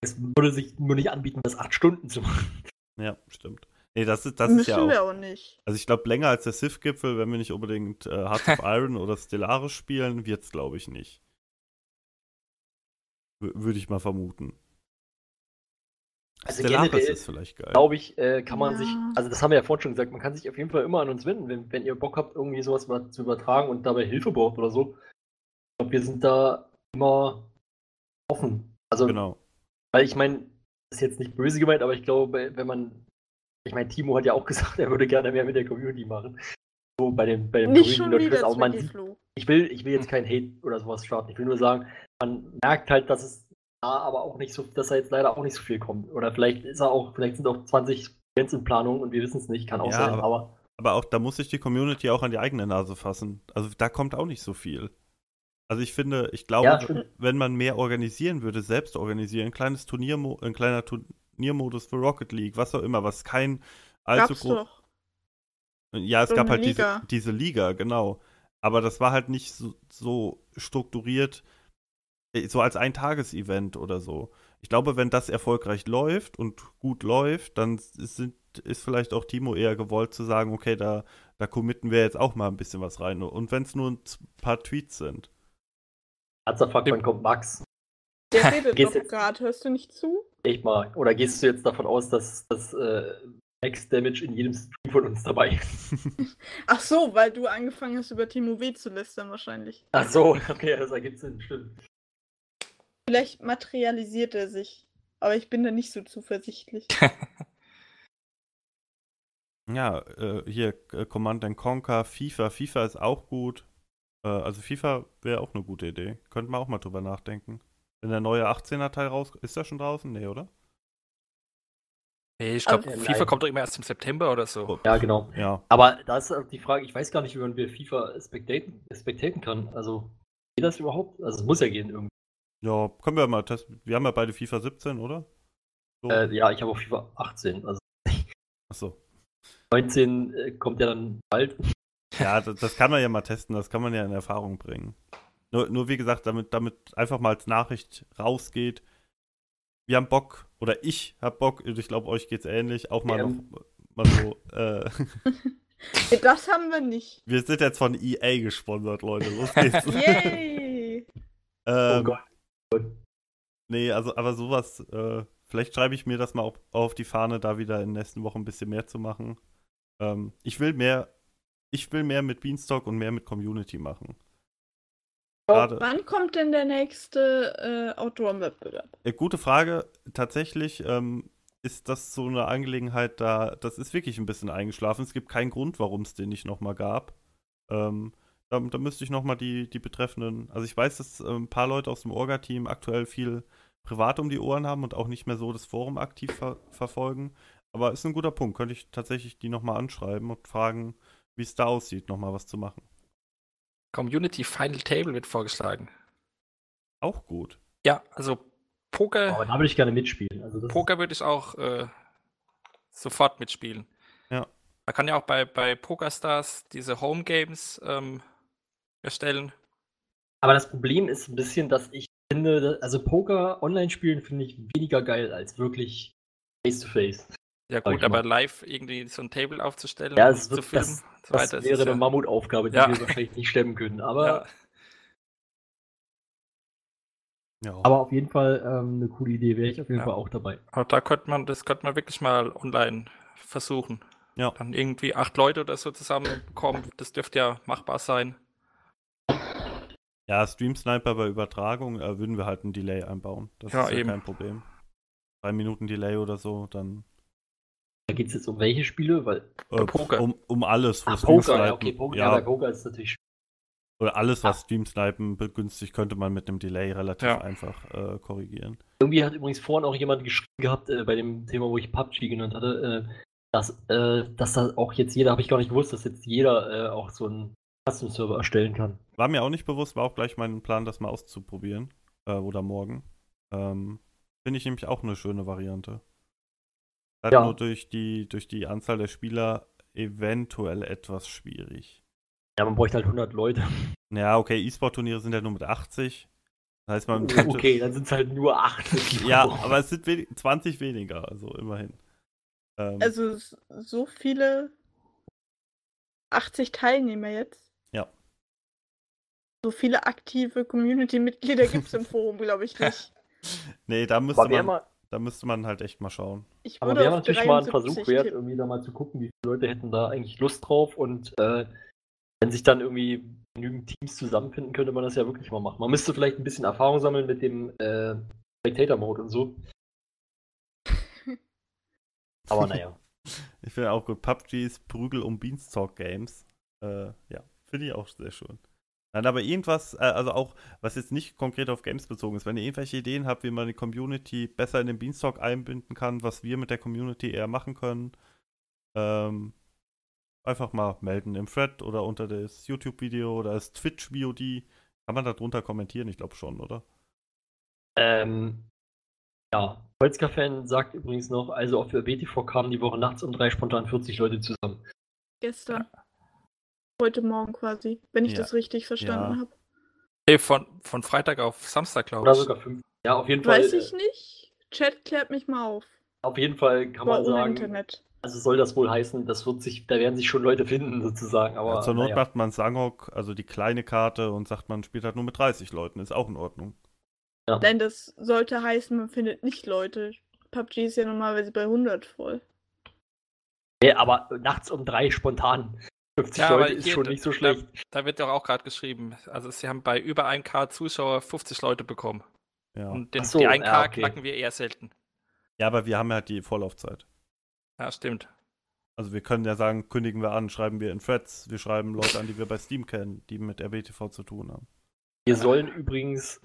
Es würde sich nur nicht anbieten, das acht Stunden zu machen. Ja, stimmt. Nee, das ist, das ist Müssen ja auch. wir auch nicht. Also ich glaube, länger als der Sith-Gipfel, wenn wir nicht unbedingt äh, Hearts of Iron oder Stellaris spielen, wird es, glaube ich, nicht. Würde ich mal vermuten. Also Stellaris generell ist vielleicht geil. Glaube ich, äh, kann man Ja. sich, also das haben wir ja vorhin schon gesagt, man kann sich auf jeden Fall immer an uns wenden, wenn, wenn ihr Bock habt, irgendwie sowas mal zu übertragen und dabei Hilfe braucht oder so. Ich glaube, wir sind da immer offen. Also, Genau. weil ich meine, das ist jetzt nicht böse gemeint, aber ich glaube, wenn man, ich meine, Timo hat ja auch gesagt, er würde gerne mehr mit der Community machen. So bei dem, bei dem Nicht Grünen schon wieder auch, man Flo. ich will, ich will jetzt kein Hate oder sowas starten. Ich will nur sagen, man merkt halt, dass es da aber auch nicht so, dass da jetzt leider auch nicht so viel kommt. Oder vielleicht ist er auch, vielleicht sind auch 20 Events in Planung und wir wissen es nicht, kann auch Ja, sein, aber- aber Aber auch da muss sich die Community auch an die eigene Nase fassen. Also da kommt auch nicht so viel. Also ich finde, ich glaube, Ja, wenn man mehr organisieren würde, selbst organisieren, ein kleines Turniermo ein kleiner Turniermodus für Rocket League, was auch immer, was kein allzu Gab's groß. doch. Ja, es So gab halt diese, Liga. diese Liga, genau. Aber das war halt nicht so, so strukturiert, äh, so als ein Tagesevent oder so. Ich glaube, wenn das erfolgreich läuft und gut läuft, dann sind, ist vielleicht auch Timo eher gewollt zu sagen, okay, da, da committen wir jetzt auch mal ein bisschen was rein. Und wenn es nur ein paar Tweets sind. Herzerfuck, wann kommt Max? Der redet doch gerade, hörst du nicht zu? Echt mal. Oder gehst du jetzt davon aus, dass das äh, Max Damage in jedem Stream von uns dabei ist? Ach so, weil du angefangen hast, über Timo W. zu lästern wahrscheinlich. Ach so, okay, das ergibt Sinn, stimmt. Vielleicht materialisiert er sich. Aber ich bin da nicht so zuversichtlich. Ja, äh, hier äh, Command and Conquer, FIFA. FIFA ist auch gut. Äh, also FIFA wäre auch eine gute Idee. Könnten wir auch mal drüber nachdenken. Wenn der neue 18er Teil raus ist der schon draußen? Nee, oder? Nee, ich Aber- glaube, FIFA nein. kommt doch immer erst im September oder so. Ja, genau. Ja. Aber da ist auch die Frage, ich weiß gar nicht, wie man wir FIFA spectaten, spectaten kann. Also, geht das überhaupt? Also, es muss ja gehen irgendwie. Ja, können wir mal testen. Wir haben ja beide FIFA 17, oder? So. Äh, ja, ich habe auch FIFA 18. Also, Achso. 19 äh, kommt ja dann bald. Ja, das, das kann man ja mal testen, das kann man ja in Erfahrung bringen. Nur, nur wie gesagt, damit, damit einfach mal als Nachricht rausgeht, wir haben Bock, oder ich hab Bock, und ich glaube, euch geht's ähnlich, auch mal Ähm. noch mal so, äh, das haben wir nicht. wir sind jetzt von EA gesponsert, Leute, los geht's. Yay! ähm, Oh Gott. Nee, also, aber sowas, äh, vielleicht schreibe ich mir das mal auf, auf die Fahne, da wieder in den nächsten Wochen ein bisschen mehr zu machen. Ähm, ich will mehr, ich will mehr mit Beanstalk und mehr mit Community machen. Gerade, Wann kommt denn der nächste äh, Outdoor-Wettbewerb? äh, gute Frage, tatsächlich ähm, ist das so eine Angelegenheit, da, das ist wirklich ein bisschen eingeschlafen. Es gibt keinen Grund, warum es den nicht nochmal gab. Ähm, da, da müsste ich nochmal die, die betreffenden, also ich weiß, dass äh, ein paar Leute aus dem Orga-Team aktuell viel privat um die Ohren haben und auch nicht mehr so das Forum aktiv ver verfolgen. Aber ist ein guter Punkt. Könnte ich tatsächlich die nochmal anschreiben und fragen, wie es da aussieht, nochmal was zu machen. Community Final Table wird vorgeschlagen. Auch gut. Ja, also Poker, Aber da würde ich gerne mitspielen. Also, das Poker würde ich auch äh, sofort mitspielen. Ja. Man kann ja auch bei, bei PokerStars diese Home Games ähm, erstellen. Aber das Problem ist ein bisschen, dass ich finde, also Poker online spielen finde ich weniger geil als wirklich face to face. Ja gut, aber mal. live irgendwie so ein Table aufzustellen, Ja, und es zu wird- filmen das- so Das weiter. wäre ist eine ja, Mammutaufgabe, die Ja. wir wahrscheinlich nicht stemmen können. Aber, ja. Aber auf jeden Fall ähm, eine coole Idee, wäre ich auf jeden Ja. Fall auch dabei. Aber da könnte man, das könnte man wirklich mal online versuchen. Ja. Dann irgendwie acht Leute oder so zusammenkommen, das dürfte ja machbar sein. Ja, Stream Sniper bei Übertragung äh, würden wir halt ein Delay einbauen. Das Ja, ist ja eben. kein Problem. Drei Minuten Delay oder so, dann Da geht es jetzt um welche Spiele? Weil, äh, Poker. Um, um alles. wo ah, Poker, ja, Snipen- okay, Poker, ja. ja, Poker ist natürlich oder alles, was Stream Snipen begünstigt, könnte man mit einem Delay relativ Ja. einfach äh, korrigieren. Irgendwie hat übrigens vorhin auch jemand geschrieben gehabt, äh, bei dem Thema, wo ich PUBG genannt hatte, äh, dass, äh, dass da auch jetzt jeder, habe ich gar nicht gewusst, dass jetzt jeder äh, auch so einen Custom-Server erstellen kann. War mir auch nicht bewusst, war auch gleich mein Plan, das mal auszuprobieren. Äh, oder morgen. Ähm, Finde ich nämlich auch eine schöne Variante. Halt Ja. nur durch die, durch die Anzahl der Spieler eventuell etwas schwierig. Ja, man bräuchte halt 100 Leute. Ja, okay, E-Sport-Turniere sind ja nur mit 80. Das heißt, man könnte. Okay, dann sind es halt nur 80. Ja, aber es sind wenig, 20 weniger, also immerhin. Ähm, Also so viele 80 Teilnehmer jetzt. Ja. So viele aktive Community-Mitglieder gibt es im Forum, glaube ich nicht. nee, da müsste, man, mal, da müsste man halt echt mal schauen. Ich aber würde wär auf natürlich mal ein 73 Versuch wert, tippen. irgendwie da mal zu gucken, wie viele Leute hätten da eigentlich Lust drauf und äh, wenn sich dann irgendwie genügend Teams zusammenfinden, könnte man das ja wirklich mal machen. Man müsste vielleicht ein bisschen Erfahrung sammeln mit dem äh, Spectator-Mode und so. Aber naja. Ich finde auch gut, PUBG ist Prügel um Beanstalk Games. Äh, ja, finde ich auch sehr schön. Nein, aber irgendwas, äh, also auch, was jetzt nicht konkret auf Games bezogen ist, wenn ihr irgendwelche Ideen habt, wie man die Community besser in den Beanstalk einbinden kann, was wir mit der Community eher machen können, ähm, einfach mal melden im Thread oder unter das YouTube-Video oder das Twitch-VOD. Kann man da drunter kommentieren? Ich glaube schon, oder? Ähm, ja, Holzka-Fan sagt übrigens noch, also auf der BTV kamen die Woche nachts um drei spontan 40 Leute zusammen. Gestern. Heute Morgen quasi, wenn ich Ja. das richtig verstanden Ja. habe. Nee, von, von Freitag auf Samstag, glaube Oder ich. sogar fünf. Ja, auf jeden Fall. Weiß ich äh, nicht. Chat klärt mich mal auf. Auf jeden Fall kann Aber man sagen, Internet. also soll das wohl heißen, das wird sich, da werden sich schon Leute finden sozusagen. Aber ja, zur Not naja. macht man Sangok, also die kleine Karte, und sagt, man spielt halt nur mit 30 Leuten. Ist auch in Ordnung. Nein, das sollte heißen, man findet nicht Leute. PUBG ist ja normalerweise bei 100 voll. Nee, aber nachts um drei spontan 50 Ja, aber Leute ist hier, schon da- nicht so schlecht. Da wird doch auch gerade geschrieben. Also sie haben bei über 1K Zuschauer 50 Leute bekommen. Ja. Und den, so, die 1K ja, okay. knacken wir eher selten. ja, aber wir haben halt die Vorlaufzeit. Ja, stimmt. Also wir können ja sagen, kündigen wir an, schreiben wir in Threads, wir schreiben Leute an, die wir bei Steam kennen, die mit RBTV zu tun haben. Wir sollen übrigens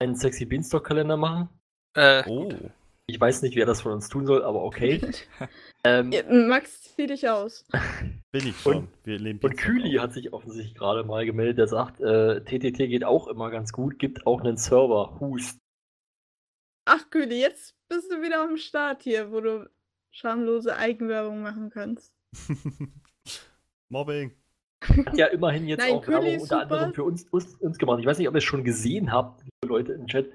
einen sexy Beanstalk-Kalender machen. Äh, Oh, Ich weiß nicht, wer das von uns tun soll, aber okay. ähm, Ja, Max, zieh dich aus. bin ich schon. wir leben Und Kühli auf. hat sich offensichtlich gerade mal gemeldet, der sagt, äh, TTT geht auch immer ganz gut, gibt auch einen Server, Hust. Ach, Kühli, jetzt bist du wieder am Start hier, wo du schamlose Eigenwerbung machen kannst. Mobbing. Hat ja immerhin jetzt Nein, auch Kühli Werbung unter super. anderem für uns, uns, uns gemacht. Ich weiß nicht, ob ihr es schon gesehen habt, liebe Leute im Chat,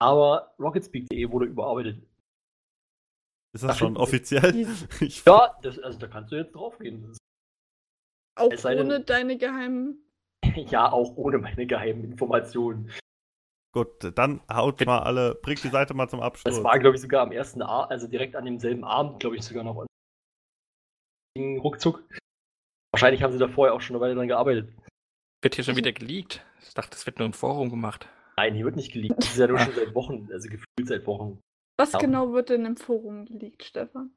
aber rocketspeak.de wurde überarbeitet. Ist das Ach, schon offiziell? Ja, das, also da kannst du jetzt draufgehen. Auch Es sei denn- ohne deine geheimen. ja, auch ohne meine geheimen Informationen. Gut, dann haut mal alle, bringt die Seite mal zum Abschluss. Das war, glaube ich, sogar am ersten Abend, also direkt an demselben Abend, glaube ich, sogar noch. Ging Ruckzuck. Wahrscheinlich haben sie da vorher auch schon eine Weile dran gearbeitet. wird hier schon wieder geleakt. Ich dachte, das wird nur im Forum gemacht. Nein, hier wird nicht geleakt. Das ist ja nur schon seit Wochen, also gefühlt seit Wochen. Was Ja. genau wird denn im Forum geleakt, Stefan?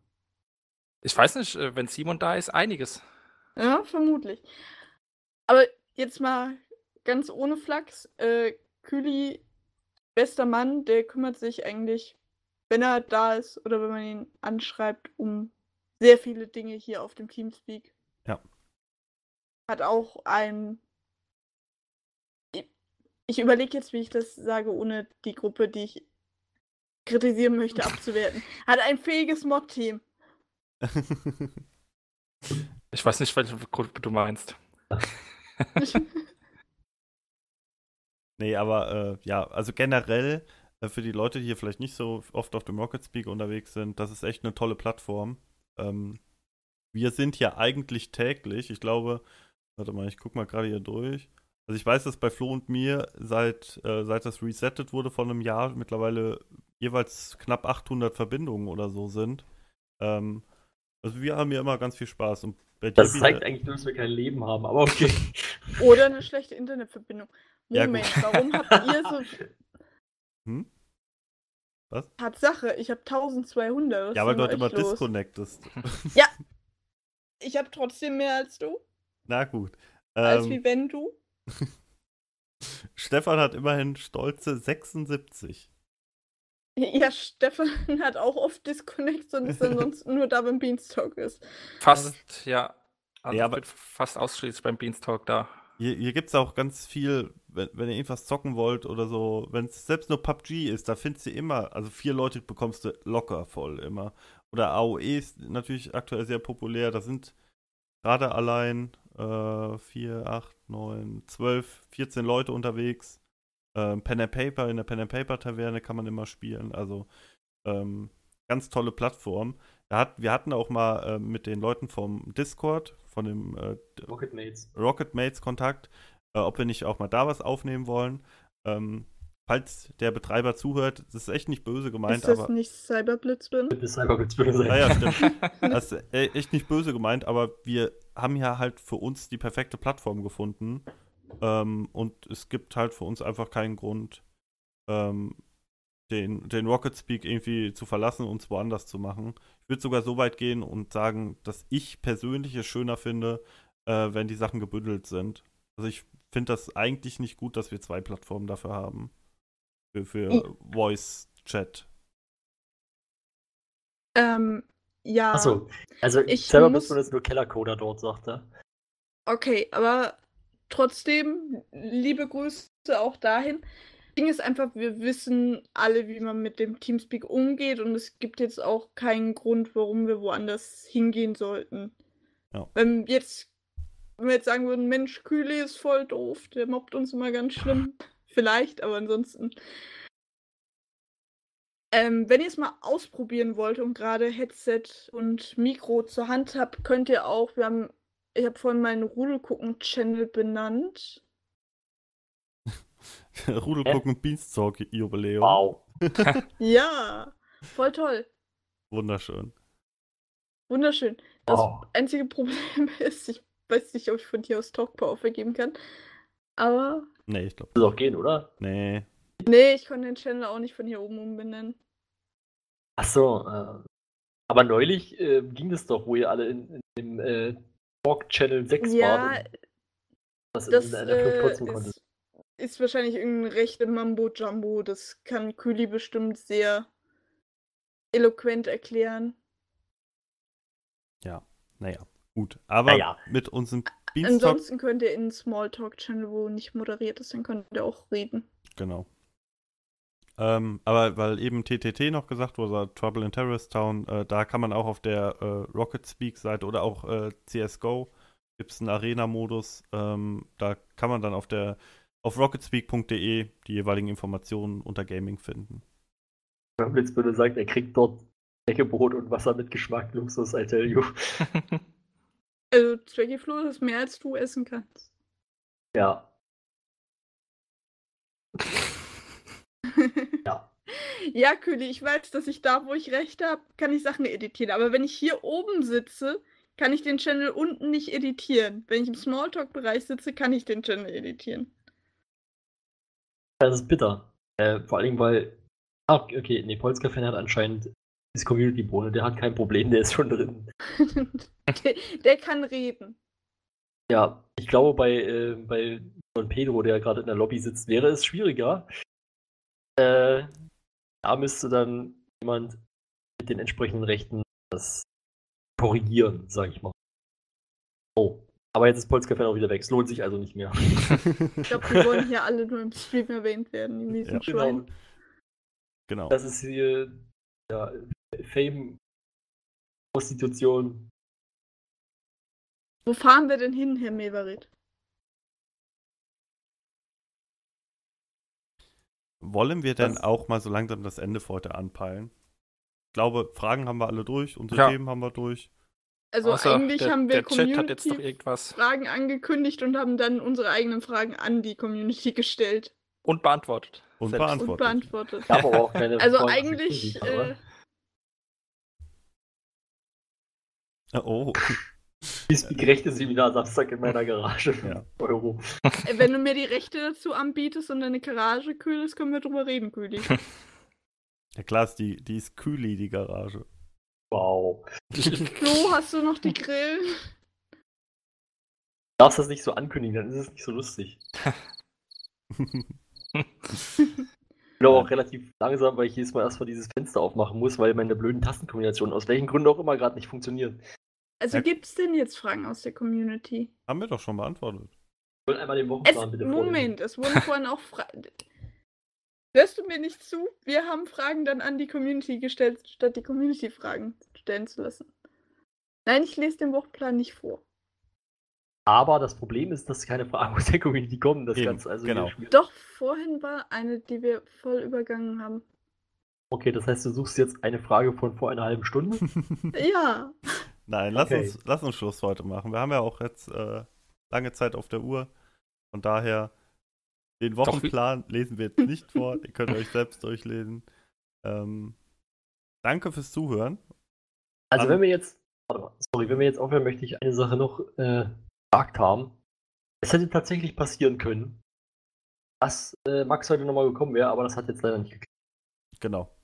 Ich weiß nicht, äh, wenn Simon da ist, einiges. Ja, vermutlich. Aber jetzt mal ganz ohne Flachs. Äh, Kühli, bester Mann, der kümmert sich eigentlich, wenn er da ist oder wenn man ihn anschreibt, um sehr viele Dinge hier auf dem Teamspeak. Ja. Hat auch ein. Ich- überlege jetzt, wie ich das sage, ohne die Gruppe, die ich kritisieren möchte, abzuwerten. Hat ein fähiges Mod-Team. Ich weiß nicht, welche Gruppe du meinst. nee, aber äh, ja, also generell äh, für die Leute, die hier vielleicht nicht so oft auf dem Rocket Speak unterwegs sind, das ist echt eine tolle Plattform. Ähm, wir sind hier eigentlich täglich, ich glaube, warte mal, ich guck mal gerade hier durch. Also ich weiß, dass bei Flo und mir seit, äh, seit das resettet wurde vor einem Jahr mittlerweile jeweils knapp 800 Verbindungen oder so sind. Ähm, also wir haben hier immer ganz viel Spaß. Und bei Das Biene- zeigt eigentlich nur, dass wir kein Leben haben, aber okay. Oder eine schlechte Internetverbindung. Ja, Moment, gut. warum habt ihr so. Hm? Was? Tatsache, ich habe 1200. Was Ja, weil du halt immer los? disconnectest. Ich habe trotzdem mehr als du. Na gut. Als Ähm, wie wenn du. Stefan hat immerhin stolze 76. Ja, Stefan hat auch oft Disconnects und ist ansonsten nur da, wenn Beanstalk ist. Fast, ja. Also Ja, ich aber- bin fast ausschließlich beim Beanstalk da. Hier, hier gibt es auch ganz viel, wenn, wenn ihr irgendwas zocken wollt oder so, wenn es selbst nur PUBG ist, da findest du immer, also vier Leute bekommst du locker voll immer. Oder AOE ist natürlich aktuell sehr populär, da sind gerade allein äh, 4, 8, 9, 12, 14 Leute unterwegs. Ähm, Pen and Paper, in der Pen and Paper Taverne kann man immer spielen, also ähm, ganz tolle Plattform. Hat, wir hatten auch mal äh, mit den Leuten vom Discord, von dem äh, Rocket Mates. Rocket Mates Kontakt, äh, ob wir nicht auch mal da was aufnehmen wollen. Ähm, falls der Betreiber zuhört, das ist echt nicht böse gemeint, ist das aber. nicht Cyberblitzbin? Das Cyberblitz würde sein. Ja, ja, stimmt. Das ist e- echt nicht böse gemeint, aber wir haben ja halt für uns die perfekte Plattform gefunden. Ähm, und es gibt halt für uns einfach keinen Grund, ähm, den, den Rocket Speak irgendwie zu verlassen und es woanders zu machen. Ich würde sogar so weit gehen und sagen, dass ich persönlich es schöner finde, äh, wenn die Sachen gebündelt sind. Also ich finde das eigentlich nicht gut, dass wir zwei Plattformen dafür haben. Für, für. Voice-Chat. Ähm, ja. Achso, also Ich selber muss- du das nur Kellercoder dort, sagt er. Okay, aber trotzdem, liebe Grüße auch dahin. Ding ist einfach, wir wissen alle, wie man mit dem Teamspeak umgeht und es gibt jetzt auch keinen Grund, warum wir woanders hingehen sollten. Ja. Wenn jetzt, wenn wir jetzt sagen würden, Mensch, Kühle ist voll doof, der mobbt uns immer ganz schlimm. Vielleicht, aber ansonsten. Ähm, wenn ihr es mal ausprobieren wollt und gerade Headset und Mikro zur Hand habt, könnt ihr auch, wir haben, ich habe vorhin meinen Rudelgucken-Channel benannt. Rudel gucken Beanstalk Jubiläum. Wow. Ja, voll toll. Wunderschön. Wunderschön. Das Wow. einzige Problem ist, ich weiß nicht, ob ich von hier aus Talkpower vergeben kann. Aber Nee, ich glaube. Das auch gehen, oder? Nee. nee, ich konnte den Channel auch nicht von hier oben umbenennen. Achso, äh, aber neulich äh, ging das doch, wo ihr alle in, in dem äh, Talk Channel 6 Ja, wart. Das, das äh, ist, ist wahrscheinlich irgendein rechte Mambo-Jumbo. Das kann Küli bestimmt sehr eloquent erklären. Naja, gut. Aber Naja. mit unserem Beanstalk. Ansonsten könnt ihr in einen Smalltalk-Channel, wo nicht moderiert ist, dann könnt ihr auch reden. Genau. Ähm, aber weil eben TTT noch gesagt wurde, Trouble in Terrorist Town, äh, da kann man auch auf der äh, Rocket Speak-Seite oder auch äh, CSGO gibt es einen Arena-Modus. Ähm, da kann man dann auf der auf rocketspeak.de die jeweiligen Informationen unter Gaming finden. Wenn Blitz würde sagen, er kriegt dort Brot und Wasser mit Geschmack, Luxus, I tell you. Also, das ist mehr als du essen kannst. Ja. Ja. Ja, Küli, ich weiß, dass ich da, wo ich recht habe, kann ich Sachen editieren. Aber wenn ich hier oben sitze, kann ich den Channel unten nicht editieren. Wenn ich im Smalltalk-Bereich sitze, kann ich den Channel editieren. Das ist bitter. Äh, vor allem, weil. Ah, okay, nee, Polska-Fan hat anscheinend das Community-Bohne, der hat kein Problem, der ist schon drin. der, der kann reden. Ja, ich glaube, bei, äh, bei Don Pedro, der gerade in der Lobby sitzt, wäre es schwieriger. Äh, da müsste dann jemand mit den entsprechenden Rechten das korrigieren, sag ich mal. Oh, aber jetzt ist Polska-Fan auch wieder weg. Es lohnt sich also nicht mehr. Ich glaube, wir wollen hier alle nur im Stream erwähnt werden, die miesen Ja. Schweine. Genau. Das ist hier ja, Fame, Prostitution. Wo fahren wir denn hin, Herr Meverit? Wollen wir denn Das- auch mal so langsam das Ende für heute anpeilen? Ich glaube, Fragen haben wir alle durch, unsere Ja. Themen haben wir durch. Also Außer eigentlich der, haben wir der Chat hat jetzt noch Community irgendwas. Fragen angekündigt und haben dann unsere eigenen Fragen an die Community gestellt Und beantwortet. Und Selbst. beantwortet. und beantwortet. Ich habe aber auch keine Also eigentlich, äh, Oh, Speak rechte Seminar Samstag in meiner Garage. Ja. 5 Euro. äh, wenn du mir die Rechte dazu anbietest und deine Garage kühl ist, können wir drüber reden, Kühli. ja klar, ist die, die ist Kühli, die Garage. Wow. Flo, hast du noch die Grillen? Du darfst das nicht so ankündigen, dann ist es nicht so lustig. Ich bin aber auch relativ langsam, weil ich jedes Mal erstmal dieses Fenster aufmachen muss, weil meine blöden Tastenkombinationen aus welchen Gründen auch immer gerade nicht funktionieren. Also Ja. gibt es denn jetzt Fragen aus der Community? haben wir doch schon beantwortet. Ich will einmal den Es, Wochenplan bitte vorlesen. Moment, es wurden vorhin auch Fragen. Hörst du mir nicht zu? Wir haben Fragen dann an die Community gestellt, statt die Community Fragen stellen zu lassen. Nein, ich lese den Wochenplan nicht vor. Aber das Problem ist, dass keine Fragen aus der Community kommen. Das Eben, Ganze also genau. Doch, vorhin war eine, die wir voll übergangen haben. Okay, das heißt, du suchst jetzt eine Frage von vor einer halben Stunde? Ja. Nein, lass, Okay. uns, lass uns Schluss heute machen. Wir haben ja auch jetzt äh, lange Zeit auf der Uhr. Von daher, den Doch, Wochenplan lesen wir jetzt nicht vor. Den könnt ihr euch selbst durchlesen. Ähm, danke fürs Zuhören. Also An- wenn wir jetzt, warte mal, sorry, wenn wir jetzt aufhören, möchte ich eine Sache noch äh, gesagt haben. Es hätte tatsächlich passieren können, dass äh, Max heute nochmal gekommen wäre, aber das hat jetzt leider nicht geklappt. Genau.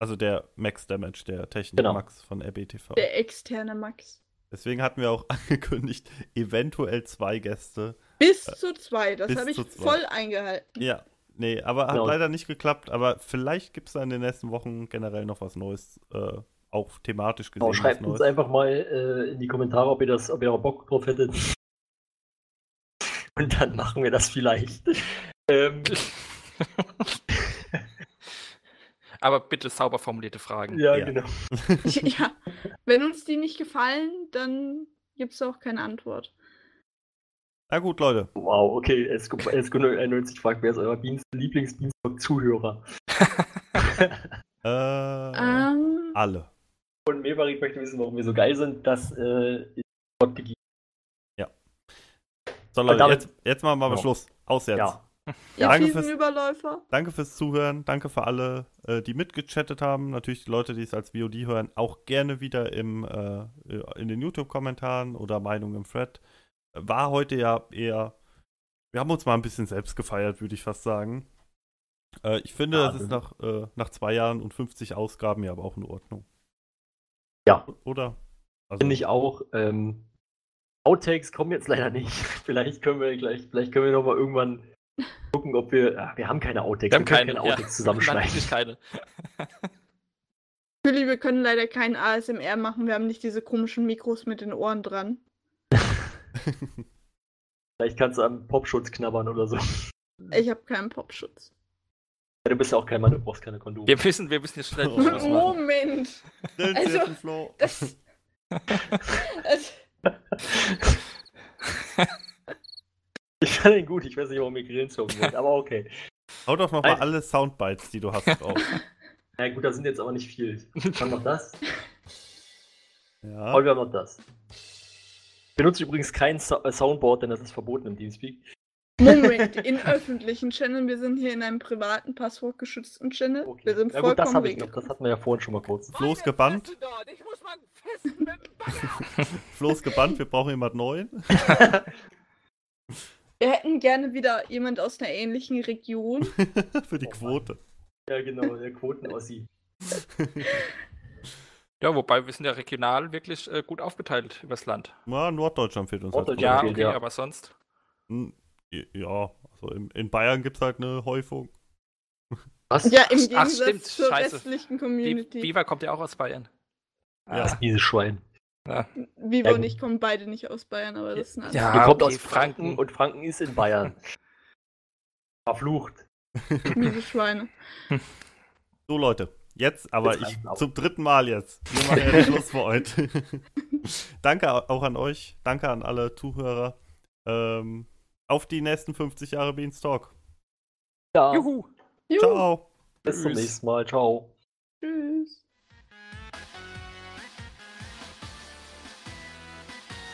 Also der Max Damage, der Technik Genau. Max von RBTV. Der externe Max. Deswegen hatten wir auch angekündigt, eventuell zwei Gäste. Bis zu zwei, das habe ich zwei. voll eingehalten. Ja, nee, aber hat Genau. leider nicht geklappt. Aber vielleicht gibt es da in den nächsten Wochen generell noch was Neues, äh, auch thematisch gesehen. Genau, schreibt uns einfach mal äh, in die Kommentare, ob ihr das, ob ihr auch Bock drauf hättet. Und dann machen wir das vielleicht. Ähm, Aber bitte sauber formulierte Fragen. ja, Ja. genau. ja, wenn uns die nicht gefallen, dann gibt es auch keine Antwort. Na gut, Leute. Wow, okay. SQ91 fragt, wer ist euer Dienst Lieblingsdienstag-Zuhörer? Äh, Ähm, alle. Und Mevarik möchte wissen, warum wir so geil sind. Das äh, ist Gott gegeben. So, Leute, damit- jetzt, jetzt machen wir mal Ja. Schluss. Aus jetzt. Ja. Ihr danke fiesen fürs- Überläufer. Danke fürs Zuhören. Danke für alle, äh, die mitgechattet haben. Natürlich die Leute, die es als VOD hören, auch gerne wieder im, äh, in den YouTube-Kommentaren oder Meinungen im Thread. War heute ja eher. Wir haben uns mal ein bisschen selbst gefeiert, würde ich fast sagen. Äh, ich finde, Ja, das ist nach, äh, nach zwei Jahren und 50 Ausgaben ja aber auch in Ordnung. Ja. Oder? Also, Finde ich auch. Ähm, Outtakes kommen jetzt leider nicht. Vielleicht können wir gleich, vielleicht können wir noch mal irgendwann gucken, ob wir. Ach, wir haben keine Outtakes. Wir haben können keine, keine Outtakes zusammenschneiden. Natürlich keine. Philly, wir können leider kein ASMR machen. Wir haben nicht diese komischen Mikros mit den Ohren dran. Vielleicht kannst du am Popschutz knabbern oder so. Ich habe keinen Popschutz. Du bist ja auch kein Mann, du brauchst keine Kondome. Wir müssen, wir müssen jetzt schnell Oh. Moment. Also-. Das, das, Ich fand ihn gut, ich weiß nicht, warum mir Grillen zogen wird, aber okay. Hau doch noch mal Ein- alle Soundbites, die du hast, drauf. Na gut, da sind jetzt aber nicht viel. Wir haben noch das. ja. Haben noch das. Ich benutze übrigens kein Sa äh, Soundboard, denn das ist verboten im Teamspeak. Moment, in öffentlichen Channeln. Wir sind hier in einem privaten, passwortgeschützten Channel. Okay. Wir sind Ja gut, das vollkommen habe ich noch. Das hatten wir ja vorhin schon mal kurz. Flo ist gebannt. Ich muss mal festen mit dem Bagger. Flo ist gebannt, wir brauchen jemand Neuen. Wir hätten gerne wieder jemand aus einer ähnlichen Region. Für die Oh Mann. Quote. Ja, genau, der Quoten-Ossi. Ja, wobei wir sind ja regional wirklich äh, gut aufgeteilt übers Land. Ja, Norddeutschland fehlt uns. halt Norddeutschland. Ja, noch. fehlt, okay, ja. aber sonst. Hm, Ja, also in, in Bayern gibt es halt eine Häufung. Was? Ja, im Ach, Gegensatz stimmt, zur scheiße. restlichen Vi- Community. Viva kommt ja auch aus Bayern. Ja. Das miese Schwein. Vivo Ja, und ich kommen beide nicht aus Bayern, aber das ist ein Ja. Die kommt okay, aus Franken, und Franken ist in Bayern. Verflucht. miese Schweine. So, Leute. Jetzt, aber Jetzt ich zum dritten Mal jetzt. Wir machen ja den Schluss für heute. Danke au- auch an euch. Danke an alle Zuhörer. Ähm, auf die nächsten 50 Jahre Beanstalk. Ja, Juhu! Juhu. Ciao. bis zum Tschüss. nächsten Mal. Ciao. Tschüss.